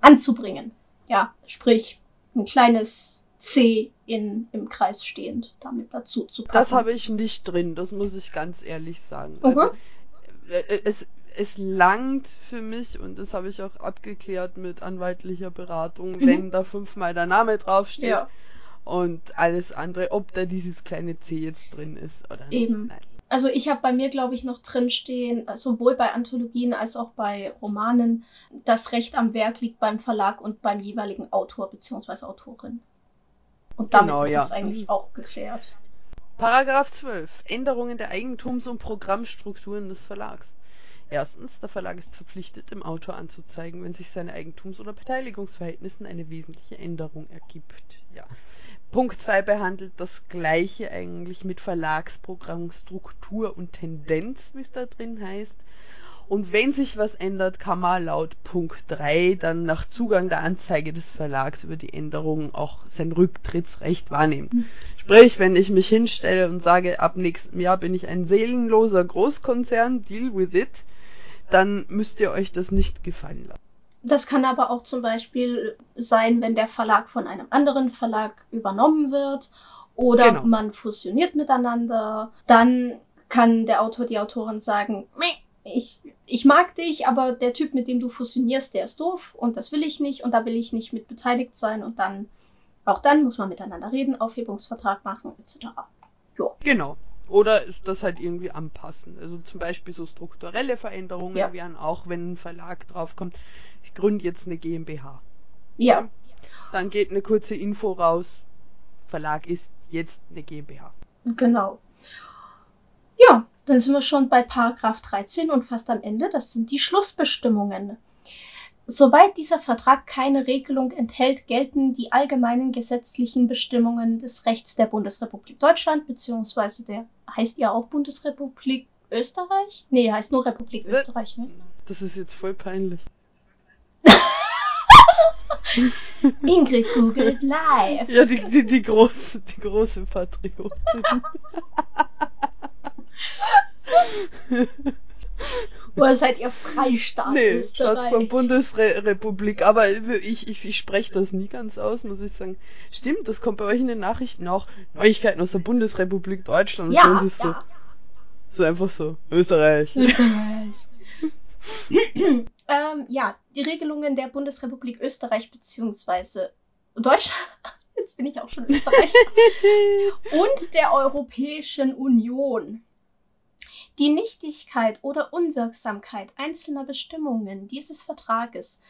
anzubringen. Ja, sprich, ein kleines C in, im Kreis stehend damit dazu zu packen. Das habe ich nicht drin, das muss ich ganz ehrlich sagen. Okay. Also, äh, äh, es, es langt für mich, und das habe ich auch abgeklärt mit anwaltlicher Beratung, mhm. wenn da fünfmal der Name draufsteht. Ja. Und alles andere, ob da dieses kleine C jetzt drin ist oder nicht. Eben. Nein. Also ich habe bei mir, glaube ich, noch drinstehen, sowohl bei Anthologien als auch bei Romanen, das Recht am Werk liegt beim Verlag und beim jeweiligen Autor bzw. Autorin. Und damit genau, ist ja. es eigentlich auch geklärt. Paragraph 12. Änderungen der Eigentums- und Programmstrukturen des Verlags. Erstens, der Verlag ist verpflichtet, dem Autor anzuzeigen, wenn sich seine Eigentums- oder Beteiligungsverhältnissen eine wesentliche Änderung ergibt. Ja. Punkt 2 behandelt das gleiche eigentlich mit Verlagsprogramm, Struktur und Tendenz, wie es da drin heißt. Und wenn sich was ändert, kann man laut Punkt 3 dann nach Zugang der Anzeige des Verlags über die Änderungen auch sein Rücktrittsrecht wahrnehmen. Mhm. Sprich, wenn ich mich hinstelle und sage, ab nächstem Jahr bin ich ein seelenloser Großkonzern, deal with it, dann müsst ihr euch das nicht gefallen lassen. Das kann aber auch zum Beispiel sein, wenn der Verlag von einem anderen Verlag übernommen wird oder genau. man fusioniert miteinander. Dann kann der Autor, die Autorin sagen, ich, ich mag dich, aber der Typ, mit dem du fusionierst, der ist doof und das will ich nicht und da will ich nicht mit beteiligt sein und dann, auch dann muss man miteinander reden, Aufhebungsvertrag machen, etc. Jo. Genau. Oder das halt irgendwie anpassen. Also zum Beispiel so strukturelle Veränderungen ja. wären auch, wenn ein Verlag draufkommt, ich gründe jetzt eine GmbH. Ja. Dann geht eine kurze Info raus, Verlag ist jetzt eine GmbH. Genau. Ja, dann sind wir schon bei Paragraph 13 und fast am Ende. Das sind die Schlussbestimmungen. Soweit dieser Vertrag keine Regelung enthält, gelten die allgemeinen gesetzlichen Bestimmungen des Rechts der Bundesrepublik Deutschland, beziehungsweise der heißt ja auch Bundesrepublik Österreich? Nee, heißt nur Republik Österreich, ne? Das ist jetzt voll peinlich. *laughs* Ingrid googelt live. Ja, die, die, die große, die große Patriotin. *laughs* Oder seid ihr Freistaat nee, Österreich? Staatsform Bundesrepublik. Aber ich, ich, ich spreche das nie ganz aus, muss ich sagen. Stimmt, das kommt bei euch in den Nachrichten auch. Neuigkeiten aus der Bundesrepublik Deutschland. Ja, und ist ja. So, so einfach so. Österreich. Österreich. *laughs* ähm, ja, die Regelungen der Bundesrepublik Österreich beziehungsweise Deutschland. *laughs* Jetzt bin ich auch schon Österreich. *laughs* und der Europäischen Union die Nichtigkeit oder Unwirksamkeit einzelner Bestimmungen dieses Vertrages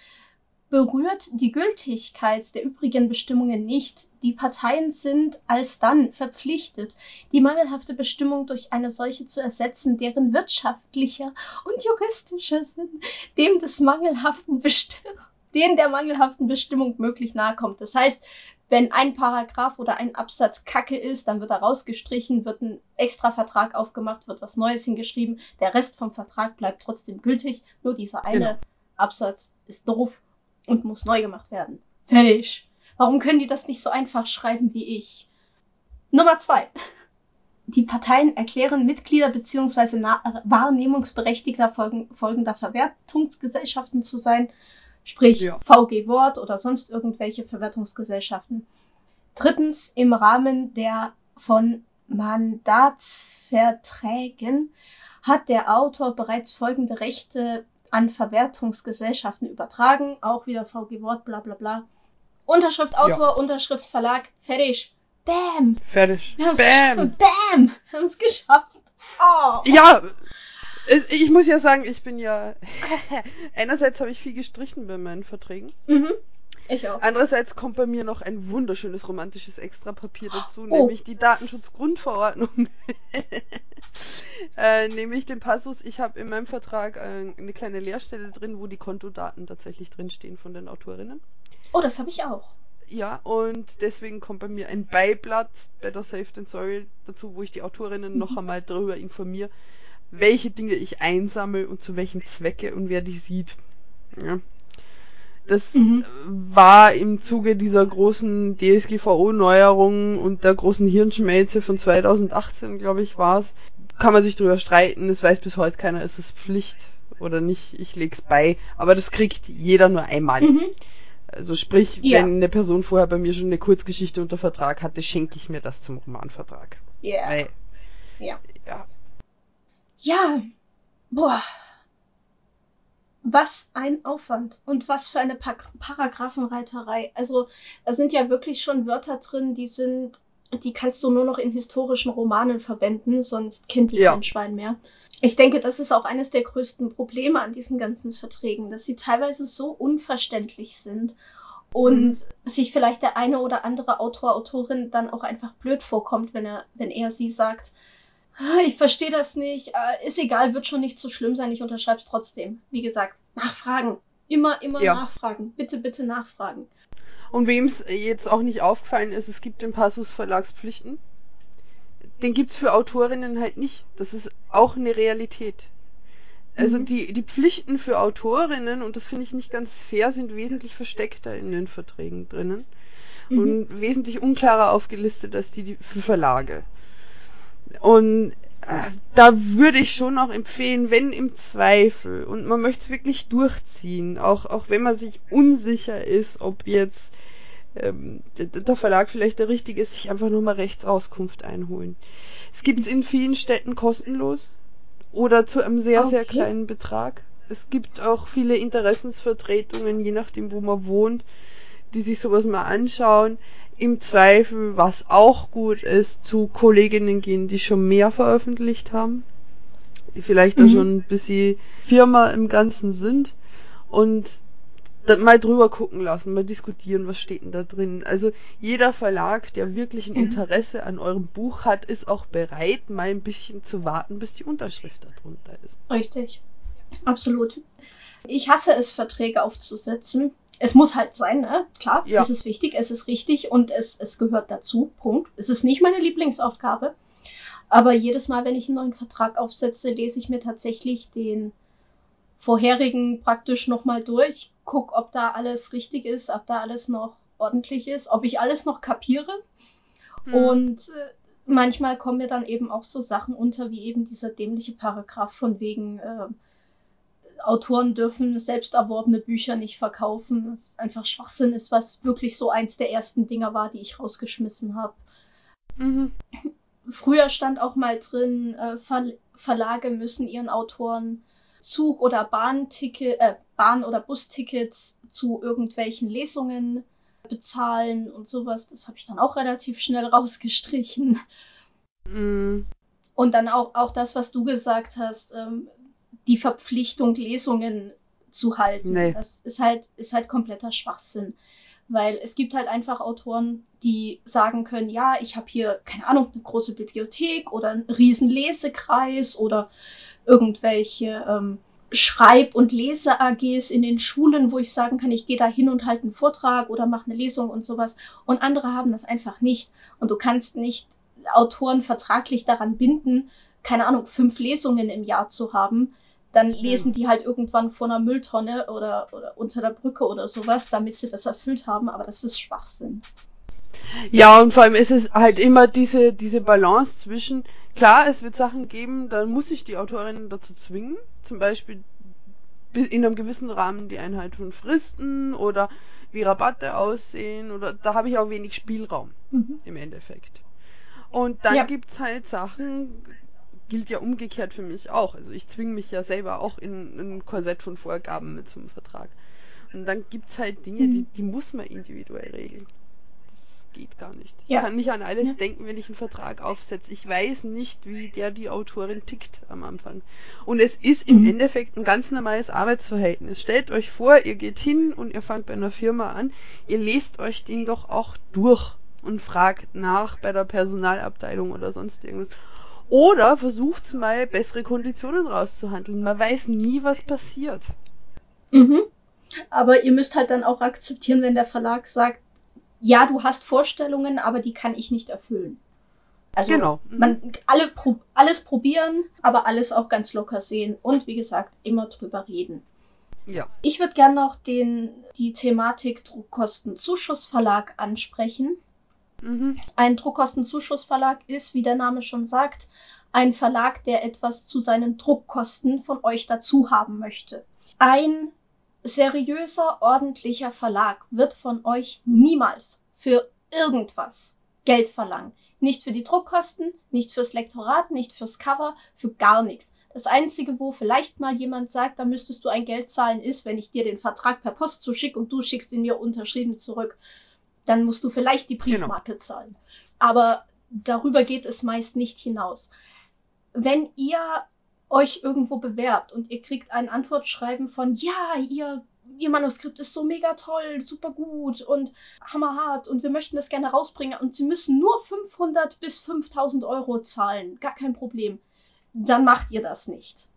berührt die Gültigkeit der übrigen Bestimmungen nicht. Die Parteien sind alsdann verpflichtet, die mangelhafte Bestimmung durch eine solche zu ersetzen, deren wirtschaftlicher und juristischer Sinn dem des mangelhaften Bestimmung *laughs* den der mangelhaften Bestimmung möglich nahe kommt. Das heißt, wenn ein Paragraph oder ein Absatz kacke ist, dann wird er rausgestrichen, wird ein extra Vertrag aufgemacht, wird was Neues hingeschrieben. Der Rest vom Vertrag bleibt trotzdem gültig. Nur dieser eine genau. Absatz ist doof und muss neu gemacht werden. Fertig. Warum können die das nicht so einfach schreiben wie ich? Nummer zwei. Die Parteien erklären Mitglieder bzw. Wahrnehmungsberechtigter folgender Verwertungsgesellschaften zu sein sprich ja. VG Wort oder sonst irgendwelche Verwertungsgesellschaften. Drittens, im Rahmen der von Mandatsverträgen hat der Autor bereits folgende Rechte an Verwertungsgesellschaften übertragen, auch wieder VG Wort, bla bla bla. Unterschrift Autor, ja. Unterschrift Verlag, fertig. Bam! Fertig. Wir Bam! Bam! Wir haben es geschafft. Oh. Ja, ich muss ja sagen, ich bin ja. *laughs* Einerseits habe ich viel gestrichen bei meinen Verträgen. Mhm. Ich auch. Andererseits kommt bei mir noch ein wunderschönes romantisches Extrapapier dazu, oh. nämlich die Datenschutzgrundverordnung. *laughs* äh, nämlich den Passus, ich habe in meinem Vertrag äh, eine kleine Leerstelle drin, wo die Kontodaten tatsächlich drinstehen von den Autorinnen. Oh, das habe ich auch. Ja, und deswegen kommt bei mir ein Beiblatt, Better Safe Than Sorry, dazu, wo ich die Autorinnen noch mhm. einmal darüber informiere, welche Dinge ich einsammle und zu welchem Zwecke und wer die sieht. Ja. Das mhm. war im Zuge dieser großen DSGVO-Neuerung und der großen Hirnschmelze von 2018, glaube ich, war es. Kann man sich drüber streiten, es weiß bis heute keiner, ist es Pflicht oder nicht, ich leg's bei, aber das kriegt jeder nur einmal. Mhm. Also sprich, ja. wenn eine Person vorher bei mir schon eine Kurzgeschichte unter Vertrag hatte, schenke ich mir das zum Romanvertrag. Yeah. Weil, ja. Ja. Ja. Boah. Was ein Aufwand und was für eine pa Paragraphenreiterei. Also, da sind ja wirklich schon Wörter drin, die sind, die kannst du nur noch in historischen Romanen verwenden, sonst kennt die ja. kein Schwein mehr. Ich denke, das ist auch eines der größten Probleme an diesen ganzen Verträgen, dass sie teilweise so unverständlich sind und mhm. sich vielleicht der eine oder andere Autor, Autorin dann auch einfach blöd vorkommt, wenn er, wenn er sie sagt, ich verstehe das nicht, äh, ist egal, wird schon nicht so schlimm sein, ich unterschreib's trotzdem. Wie gesagt, nachfragen. Immer, immer ja. nachfragen. Bitte, bitte nachfragen. Und wem es jetzt auch nicht aufgefallen ist, es gibt den Passus Verlagspflichten den gibt's für Autorinnen halt nicht. Das ist auch eine Realität. Also mhm. die, die Pflichten für Autorinnen, und das finde ich nicht ganz fair, sind wesentlich versteckter in den Verträgen drinnen. Mhm. Und wesentlich unklarer aufgelistet als die für Verlage. Und äh, da würde ich schon auch empfehlen, wenn im Zweifel, und man möchte es wirklich durchziehen, auch, auch wenn man sich unsicher ist, ob jetzt ähm, der Verlag vielleicht der richtige ist, sich einfach nur mal Rechtsauskunft einholen. Es gibt es in vielen Städten kostenlos oder zu einem sehr, okay. sehr kleinen Betrag. Es gibt auch viele Interessensvertretungen, je nachdem, wo man wohnt, die sich sowas mal anschauen. Im Zweifel, was auch gut ist, zu Kolleginnen gehen, die schon mehr veröffentlicht haben, die vielleicht mhm. da schon ein bisschen Firma im Ganzen sind und mal drüber gucken lassen, mal diskutieren, was steht denn da drin. Also jeder Verlag, der wirklich ein mhm. Interesse an eurem Buch hat, ist auch bereit, mal ein bisschen zu warten, bis die Unterschrift darunter ist. Richtig. Absolut. Ich hasse es, Verträge aufzusetzen. Es muss halt sein, ne? Klar, ja. es ist wichtig, es ist richtig und es, es gehört dazu. Punkt. Es ist nicht meine Lieblingsaufgabe. Aber jedes Mal, wenn ich einen neuen Vertrag aufsetze, lese ich mir tatsächlich den vorherigen praktisch nochmal durch, guck, ob da alles richtig ist, ob da alles noch ordentlich ist, ob ich alles noch kapiere. Hm. Und äh, manchmal kommen mir dann eben auch so Sachen unter, wie eben dieser dämliche Paragraph von wegen äh, Autoren dürfen selbst erworbene Bücher nicht verkaufen. Das einfach Schwachsinn ist, was wirklich so eins der ersten Dinger war, die ich rausgeschmissen habe. Mhm. Früher stand auch mal drin, äh, Ver Verlage müssen ihren Autoren Zug- oder Bahnticket, äh, Bahn- oder Bustickets zu irgendwelchen Lesungen bezahlen und sowas. Das habe ich dann auch relativ schnell *laughs* rausgestrichen. Mm. Und dann auch, auch das, was du gesagt hast, ähm, die Verpflichtung, Lesungen zu halten. Nee. Das ist halt, ist halt kompletter Schwachsinn. Weil es gibt halt einfach Autoren, die sagen können, ja, ich habe hier, keine Ahnung, eine große Bibliothek oder einen riesen Lesekreis oder irgendwelche ähm, Schreib- und Lese-AGs in den Schulen, wo ich sagen kann, ich gehe da hin und halte einen Vortrag oder mache eine Lesung und sowas. Und andere haben das einfach nicht. Und du kannst nicht Autoren vertraglich daran binden, keine Ahnung, fünf Lesungen im Jahr zu haben. Dann lesen die halt irgendwann vor einer Mülltonne oder, oder unter der Brücke oder sowas, damit sie das erfüllt haben. Aber das ist Schwachsinn. Ja, und vor allem ist es halt immer diese, diese Balance zwischen, klar, es wird Sachen geben, dann muss ich die Autorinnen dazu zwingen, zum Beispiel in einem gewissen Rahmen die Einheit von Fristen oder wie Rabatte aussehen oder da habe ich auch wenig Spielraum mhm. im Endeffekt. Und dann ja. gibt's halt Sachen, gilt ja umgekehrt für mich auch. Also ich zwinge mich ja selber auch in ein Korsett von Vorgaben mit zum Vertrag. Und dann gibt's halt Dinge, die, die muss man individuell regeln geht gar nicht. Ich ja. kann nicht an alles ja. denken, wenn ich einen Vertrag aufsetze. Ich weiß nicht, wie der die Autorin tickt am Anfang. Und es ist im mhm. Endeffekt ein ganz normales Arbeitsverhältnis. Stellt euch vor, ihr geht hin und ihr fangt bei einer Firma an. Ihr lest euch den doch auch durch und fragt nach bei der Personalabteilung oder sonst irgendwas. Oder versucht mal bessere Konditionen rauszuhandeln. Man weiß nie, was passiert. Mhm. Aber ihr müsst halt dann auch akzeptieren, wenn der Verlag sagt, ja, du hast Vorstellungen, aber die kann ich nicht erfüllen. Also genau. Mhm. man alle pro, alles probieren, aber alles auch ganz locker sehen und wie gesagt immer drüber reden. Ja. Ich würde gerne noch den die Thematik Druckkostenzuschussverlag ansprechen. Mhm. Ein Druckkostenzuschussverlag ist, wie der Name schon sagt, ein Verlag, der etwas zu seinen Druckkosten von euch dazu haben möchte. Ein seriöser, ordentlicher Verlag wird von euch niemals für irgendwas Geld verlangen. Nicht für die Druckkosten, nicht fürs Lektorat, nicht fürs Cover, für gar nichts. Das Einzige, wo vielleicht mal jemand sagt, da müsstest du ein Geld zahlen, ist, wenn ich dir den Vertrag per Post zuschicke und du schickst ihn mir unterschrieben zurück. Dann musst du vielleicht die genau. Briefmarke genau. zahlen. Aber darüber geht es meist nicht hinaus. Wenn ihr euch irgendwo bewerbt und ihr kriegt ein Antwortschreiben von, ja, ihr, ihr Manuskript ist so mega toll, super gut und hammerhart und wir möchten das gerne rausbringen und sie müssen nur 500 bis 5000 Euro zahlen, gar kein Problem, dann macht ihr das nicht.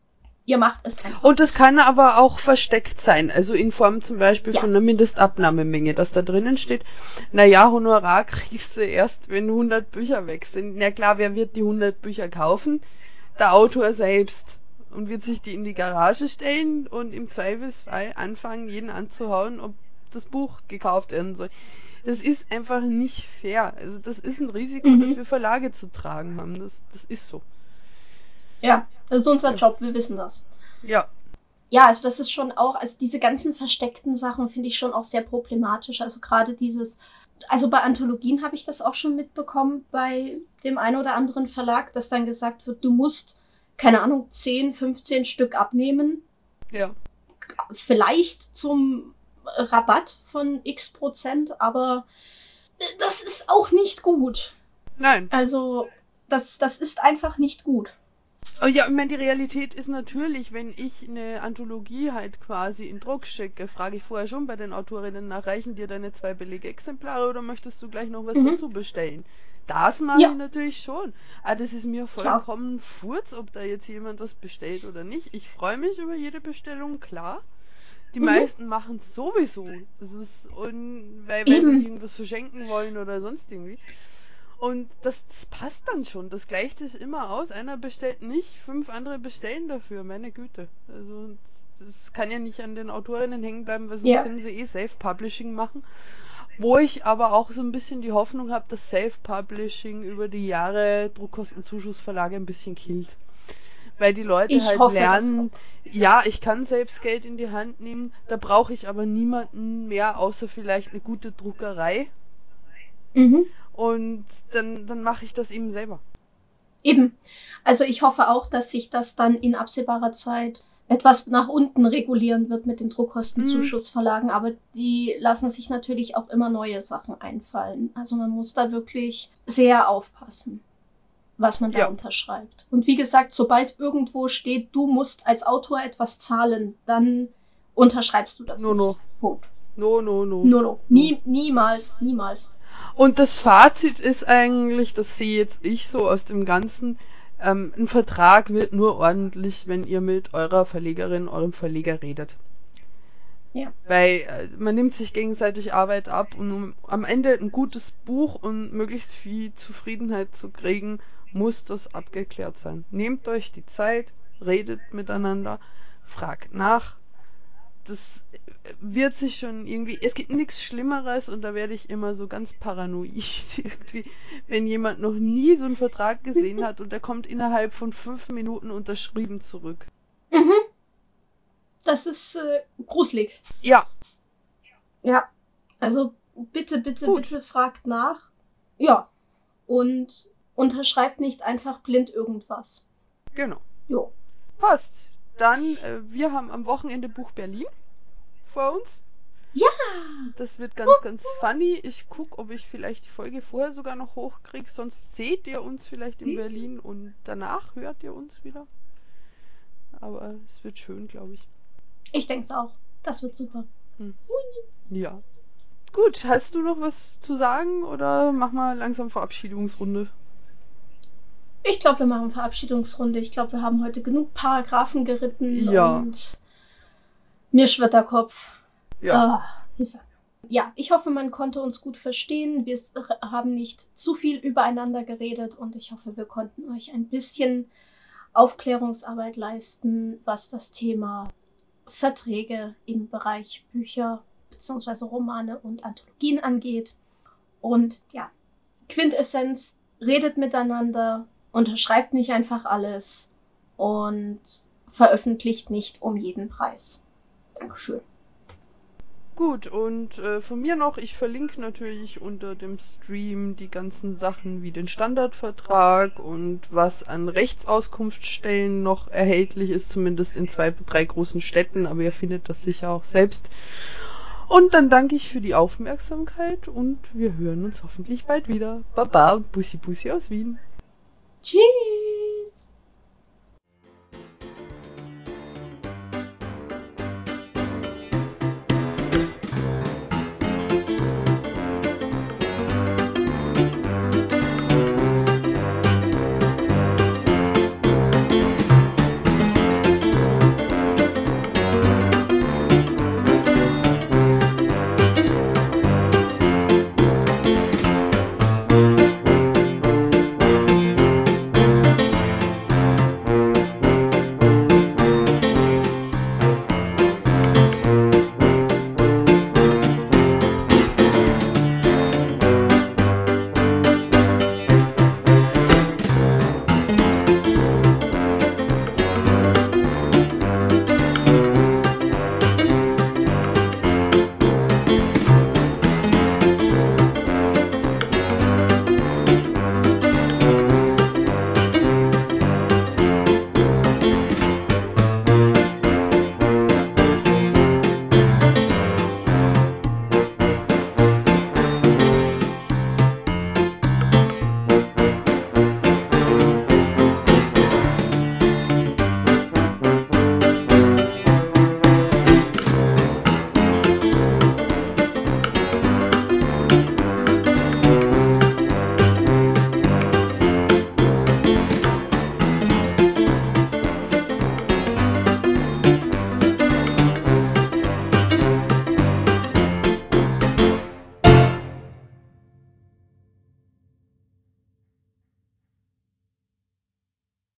Ihr macht es einfach. Und es kann aber auch versteckt sein, also in Form zum Beispiel ja. von einer Mindestabnahmemenge, dass da drinnen steht, naja, Honorar kriegst du erst, wenn 100 Bücher weg sind. Na klar, wer wird die 100 Bücher kaufen? der Autor selbst und wird sich die in die Garage stellen und im Zweifelsfall anfangen, jeden anzuhauen, ob das Buch gekauft werden soll. Das ist einfach nicht fair. Also das ist ein Risiko, mhm. das wir Verlage zu tragen haben. Das, das ist so. Ja, das ist unser Job, wir wissen das. Ja. Ja, also das ist schon auch, also diese ganzen versteckten Sachen finde ich schon auch sehr problematisch. Also gerade dieses, also bei Anthologien habe ich das auch schon mitbekommen bei dem einen oder anderen Verlag, dass dann gesagt wird, du musst, keine Ahnung, 10, 15 Stück abnehmen. Ja. Vielleicht zum Rabatt von x Prozent, aber das ist auch nicht gut. Nein. Also, das, das ist einfach nicht gut. Oh ja, ich meine, die Realität ist natürlich, wenn ich eine Anthologie halt quasi in Druck schicke, frage ich vorher schon bei den Autorinnen nach, reichen dir deine zwei billige Exemplare oder möchtest du gleich noch was mhm. dazu bestellen? Das mache ja. ich natürlich schon. Aber ah, das ist mir vollkommen klar. Furz, ob da jetzt jemand was bestellt oder nicht. Ich freue mich über jede Bestellung, klar. Die mhm. meisten machen es sowieso. Das ist, und, weil, weil sie irgendwas verschenken wollen oder sonst irgendwie. Und das, das passt dann schon. Das gleicht sich immer aus. Einer bestellt nicht, fünf andere bestellen dafür. Meine Güte. Also das kann ja nicht an den Autorinnen hängen bleiben, weil sonst ja. können sie eh Self-Publishing machen. Wo ich aber auch so ein bisschen die Hoffnung habe, dass Self-Publishing über die Jahre Druckkostenzuschussverlage ein bisschen killt. Weil die Leute ich halt lernen, ja, ich kann selbst Geld in die Hand nehmen, da brauche ich aber niemanden mehr, außer vielleicht eine gute Druckerei. Mhm. Und dann, dann mache ich das eben selber. Eben. Also ich hoffe auch, dass sich das dann in absehbarer Zeit etwas nach unten regulieren wird mit den Druckkostenzuschussverlagen, mhm. aber die lassen sich natürlich auch immer neue Sachen einfallen. Also man muss da wirklich sehr aufpassen, was man da ja. unterschreibt. Und wie gesagt, sobald irgendwo steht, du musst als Autor etwas zahlen, dann unterschreibst du das no, nicht. No. Punkt. No, no, no. No, no. Nie, niemals, niemals. Und das Fazit ist eigentlich, das sehe jetzt ich so aus dem Ganzen, ähm, ein Vertrag wird nur ordentlich, wenn ihr mit eurer Verlegerin, eurem Verleger redet. Ja. Weil äh, man nimmt sich gegenseitig Arbeit ab und um am Ende ein gutes Buch und möglichst viel Zufriedenheit zu kriegen, muss das abgeklärt sein. Nehmt euch die Zeit, redet miteinander, fragt nach, das wird sich schon irgendwie, es gibt nichts Schlimmeres und da werde ich immer so ganz paranoid *laughs* irgendwie, wenn jemand noch nie so einen Vertrag gesehen hat und der kommt innerhalb von fünf Minuten unterschrieben zurück. Mhm. Das ist äh, gruselig. Ja. Ja. Also bitte, bitte, Gut. bitte fragt nach. Ja. Und unterschreibt nicht einfach blind irgendwas. Genau. Jo. Passt. Dann, äh, wir haben am Wochenende Buch Berlin vor uns. Ja! Das wird ganz, ganz funny. Ich gucke, ob ich vielleicht die Folge vorher sogar noch hochkriege. Sonst seht ihr uns vielleicht in Berlin und danach hört ihr uns wieder. Aber es wird schön, glaube ich. Ich denke es auch. Das wird super. Hm. Ja. Gut, hast du noch was zu sagen oder mach mal langsam Verabschiedungsrunde? Ich glaube, wir machen Verabschiedungsrunde. Ich glaube, wir haben heute genug Paragraphen geritten ja. und mir schwirrt der Kopf. Ja. Ah. Ja, ich hoffe, man konnte uns gut verstehen. Wir haben nicht zu viel übereinander geredet und ich hoffe, wir konnten euch ein bisschen Aufklärungsarbeit leisten, was das Thema Verträge im Bereich Bücher bzw. Romane und Anthologien angeht. Und ja, Quintessenz, redet miteinander, unterschreibt nicht einfach alles und veröffentlicht nicht um jeden Preis. Dankeschön. Gut, und äh, von mir noch, ich verlinke natürlich unter dem Stream die ganzen Sachen wie den Standardvertrag und was an Rechtsauskunftsstellen noch erhältlich ist, zumindest in zwei, drei großen Städten, aber ihr findet das sicher auch selbst. Und dann danke ich für die Aufmerksamkeit und wir hören uns hoffentlich bald wieder. Baba und Bussi Bussi aus Wien. Cheers.